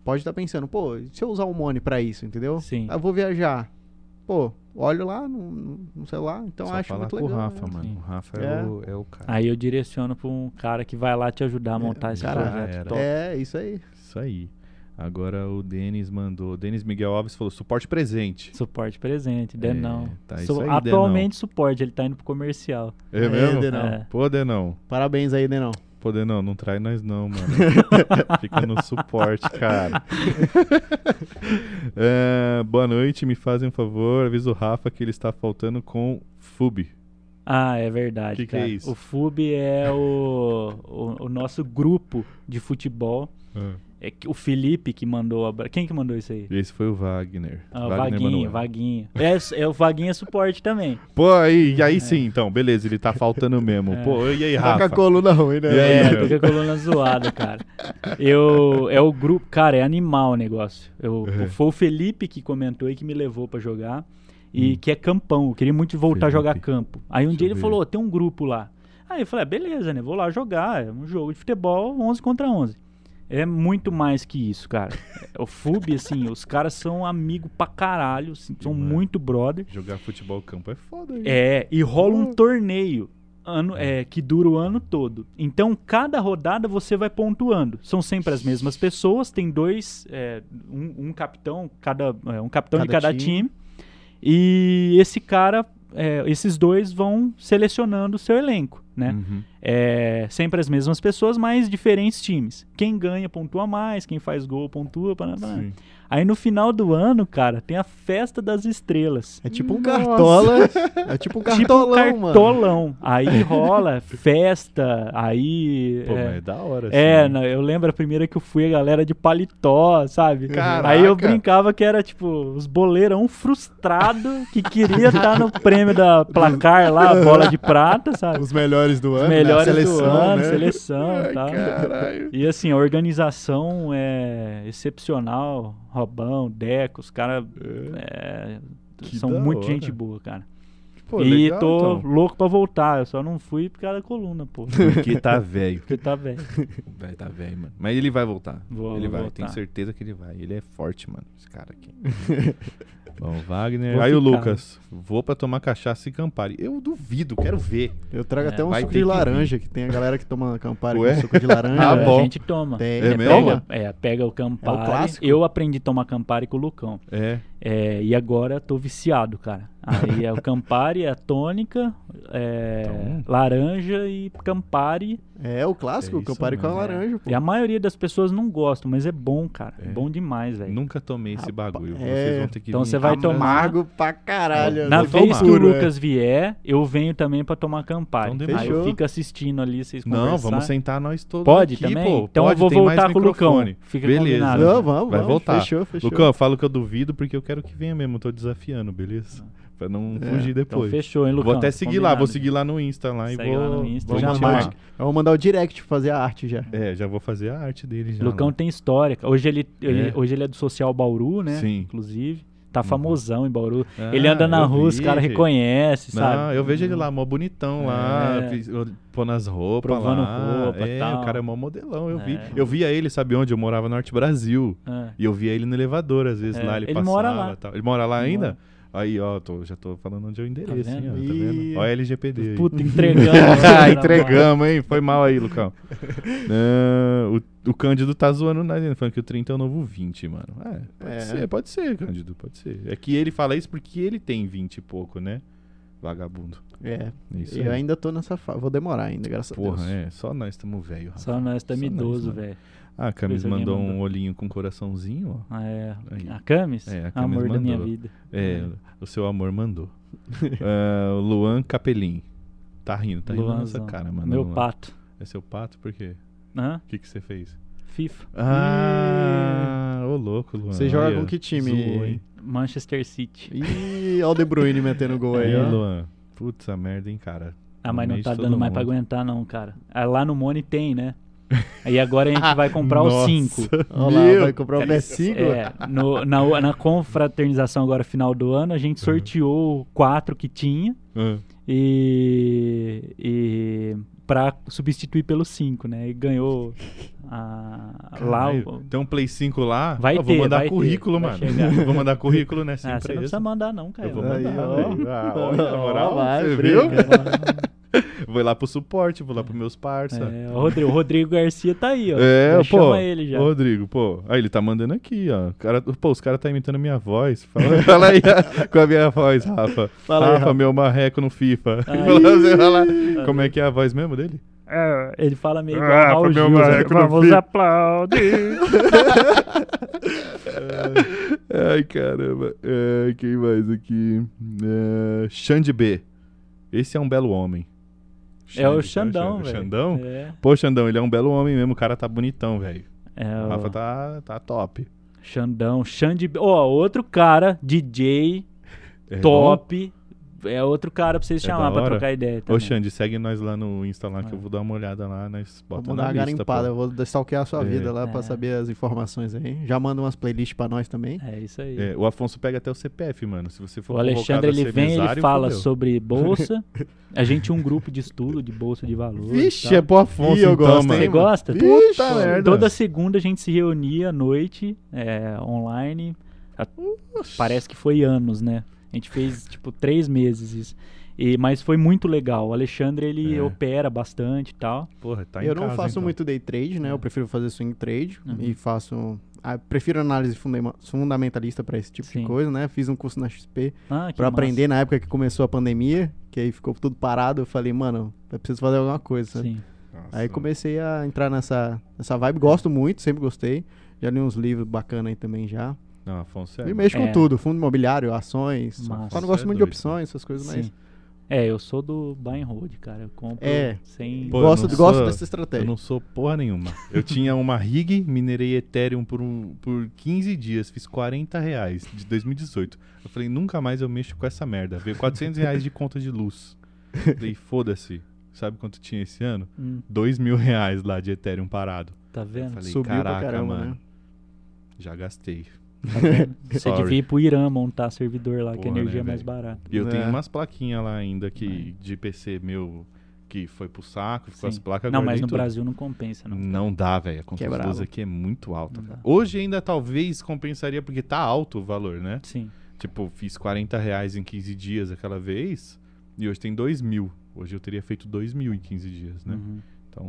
pode estar pensando, pô, se eu usar o Mone pra isso, entendeu? Sim. Eu vou viajar. Pô, olho lá no, no celular, então Só acho falar muito com legal. o Rafa, né? mano. O Rafa é, É. o, é o cara. Aí eu direciono para um cara que vai lá te ajudar a montar esse cara, projeto. É, isso aí. Isso aí. Agora o Denis mandou. Denis Miguel Alves falou: suporte presente. Suporte presente, É, Denão. tá, Su- isso aí, atualmente suporte, ele tá indo pro comercial. É, É, mesmo? Denão. É. Pô, Denão. Parabéns aí, Denão. Pô, Denão, não trai nós não, mano. Fica no suporte, cara. É, boa noite, me fazem um favor. Avisa o Rafa que ele está faltando com FUB. Ah, é verdade. Que que é isso? O FUB é o, o, o nosso grupo de futebol. É que o Felipe que mandou. a- Quem que mandou isso aí? Esse foi o Wagner. Ah, Wagner Vaguinho, Manuel. Vaguinho. É, é, o Vaguinho é suporte também. Pô, aí, e aí sim, então, beleza, ele tá faltando mesmo. É. Pô, e aí, Tá com a Rafa? coluna ruim, né? É, tô com a coluna zoada, cara. Eu, é o grupo. Cara, é animal o negócio. Eu, Uhum. Foi o Felipe que comentou e que me levou pra jogar. E Hum. que é campão. Eu queria muito voltar a jogar Felipe. campo. Aí um Deixa dia ele ver. falou: tem um grupo lá. Aí eu falei: ah, beleza, né? Vou lá jogar. É um jogo de futebol 11 contra 11. É muito mais que isso, cara. o FUB, assim, os caras são amigo pra caralho. assim, são Demais. muito brother. Jogar futebol campo é foda. hein? É, e rola um torneio ano, é, que dura o ano todo. Então, cada rodada você vai pontuando. São sempre as mesmas pessoas, tem dois, é, um, um capitão, cada, é, um capitão de Cada cada time. time. E esse cara, é, esses dois vão selecionando o seu elenco, né? Uhum. É, sempre as mesmas pessoas, mas diferentes times. Quem ganha pontua mais, quem faz gol pontua. Pá. Sim. Aí no final do ano, cara, tem a festa das estrelas. É tipo um Nossa. cartola. É tipo um Tipo cartolão, mano. cartolão. Aí rola festa, aí. Pô, é, mas é da hora, é, assim. na- eu lembro a primeira que eu fui a galera de paletó, sabe? Caraca. Aí eu brincava que era tipo os boleirão frustrado que queria estar no prêmio da placar lá, a bola de prata, sabe? Os melhores do Os ano, né? melhores A seleção, do ano, né? seleção Ai, e tal. caralho. E assim, a organização é excepcional. Robão, Deco, os caras é, Que são muito hora. gente boa, cara. Pô, e legal, tô então. louco pra voltar. Eu só não fui por causa da coluna, pô. Porque tá velho. Porque tá velho. Vai, tá velho, mano. Mas ele vai voltar. Vou- ele vou vai, voltar. tenho certeza que ele vai. Ele é forte, mano, esse cara aqui. Bom, Wagner. Vou Aí o ficar. Lucas. Vou pra tomar cachaça e Campari. Eu duvido, quero ver. Eu trago É, até um suco de que laranja, que tem a galera que toma Campari Ué? com suco de laranja. Ah, né? bom. A gente toma. Tem, É mesmo? Toma. Pega, é, pega o Campari. clássico. eu aprendi a tomar Campari com o Lucão. É. É, e agora tô viciado, cara. Aí é o Campari, é a tônica, é, Então. laranja e Campari. É o clássico, É isso Campari com a é. laranja, pô. E a maioria das pessoas não gostam, mas é bom, cara. É, É. bom demais, velho. Nunca tomei esse bagulho. é. Vocês vão ter que Então você vai tomar- Amargo pra caralho. Na né? vez que o é. Lucas vier, eu venho também pra tomar Campari. Então Aí eu fico assistindo ali, vocês Não, conversar. vamos sentar nós todos Pode aqui, também? pô. Então eu Pode, vou tem mais voltar com o Lucão. Fica Beleza. combinado. Não, vamos, Vai vamos. voltar. Fechou, fechou. Lucão, eu falo que eu duvido porque eu quero que venha mesmo. Eu tô desafiando, beleza? Pra não É. fugir Então depois. fechou, hein, Lucão? vou até seguir lá, vou Combinado. seguir lá no Insta lá e Segue vou. lá no Insta, vou já marca. Eu vou mandar o direct fazer a arte já. É, já vou fazer a arte dele já. Lucão lá. tem história. Hoje ele, ele- É. hoje ele é do Social Bauru, né? Sim. Inclusive. Tá Uhum. famosão em Bauru. Ah, ele anda na rua, os vi. caras reconhecem, Não, sabe? eu vejo ele lá, mó bonitão lá, É. fiz- pondo as roupas Provando lá. roupa, é, tal. o cara é mó modelão, eu vi. É. Eu via ele, sabe onde? Eu morava no Norte Brasil. Ah, E eu via ele no elevador, às vezes, É, lá, ele, ele passava mora lá. tal. Ele mora lá Ele ainda? mora. Aí, ó, tô- já tô falando onde é o endereço, Tá hein, ó, vendo? tá vendo? A LGPD. Puta, entregando. ah, entregamos, hein? Foi mal aí, Lucão. Ah, o, o Cândido tá zoando nós, ainda, falando que o 30 é o novo 20, mano. É, pode É. ser, pode ser, Cândido, pode ser. É que ele fala isso porque ele tem 20 e pouco, né? Vagabundo. É, Isso eu aí. ainda tô nessa fase. Vou demorar ainda, graças a Porra, Deus. é. Só nós estamos velho. Só nós estamos Só nós, idosos, mano. velho. Ah, a Camis mandou um mandou. olhinho com coraçãozinho, ó. Ah, é. Aí. A Camis? É, a Camis Amor da minha mandou. vida. É, o seu amor mandou. O Luan Capelin. Tá rindo, tá rindo na nossa Luanzão. cara, mano. Meu Luan. pato. É seu pato por quê? Hã? O que que você fez? FIFA. Ah, ô louco, Luan. Você joga Olha, com que time? zoou, hein? Manchester City. Ih, ó o De Bruyne metendo gol aí, Aí, ó. Luan. Putz, a merda, hein, cara. Ah, mas não tá dando mais pra mundo. aguentar, não, cara. Ah, Lá no Money tem, né? Aí agora a gente vai comprar os Nossa. 5. Olha lá, vai comprar o PS5? É, no- na, na confraternização agora, final do ano, a gente sorteou quatro que tinha Ah, e, e para substituir pelos 5, né? E ganhou a, lá caralho. o... Tem um Play 5 lá? Vai eu vou ter, mandar vai ter, currículo, vai mano. vou mandar currículo nessa Ah, você não precisa mandar não, cara. Eu vou Aí, mandar, ó. velho. Ah, olha, na moral, Vai, você briga. viu? Vou lá pro suporte, vou lá pros meus parça. É, o, Rodrigo, o Rodrigo Garcia tá aí, ó. É, Já pô. chama ele já. Ô, Rodrigo, pô. Aí ele tá mandando aqui, ó. Cara, pô, os caras tá imitando minha voz. Fala, fala aí com a minha voz, Rafa. Fala aí, Rafa, Rafa. meu marreco no FIFA. Aí. Fala, como é que é a voz mesmo dele? É, ele fala meio igual Ah, ao Gil, marreco no Vamos fim." aplaudir. Ai, caramba. É, quem mais aqui? É, Xande B. Esse é um belo homem. É o Xandão, velho. Xandão? É, Pô, Xandão, ele é um belo homem mesmo. O cara tá bonitão, velho. é O Rafa tá, tá top. Xandão. Xande... Ó, outro cara, DJ, É top. É outro cara pra vocês É chamar pra trocar ideia Ô, também. Xande, segue nós lá no Insta lá que É. eu vou dar uma olhada lá. Nós bota Vamos na dar uma lista, garimpada, pô. eu vou stalkear a sua É. vida lá pra É. saber as informações aí. Já manda umas playlists pra nós também. É isso aí. É, o Afonso pega até o CPF, mano. Se você for O Alexandre, ele vem, ele fala fudeu. sobre bolsa. A gente tinha um grupo de estudo de bolsa de valores. Vixe, é pro Afonso Ih, eu então, gosto, mano. hein, Você gosta? Puta merda. Toda segunda a gente se reunia à noite, é, online. Parece que foi anos, né? A gente fez, tipo, três meses isso. E, mas foi muito legal. O Alexandre, ele É. opera bastante e tal. Porra, tá em eu não casa, faço então. muito day trade, né? É. Eu prefiro fazer swing trade Uhum. e faço. ah, prefiro análise fundema- fundamentalista pra esse tipo Sim. de coisa, né? Fiz um curso na XP Ah, massa. aprender na época que começou a pandemia, que aí ficou tudo parado. Eu falei, mano, eu preciso fazer alguma coisa. sabe? Sim. Nossa. Aí comecei a entrar nessa, nessa vibe. Gosto muito, sempre gostei. Já li uns livros bacanas aí também já. Não, Afonso é. e mexo É. com tudo, fundo imobiliário, ações. Massa. Só não gosto é muito de doido. opções, essas coisas, mas Sim. É, eu sou do buy and hold, cara. Eu compro É. sem... Pô, eu gosto, gosto sou- dessa Eu estratégia. não sou porra nenhuma. Eu tinha uma rig, minerei Ethereum por, um, por 15 dias, fiz 40 reais de 2018. Eu falei, nunca mais eu mexo com essa merda. Veio 400 reais de conta de luz. Falei, foda-se. Sabe quanto tinha esse ano? Hum, 2 mil reais lá de Ethereum parado. tá vendo? Falei, Subiu pra caraca, caramba, mano. né? Já gastei. Você Sorry. devia ir pro Irã montar servidor lá, que a Porra, energia né, é mais barata. E eu É. tenho umas plaquinhas lá ainda que de PC meu que foi pro saco, ficou as Sim. placas Não, mas no tudo. Brasil não compensa, não. Não dá, velho. A conta é aqui é muito alta. Hoje ainda talvez compensaria porque tá alto o valor, né? Sim. Tipo, fiz 40 reais em 15 dias aquela vez e hoje tem 2 mil. Hoje eu teria feito 2 mil em 15 dias, né? Uhum. Então,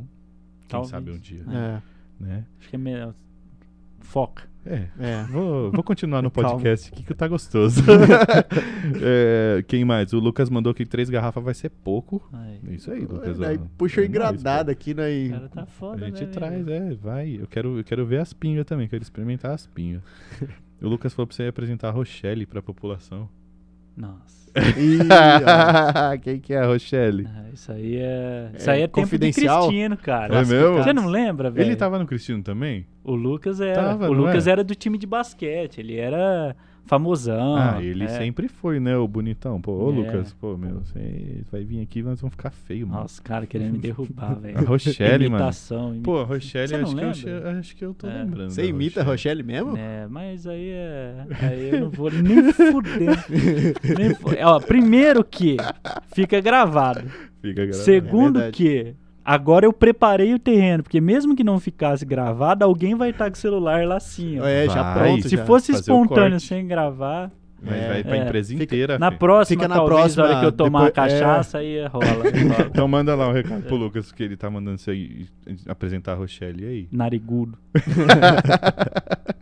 quem Talvez. sabe um dia, É, né? Acho que é melhor. Foca. É. é. Vou, vou continuar no podcast aqui que tá gostoso. É, quem mais? O Lucas mandou que três garrafas vai ser pouco. Aí. Isso aí, Lucas. Aí ó. puxou É nóis, engradado aqui, né? O cara tá foda, A gente né, traz, é, vai. Eu quero, eu quero ver as pingas também, quero experimentar as pingas. o Lucas falou pra você apresentar a Rochelle pra população. Nossa. Ih. Quem que é a Rochelle? Ah, isso aí é. É Isso aí é tempo de confidencial? Cristino, cara. É mesmo? Você não lembra, velho? Ele tava no Cristino também? O Lucas era. Tava, o Lucas é? era do time de basquete. Ele era famosão. ah, ele é. sempre foi, né, o bonitão. Pô, ô É. Lucas, pô, meu, você vai vir aqui, nós vamos ficar feio, mano. Nossa, cara, querendo me derrubar, velho. A Rochelle, mano. Imitação, imitação. Pô, a Rochelle, acho que, eu, acho que eu tô É. lembrando. Você imita a Rochelle mesmo? É, mas aí é. Aí eu não vou nem fuder. nem fu- Ó, primeiro que fica gravado. Fica gravado. Segundo É que agora eu preparei o terreno, porque mesmo que não ficasse gravado, alguém vai estar com o celular lá assim, ó. É, já Vai. pronto. Se já. fosse espontâneo sem gravar, Mas É, vai pra é. empresa Fica- inteira, na próxima, Fica na talvez, próxima, hora que eu tomar depois- uma cachaça, aí rola. rola. Então manda lá um recado pro Lucas, que ele tá mandando você apresentar a Rochelle. E aí? Narigudo.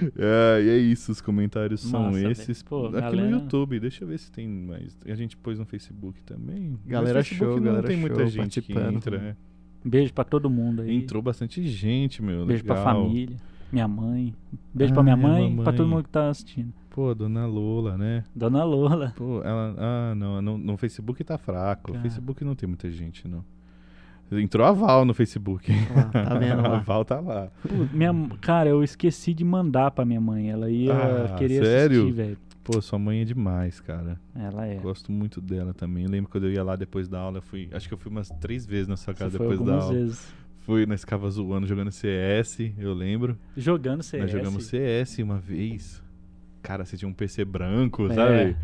É, e é isso, os comentários são esses. Pô, Aqui galera- no YouTube, deixa eu ver se tem mais. A gente pôs no Facebook também. Galera Facebook show, não galera tem muita show, gente que entra. também. é. Beijo pra todo mundo aí. Entrou bastante gente, meu. Beijo pra legal. família, minha mãe. Beijo Ah, pra minha mãe e pra todo mundo que tá assistindo. Pô, Dona Lola, né? Dona Lola. Pô, ela. Ah, não, no, no Facebook tá fraco. Cara. No Facebook não tem muita gente, não. Entrou a Val no Facebook. Lá, tá vendo a lá? Val tá lá. Pô, minha, cara, eu esqueci de mandar pra minha mãe. Ela ia Ah, querer sério? assistir, velho. Pô, sua mãe é demais, cara. Ela é. Gosto muito dela também. Eu lembro quando eu ia lá depois da aula, eu fui. Acho que eu fui umas três vezes na sua Você casa foi depois da aula. vezes. Fui, nós ficava zoando, jogando CS, eu lembro. Jogando CS. Nós jogamos CS uma vez. Cara, você tinha um PC branco, É. sabe?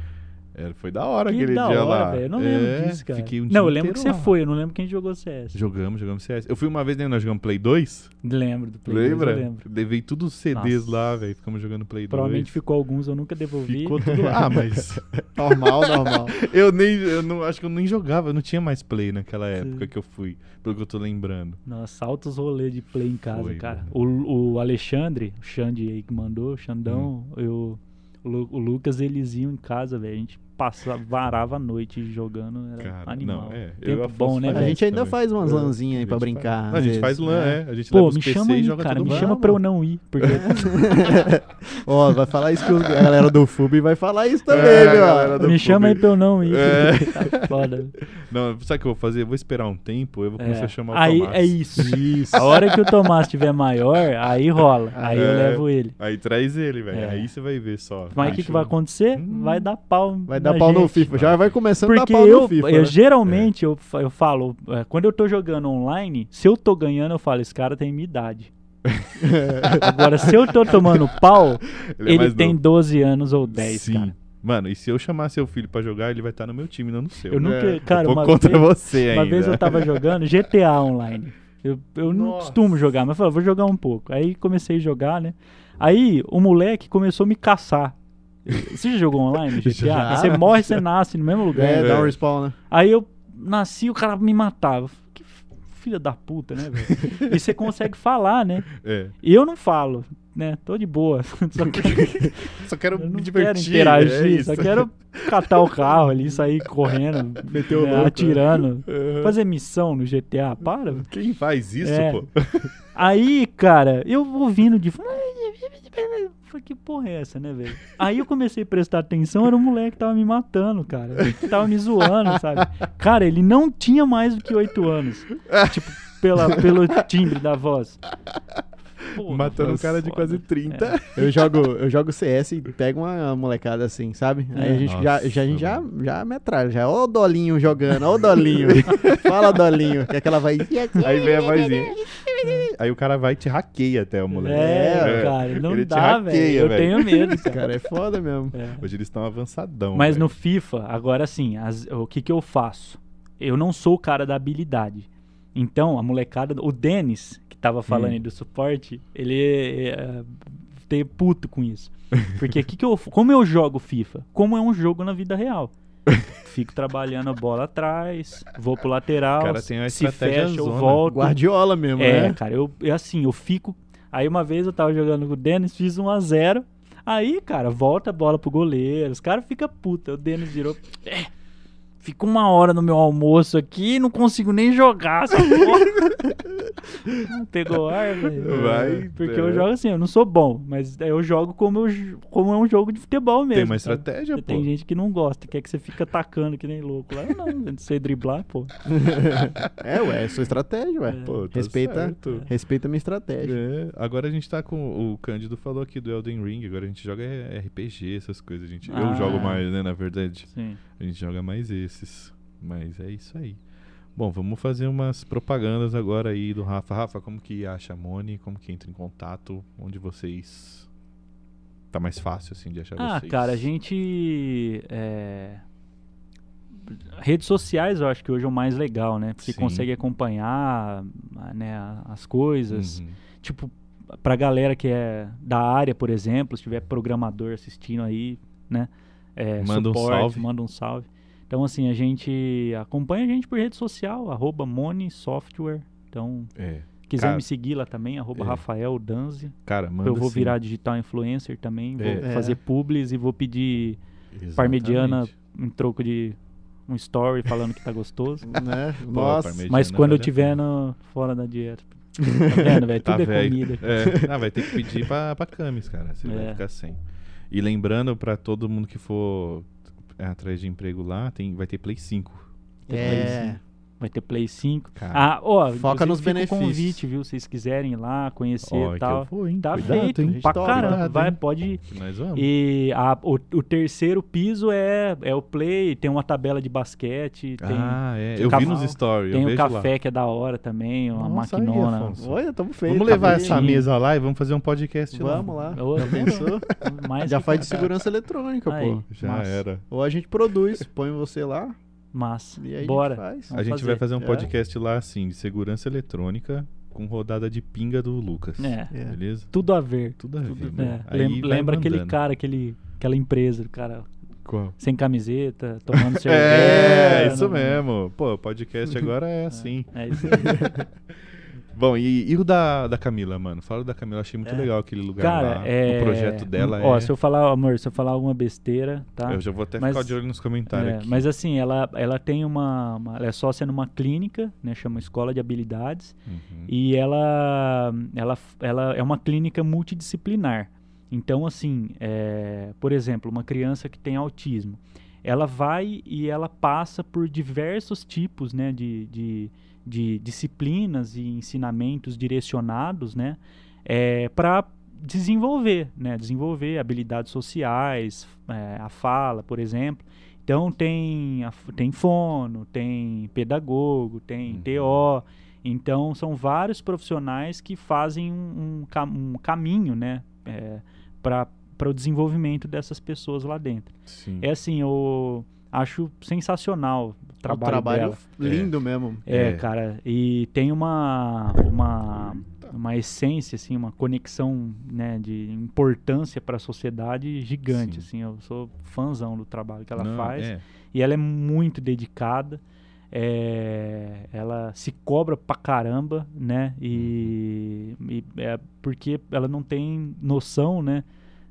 Era, foi da hora Que aquele da dia hora, lá. velho. Eu não É, lembro disso, cara. Fiquei um dia não, eu lembro que você lá. foi, eu não lembro quem jogou CS. Jogamos, jogamos CS. Eu fui uma vez, né? Nós jogamos Play 2. Lembro do Play 2, Lembra? eu lembro. Levei tudo os CDs Nossa. lá, velho. Ficamos jogando Play 2. Provavelmente ficou alguns, eu nunca devolvi. Ficou tudo lá. Ah, mas Normal, normal. eu nem. Eu não, acho que eu nem jogava. Eu não tinha mais Play naquela época Sim. que eu fui. Pelo que eu tô lembrando. Nossa, altos rolês de play em casa, Foi, cara. O, o Alexandre, o Xande aí que mandou, o Xandão, Hum. eu, o, Lu- o Lucas, eles iam em casa, velho. A gente passava, varava a noite jogando, era Cara, animal. não, é. Tempo bom, né, A velho? gente ainda também. faz umas É, lãzinhas aí pra brincar. faz- a gente faz lã, né? é. A gente Pô, me PC chama aí, joga cara, me mundo. chama pra eu não ir, porque Ó, vai falar isso que a galera do FUB vai falar isso também, É, do me chama aí pra eu não ir, É. tá foda. Não, sabe o que eu vou fazer? Eu vou esperar um tempo, eu vou começar É. a chamar o aí, Tomás. É isso. A hora que o Tomás estiver maior, aí rola. Aí eu É. levo ele. Aí traz ele, velho. É. Aí você vai ver só. Mas o que, que vai acontecer? Hum. Vai dar pau. Vai na dar pau no gente. FIFA. Já vai começando a dar Porque pau eu, no FIFA. eu né? geralmente eu, fa- eu falo, é, quando eu tô jogando online, se eu tô ganhando, eu falo, esse cara tem minha idade. Agora, se eu tô tomando pau, Ele é ele, tem novo. 12 anos ou 10, Sim. cara. Mano, e se eu chamar seu filho pra jogar, ele vai estar no meu time, não no seu. Eu nunca, É, cara, pouco uma contra vez, você ainda. uma vez eu tava jogando GTA online. Eu, eu não costumo jogar, mas eu falei, vou jogar um pouco. Aí comecei a jogar, né? Aí o moleque começou a me caçar. Você já jogou online no GTA? Já. Você morre, você nasce no mesmo lugar. É, É. dá um respawn, né? Aí eu nasci, o cara me matava. Que filha da puta, né, velho? e você consegue falar, né? É. E eu não falo, né? Tô de boa. Só que Só quero eu não me quero divertir. interagir, é só quero catar o carro ali, sair correndo, Meter o né, louco, atirando. Aham. Fazer missão no GTA, para. Quem faz isso, É. pô? Aí, cara, eu ouvindo de. Falei, que porra é essa, né, velho? Aí eu comecei a prestar atenção, era um moleque que tava me matando, cara. Que tava me zoando, sabe? Cara, ele não tinha mais do que oito anos. Tipo, pela, pelo timbre da voz. Porra, Matando um cara de foda. quase 30. É. Eu jogo, eu jogo CS e pego uma molecada assim, sabe? Aí a gente já, já, a gente já, Nossa, já metralha, já. Ó o Dolinho jogando, ó o Dolinho. Fala, Dolinho, que é aquela vai. Aí vem a vozinha. Aí o cara vai e te hackeia até o moleque. É, É, cara, não ele dá, velho. Eu tenho medo, cara. Cara, é foda mesmo. É. Hoje eles estão avançadão. Mas velho. no FIFA, agora sim, as- o que que eu faço? Eu não sou o cara da habilidade. Então, a molecada, o Denis, que tava falando Hum. aí do suporte, ele é, puto com isso. Porque que que eu, como eu jogo FIFA? Como é um jogo na vida real. Fico trabalhando a bola atrás, vou pro lateral, cara tem uma se fecha, eu volto. Guardiola mesmo, É, né? cara, eu, eu assim, eu fico. Aí uma vez eu tava jogando com o Denis, fiz 1 a 0 Aí, cara, volta a bola pro goleiro. Os caras ficam puta. O Denis virou. É, fico uma hora no meu almoço aqui e não consigo nem jogar essa porra. Pegou ar, velho. Vai, Porque é. eu jogo assim, eu não sou bom, mas eu jogo como, eu, como é um jogo de futebol mesmo. Tem uma estratégia, pô. Tem gente que não gosta, quer que você fica atacando que nem louco. Lá eu não, eu não sei driblar, pô. É, ué, é sua estratégia, ué. Pô, tá respeita, certo. respeita a minha estratégia. É, agora a gente tá com. O Cândido falou aqui do Elden Ring, agora a gente joga é, RPG, essas coisas. A gente, Ah. Eu jogo mais, né, na verdade. Sim. A gente joga mais esses. Mas é isso aí. Bom, vamos fazer umas propagandas agora aí do Rafa. Rafa, como que acha a Moni? Como que entra em contato? Onde vocês. Tá mais fácil, assim, de achar Ah, vocês? cara, a gente. é, Redes sociais eu acho que hoje é o mais legal, né? Porque Sim. consegue acompanhar né, as coisas. Uhum. Tipo, pra galera que é da área, por exemplo, se tiver programador assistindo aí, né? É, Manda um suporte, salve. Manda um salve. Então, assim, a gente acompanha a gente por rede social, arroba Software. Então, É. Quiser Cara, me seguir lá também, arroba é. Rafael Danzi. Cara, manda Eu vou sim. virar digital influencer também, vou É. fazer É. publis e vou pedir Exatamente. parmegiana em troco de um story falando que tá gostoso. né? Pô, Nossa. Mas quando eu tiver no, fora da dieta. Tá vendo, velho? Tá Tudo é velho. comida. É. Ah, vai ter que pedir pra, pra Camis, cara. Você vai É. ficar sem. E lembrando pra todo mundo que for é, atrás de emprego lá, tem, vai ter Play 5. É. Vai ter Play 5. Cara. Ah, ó, Foca nos fica o benefícios. convite, viu? Se vocês quiserem ir lá, conhecer e que tal. eu vou, hein? Tá Cuidado, feito, hein? pra caramba. cuidado, Vai, hein? pode ir. Nós vamos. E a- o, o terceiro piso é, é o play, tem uma tabela de basquete, tem, ah, é. Eu vi nos stories. tem eu o vejo café lá. que é da hora também, uma Nossa, aí, maquinona. Afonso. Olha, tamo feio. Vamos levar essa mesa lá e vamos fazer um podcast lá. Vamos lá. Ô, Já pensou? Já faz de segurança eletrônica, Aí. pô. Já Massa. era. Ou a gente produz, põe você lá Massa. e aí Bora. a gente faz. A gente vai fazer um É. podcast lá, assim, de segurança eletrônica com rodada de pinga do Lucas. É. É. Beleza? Tudo a ver. Tudo a ver. Tudo- meu. É, Aí lem- vai lembra aquele cara, aquele, aquela empresa, o cara Qual? sem camiseta, tomando cerveja. É, isso não- mesmo. Pô, o podcast agora é assim. É isso aí. Bom, e, e o da, da Camila, mano? Fala da Camila, achei muito É. legal aquele lugar Cara, lá. é. O projeto dela Ó, é. se eu falar, amor, se eu falar alguma besteira, tá? Eu já vou até Mas- ficar de olho nos comentários É, mas assim, ela, ela tem uma, uma- Ela é sócia numa clínica, né? Chama Escola de Habilidades. Uhum. E ela, ela, ela é uma clínica multidisciplinar. Então, assim, é, por exemplo, uma criança que tem autismo, ela vai e ela passa por diversos tipos né, de, de, de disciplinas e ensinamentos direcionados né, para desenvolver, né, desenvolver habilidades sociais, é, a fala, por exemplo. Então tem, a tem fono, tem pedagogo, tem Uhum. TO. Então são vários profissionais que fazem um, um ca- caminho né, para o desenvolvimento dessas pessoas lá dentro. Sim. É assim, eu acho sensacional o trabalho, um trabalho dela. lindo mesmo. É, É. cara, e tem uma, uma, uma essência, assim, uma conexão né, de importância para a sociedade gigante, Sim. assim, eu sou fãzão do trabalho que ela Não, faz é. e ela é muito dedicada, é, ela se cobra pra caramba, né, e, e é porque ela não tem noção, né,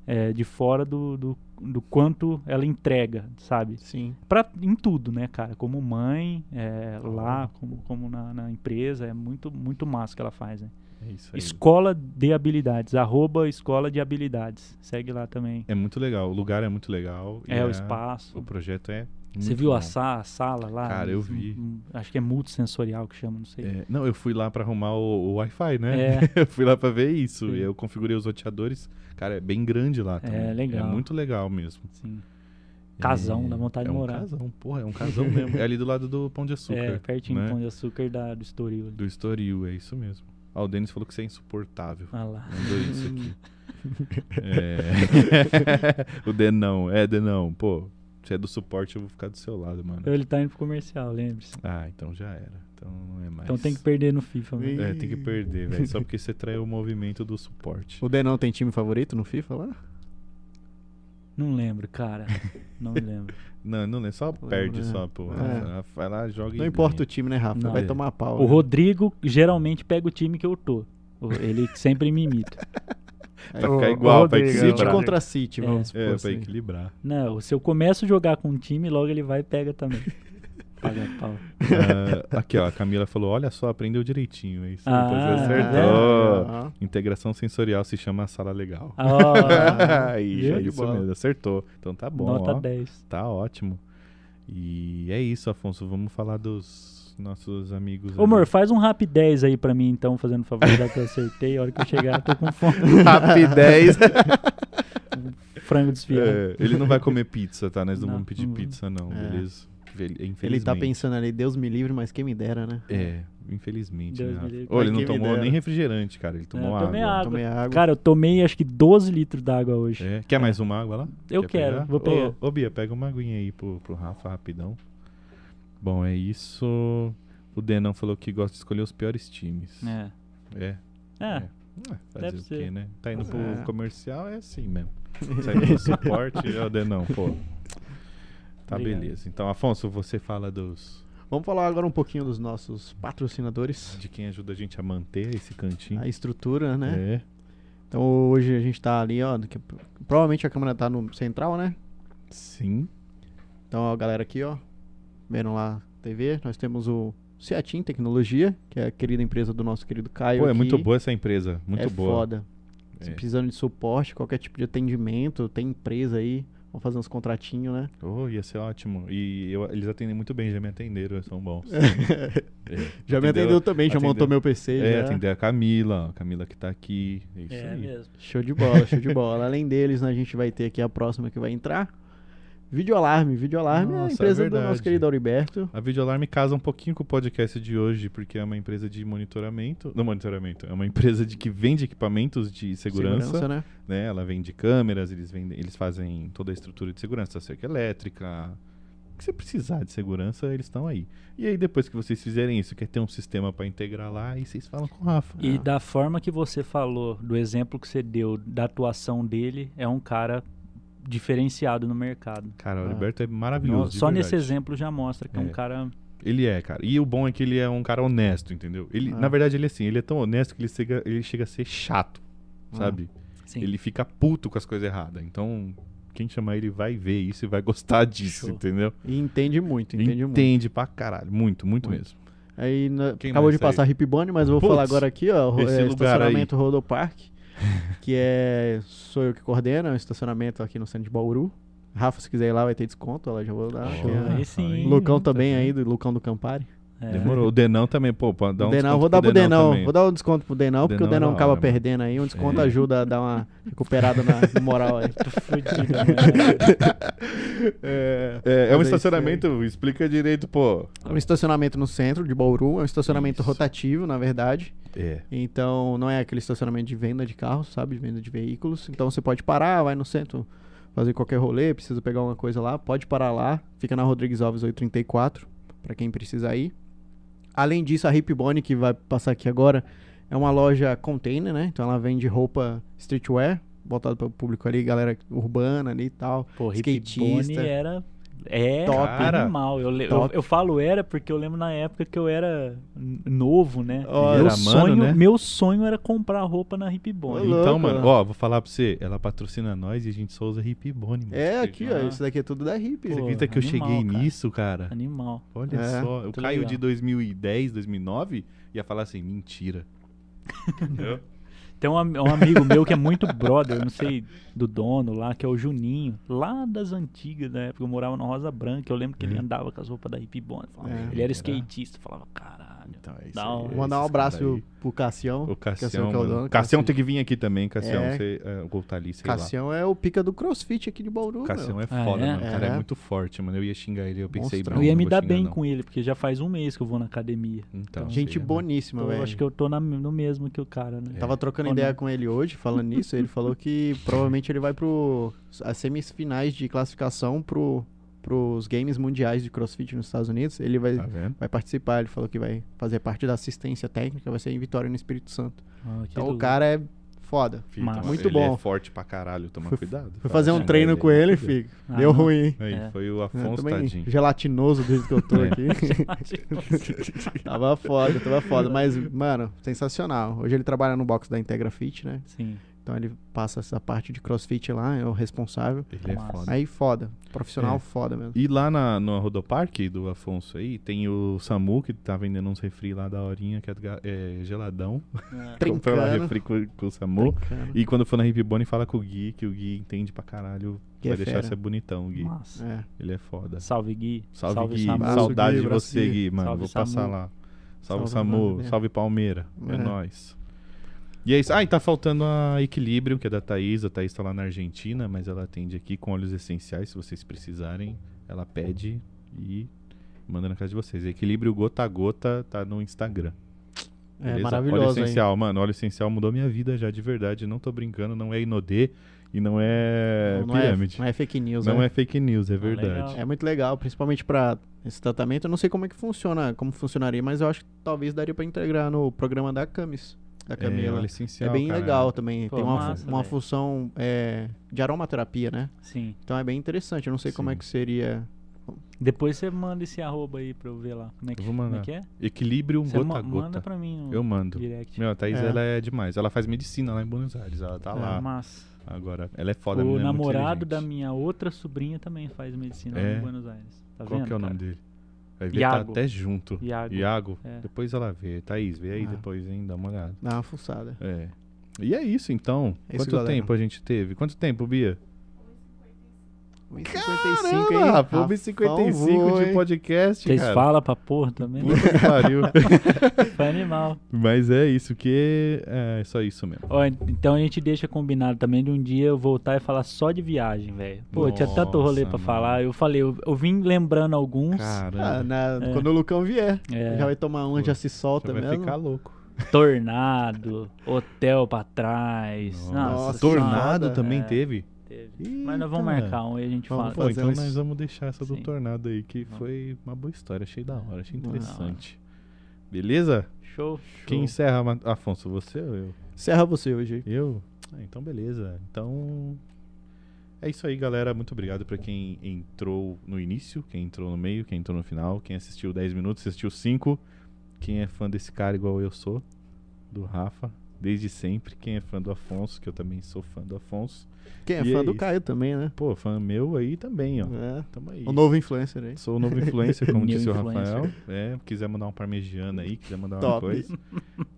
é, de fora do, do, do quanto ela entrega, sabe? Sim. Pra, em tudo, né, cara? Como mãe, é, lá, como, como na, na empresa, é muito, muito massa que ela faz, né? É isso aí. Escola de Habilidades, arroba Escola de Habilidades. Segue lá também. É muito legal. O lugar é muito legal. e É, o espaço. O projeto é. Você muito viu bom. a, sa a sala lá? Cara, eu Um- vi. um- acho que é multissensorial que chama, não sei. É, não, eu fui lá pra arrumar o, o Wi-Fi, né? É. eu fui lá pra ver isso. Sim. E eu configurei os roteadores. Cara, é bem grande lá também. legal. É muito legal mesmo. Sim. Casão, É, dá vontade é de um morar. casão, porra, é um casão mesmo. É ali do lado do Pão de Açúcar. é, pertinho né? do Pão de Açúcar da, do Estoril. ali. Do Estoril, é isso mesmo. Ah, o Denis falou que você é insuportável. Ah lá. Mandou isso aqui. É. o Denão, é Denão, pô. Você é do suporte, eu vou ficar do seu lado, mano. Ele tá indo pro comercial, lembre-se. Ah, então já era. Então não é mais. Então tem que perder no FIFA, mano. Ih. É, tem que perder, velho. Só porque você traiu o movimento do suporte. O Denão tem time favorito no FIFA lá? Não lembro, cara. Não me lembro. Não, não é só perde né? só, pô. É. Vai lá, joga e Não importa o ganha. time, né, Rafa? Não. Vai É. tomar pau. O né? Rodrigo geralmente pega o time que eu tô. O- Ele sempre me imita. Pra o- ficar igual, pra Rodrigo, equilibrar. City contra City, É. vamos supor É, pra assim. equilibrar. Não, se eu começo a jogar com um time, logo ele vai e pega também. Paga pau. Ah, aqui, ó, a Camila falou: olha só, aprendeu direitinho. É isso. Ah, você acertou. Ah, Integração sensorial se chama sala legal. Ah, Aí, viu? é isso mesmo, acertou. Então tá bom, nota ó. 10. Tá ótimo. E é isso, Afonso. Vamos falar dos nossos amigos. Ô, amor, faz um rap 10 aí pra mim, então, fazendo favor, já que eu acertei. A hora que eu chegar, eu tô com fome. Rapidez. Frango desfiado. É, ele não vai comer pizza, tá? Nós não, Não, vamos pedir não- pizza, não, É. beleza? Ele tá pensando ali, Deus me livre, mas quem me dera, né? É, infelizmente. Deus né, livre. Ô, ele não tomou nem refrigerante, cara. Ele tomou eu água. tomei água. Tomei água. Cara, eu tomei acho que 12 litros d'água hoje. É. Quer mais uma água lá? Eu Quer quero, pegar? vou pegar. Ô, ô, Bia, pega uma aguinha aí pro, pro Rafa, rapidão. Bom, é isso. O Denão falou que gosta de escolher os piores times. É. É. É. É, fazer deve o ser. quê, né? Tá indo pro É. comercial, é assim mesmo. Sai do suporte, ó, Denão, pô. Tá Obrigado. beleza. Então, Afonso, você fala dos. Vamos falar agora um pouquinho dos nossos patrocinadores. De quem ajuda a gente a manter esse cantinho. A estrutura, né? É. Então hoje a gente tá ali, ó. a- provavelmente a câmera tá no central, né? Sim. Então a galera aqui, ó. Vendo lá TV. Nós temos o Ceatim Tecnologia, que é a querida empresa do nosso querido Caio. Pô, é aqui. muito boa essa empresa. Muito é boa. foda. Se É. precisando de suporte, qualquer tipo de atendimento, tem empresa aí. Vamos fazer uns contratinhos, né? Oh, ia ser ótimo. E eu- eles atendem muito bem, já me atenderam, são bons. É. Já me atendeu também, já atendeu- montou meu PC. É, já. atender a Camila, a Camila que tá aqui. É isso É aí. mesmo. Show de bola, show de bola. Além deles, né, a gente vai ter aqui a próxima que vai entrar. Videoalarme. Videoalarme é a Nossa, é empresa do verdade. nosso querido Auriberto. A Videoalarme casa um pouquinho com o podcast de hoje, porque é uma empresa de monitoramento. Não monitoramento, é uma empresa de que vende equipamentos de segurança. né? né? Ela vende câmeras, eles vendem, eles fazem toda a estrutura de segurança, cerca elétrica. O que você precisar de segurança, eles estão aí. E aí, depois que vocês fizerem isso, quer ter um sistema para integrar lá, aí vocês falam com o Rafa. E Ah. da forma que você falou, do exemplo que você deu, da atuação dele, é um cara diferenciado no mercado. Cara, o Ah. Alberto é No- maravilhoso. só nesse exemplo já mostra que é, É. um cara. Ele é, cara. E o bom é que ele é um cara honesto, entendeu? Ele, Ah. Na verdade, ele é assim, ele é tão honesto que ele chega, ele chega a ser chato, Ah. sabe? Sim. Ele fica puto com as coisas erradas. Então, quem chamar ele vai ver isso e vai gostar disso, Show. entendeu? E entende muito, entende muito. Entende pra caralho. Muito, muito, Muito. mesmo. Aí na- acabou de passar Hip Bonnie, mas eu vou Putz, falar agora aqui, ó. é, lugar estacionamento Rodopark, que é. Sou eu que coordeno, é um estacionamento aqui no centro de Bauru. Rafa, se quiser ir lá, vai ter desconto, ela já vou dar. É- aí sim. aí. Lucão tá também vendo? aí, do Lucão do Campari. É. Demorou. O Denão também, pô, pode dar o um Denão, desconto vou dar pro Denão Denão, vou dar um desconto pro Denão, porque o Denão é Denão acaba mano. perdendo aí. Um desconto É. ajuda a dar uma recuperada na no moral aí. Tô fudido, né? É, é, é um é estacionamento, explica direito, pô. É um estacionamento no centro de Bauru, é um estacionamento Isso. rotativo, na verdade. É. Então, não é aquele estacionamento de venda de carros, sabe? De venda de veículos. Então, você pode parar, vai no centro fazer qualquer rolê, precisa pegar alguma coisa lá, pode parar lá. Fica na Rodrigues Alves 834, para quem precisar ir. Além disso, a Hip Bonnie, que vai passar aqui agora, é uma loja container, né? Então, ela vende roupa streetwear, voltada para o público ali, galera urbana ali e tal. Pô, Hip Skatista. Bonnie era. É Top. Cara. animal. Eu, eu, eu falo era porque eu lembro na época que eu era novo, né? Ó, meu, era mano, sonho, né? meu sonho era comprar roupa na Hip Bonnie. Ô, Então, louco, mano, ó, vou falar pra você, ela patrocina nós e a gente só usa Hip Bonnie. mano. É, aqui, ó. acredita? Isso daqui é tudo da Hip. Você acredita que eu animal, cheguei cara. nisso, cara? Animal. Olha É, só, o muito Caio legal. de 2010, 2009 ia falar assim, mentira. Entendeu? Tem um, um amigo meu que é muito brother, não sei do dono lá, que é o Juninho, lá das antigas, da época eu morava na Rosa Branca, eu lembro que ele Uhum. andava com as roupas da Hip falava- É. Ele era skatista, falava, caralho. Então é isso Da aí. hora. Vou mandar um abraço aí. pro Cassião. O Cassião Cassião, que é o dono, Cassião Cassião. tem que vir aqui também, Cassião. É. Você, é, o Goltali, sei lá. Cassião é o pica do crossfit aqui de Bauru. Cassião meu. é Ah, foda, é? mano. O cara é É. muito forte, mano. Eu ia xingar ele, eu pensei, Monstrão. eu ia me dar xingar, bem não. com ele, porque já faz um mês que eu vou na academia. Então, Gente você, né? boníssima, eu velho. acho que eu tô na- no mesmo que o cara, né? Tava trocando Ou ideia não? com ele hoje, falando nisso. Ele falou que provavelmente ele vai pro as semifinais de classificação pro pros games mundiais de CrossFit nos Estados Unidos. Ele vai Tá vai participar, ele falou que vai fazer parte da assistência técnica, vai ser em Vitória no Espírito Santo. Ah, Então o cara é foda. Filho, toma- Muito ele bom. é forte pra caralho, toma Fui- cuidado. Fui Fala fazer um treino com ele, fico. Ah, Deu não. ruim. hein? Aí, É. foi o Afonso, também tadinho. gelatinoso jeito que eu tô É. aqui. tava foda, tava foda. Mas, mano, sensacional. Hoje ele trabalha no box da Integra Fit, né? Sim. Então ele passa essa parte de crossfit lá, é o responsável. Ele é foda. Aí foda. Profissional É. foda mesmo. E lá na, no Rodopark do Afonso aí, tem o Samu, que tá vendendo uns refri lá da horinha, que é, é geladão. Comprou lá refri com, com o Samu. Brincando. E quando for na Hip Bonnie, fala com o Gui, que o Gui entende pra caralho. Que vai é deixar fera. você bonitão, Gui. Massa. É. Ele é foda. Salve, Gui. Salve, Gui. Samu. Saudade Gui, de você, Gui. Mano. Salve, Vou passar Samu. lá. Salve, Salve, Samu. Samu. Salve, Palmeira. É, É. nóis. E é isso. Ah, e tá faltando a Equilíbrio, que é da Thaís. A Thaís tá lá na Argentina, mas ela atende aqui com óleos essenciais. Se vocês precisarem, ela pede e manda na casa de vocês. Equilíbrio Gota a Gota tá no Instagram. É Beleza? Óleo maravilhoso, hein? essencial, mano. Óleo essencial mudou minha vida já, de verdade. Não tô brincando, não é Inodê e não é Não, não é, pirâmide. não é fake news, Não né? é fake news, é Ah, verdade. legal. É muito legal, principalmente pra esse tratamento. Eu não sei como é que funciona, como funcionaria, mas eu acho que talvez daria pra integrar no programa da Camis, da É, Camila. óleo É, essencial, bem cara. legal também. Pô, Tem uma, massa, uma função é, de aromaterapia, né? Sim. Então é bem interessante. Eu não sei como é Sim. que seria Depois você manda esse arroba aí pra eu ver lá. Como é que, Eu vou como é, mandar. que é? Equilíbrio Você gota ma- a manda gota. pra mim Eu mando. direct. Meu, a Thaís, É. ela é demais. Ela faz medicina lá em Buenos Aires. Ela tá É, lá. Mas Agora, ela é foda, o é namorado da minha outra sobrinha também faz medicina lá É? em Buenos Aires. Tá Qual vendo, que é o nome cara? dele? Vai ver, tá Iago. até junto. Iago. Iago. É. Depois ela vê. Thaís, vê aí Ah. depois, hein? Dá uma olhada. Dá uma fuçada. É. E é isso, então. É isso, Quanto galera. tempo a gente teve? Quanto tempo, Bia? 1,55 aí. Rafão 1,55 voa, de podcast, Vocês cara. falam pra porra também? Puta que pariu. Foi animal. Mas é isso, que é só isso mesmo. Ó, então a gente deixa combinado também de um dia eu voltar e falar só de viagem, velho. Pô, tinha tanto rolê Nossa, pra mano. falar. Eu falei, eu, eu vim lembrando alguns. Caramba. Ah, na- É. Quando o Lucão vier, É. já vai tomar uma, Pô, já se solta Você vai mesmo. ficar louco. Tornado, hotel pra trás. Nossa, Nossa, Tornado também É. teve? teve. Mas nós vamos Eita. marcar um e a gente Vamos fala. Pô, fazer então um- nós vamos deixar essa do Sim. Tornado aí, que Vamos. foi uma boa história. Achei da hora, achei interessante. Beleza? Show. Quem show. encerra, Ma- Afonso? Você ou eu? Encerra você hoje. Eu? Ah, então beleza. Então é isso aí, galera. Muito obrigado pra quem entrou no início, quem entrou no meio, quem entrou no final, quem assistiu 10 minutos, assistiu 5. Quem é fã desse cara igual eu sou, do Rafa, desde sempre. Quem é fã do Afonso, que eu também sou fã do Afonso. Quem é E fã é do isso. Caio também, né? Pô, fã meu aí também, ó. É. Tamo aí. O novo influencer aí. Sou o novo influencer, como disse o. Rafael. É, quiser mandar um parmegiana aí, quiser mandar uma coisa.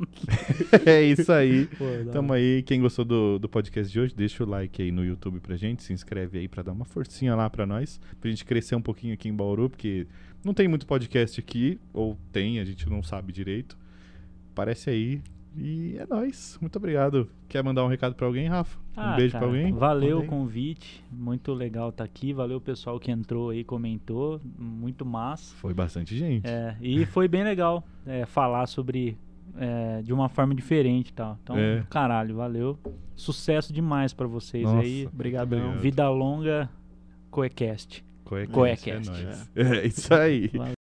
é isso aí. Pô, Tamo aí. Quem gostou do, do podcast de hoje, deixa o like aí no YouTube pra gente. Se inscreve aí pra dar uma forcinha lá pra nós. Pra gente crescer um pouquinho aqui em Bauru, porque não tem muito podcast aqui. Ou tem, a gente não sabe direito. Aparece aí. E é nóis. Muito obrigado. Quer mandar um recado pra alguém, Rafa? Um Ah, beijo cara, pra alguém? Valeu Manda o convite. Muito legal estar aqui. Valeu o pessoal que entrou aí, comentou. Muito massa. Foi bastante gente. É, e foi bem legal é, falar sobre é, de uma forma diferente e tal. Então, É. caralho, valeu. Sucesso demais pra vocês Nossa, aí. Obrigadão. Obrigado. Vida longa, Coecast. Coecast. Coecast. É. É isso aí. Valeu.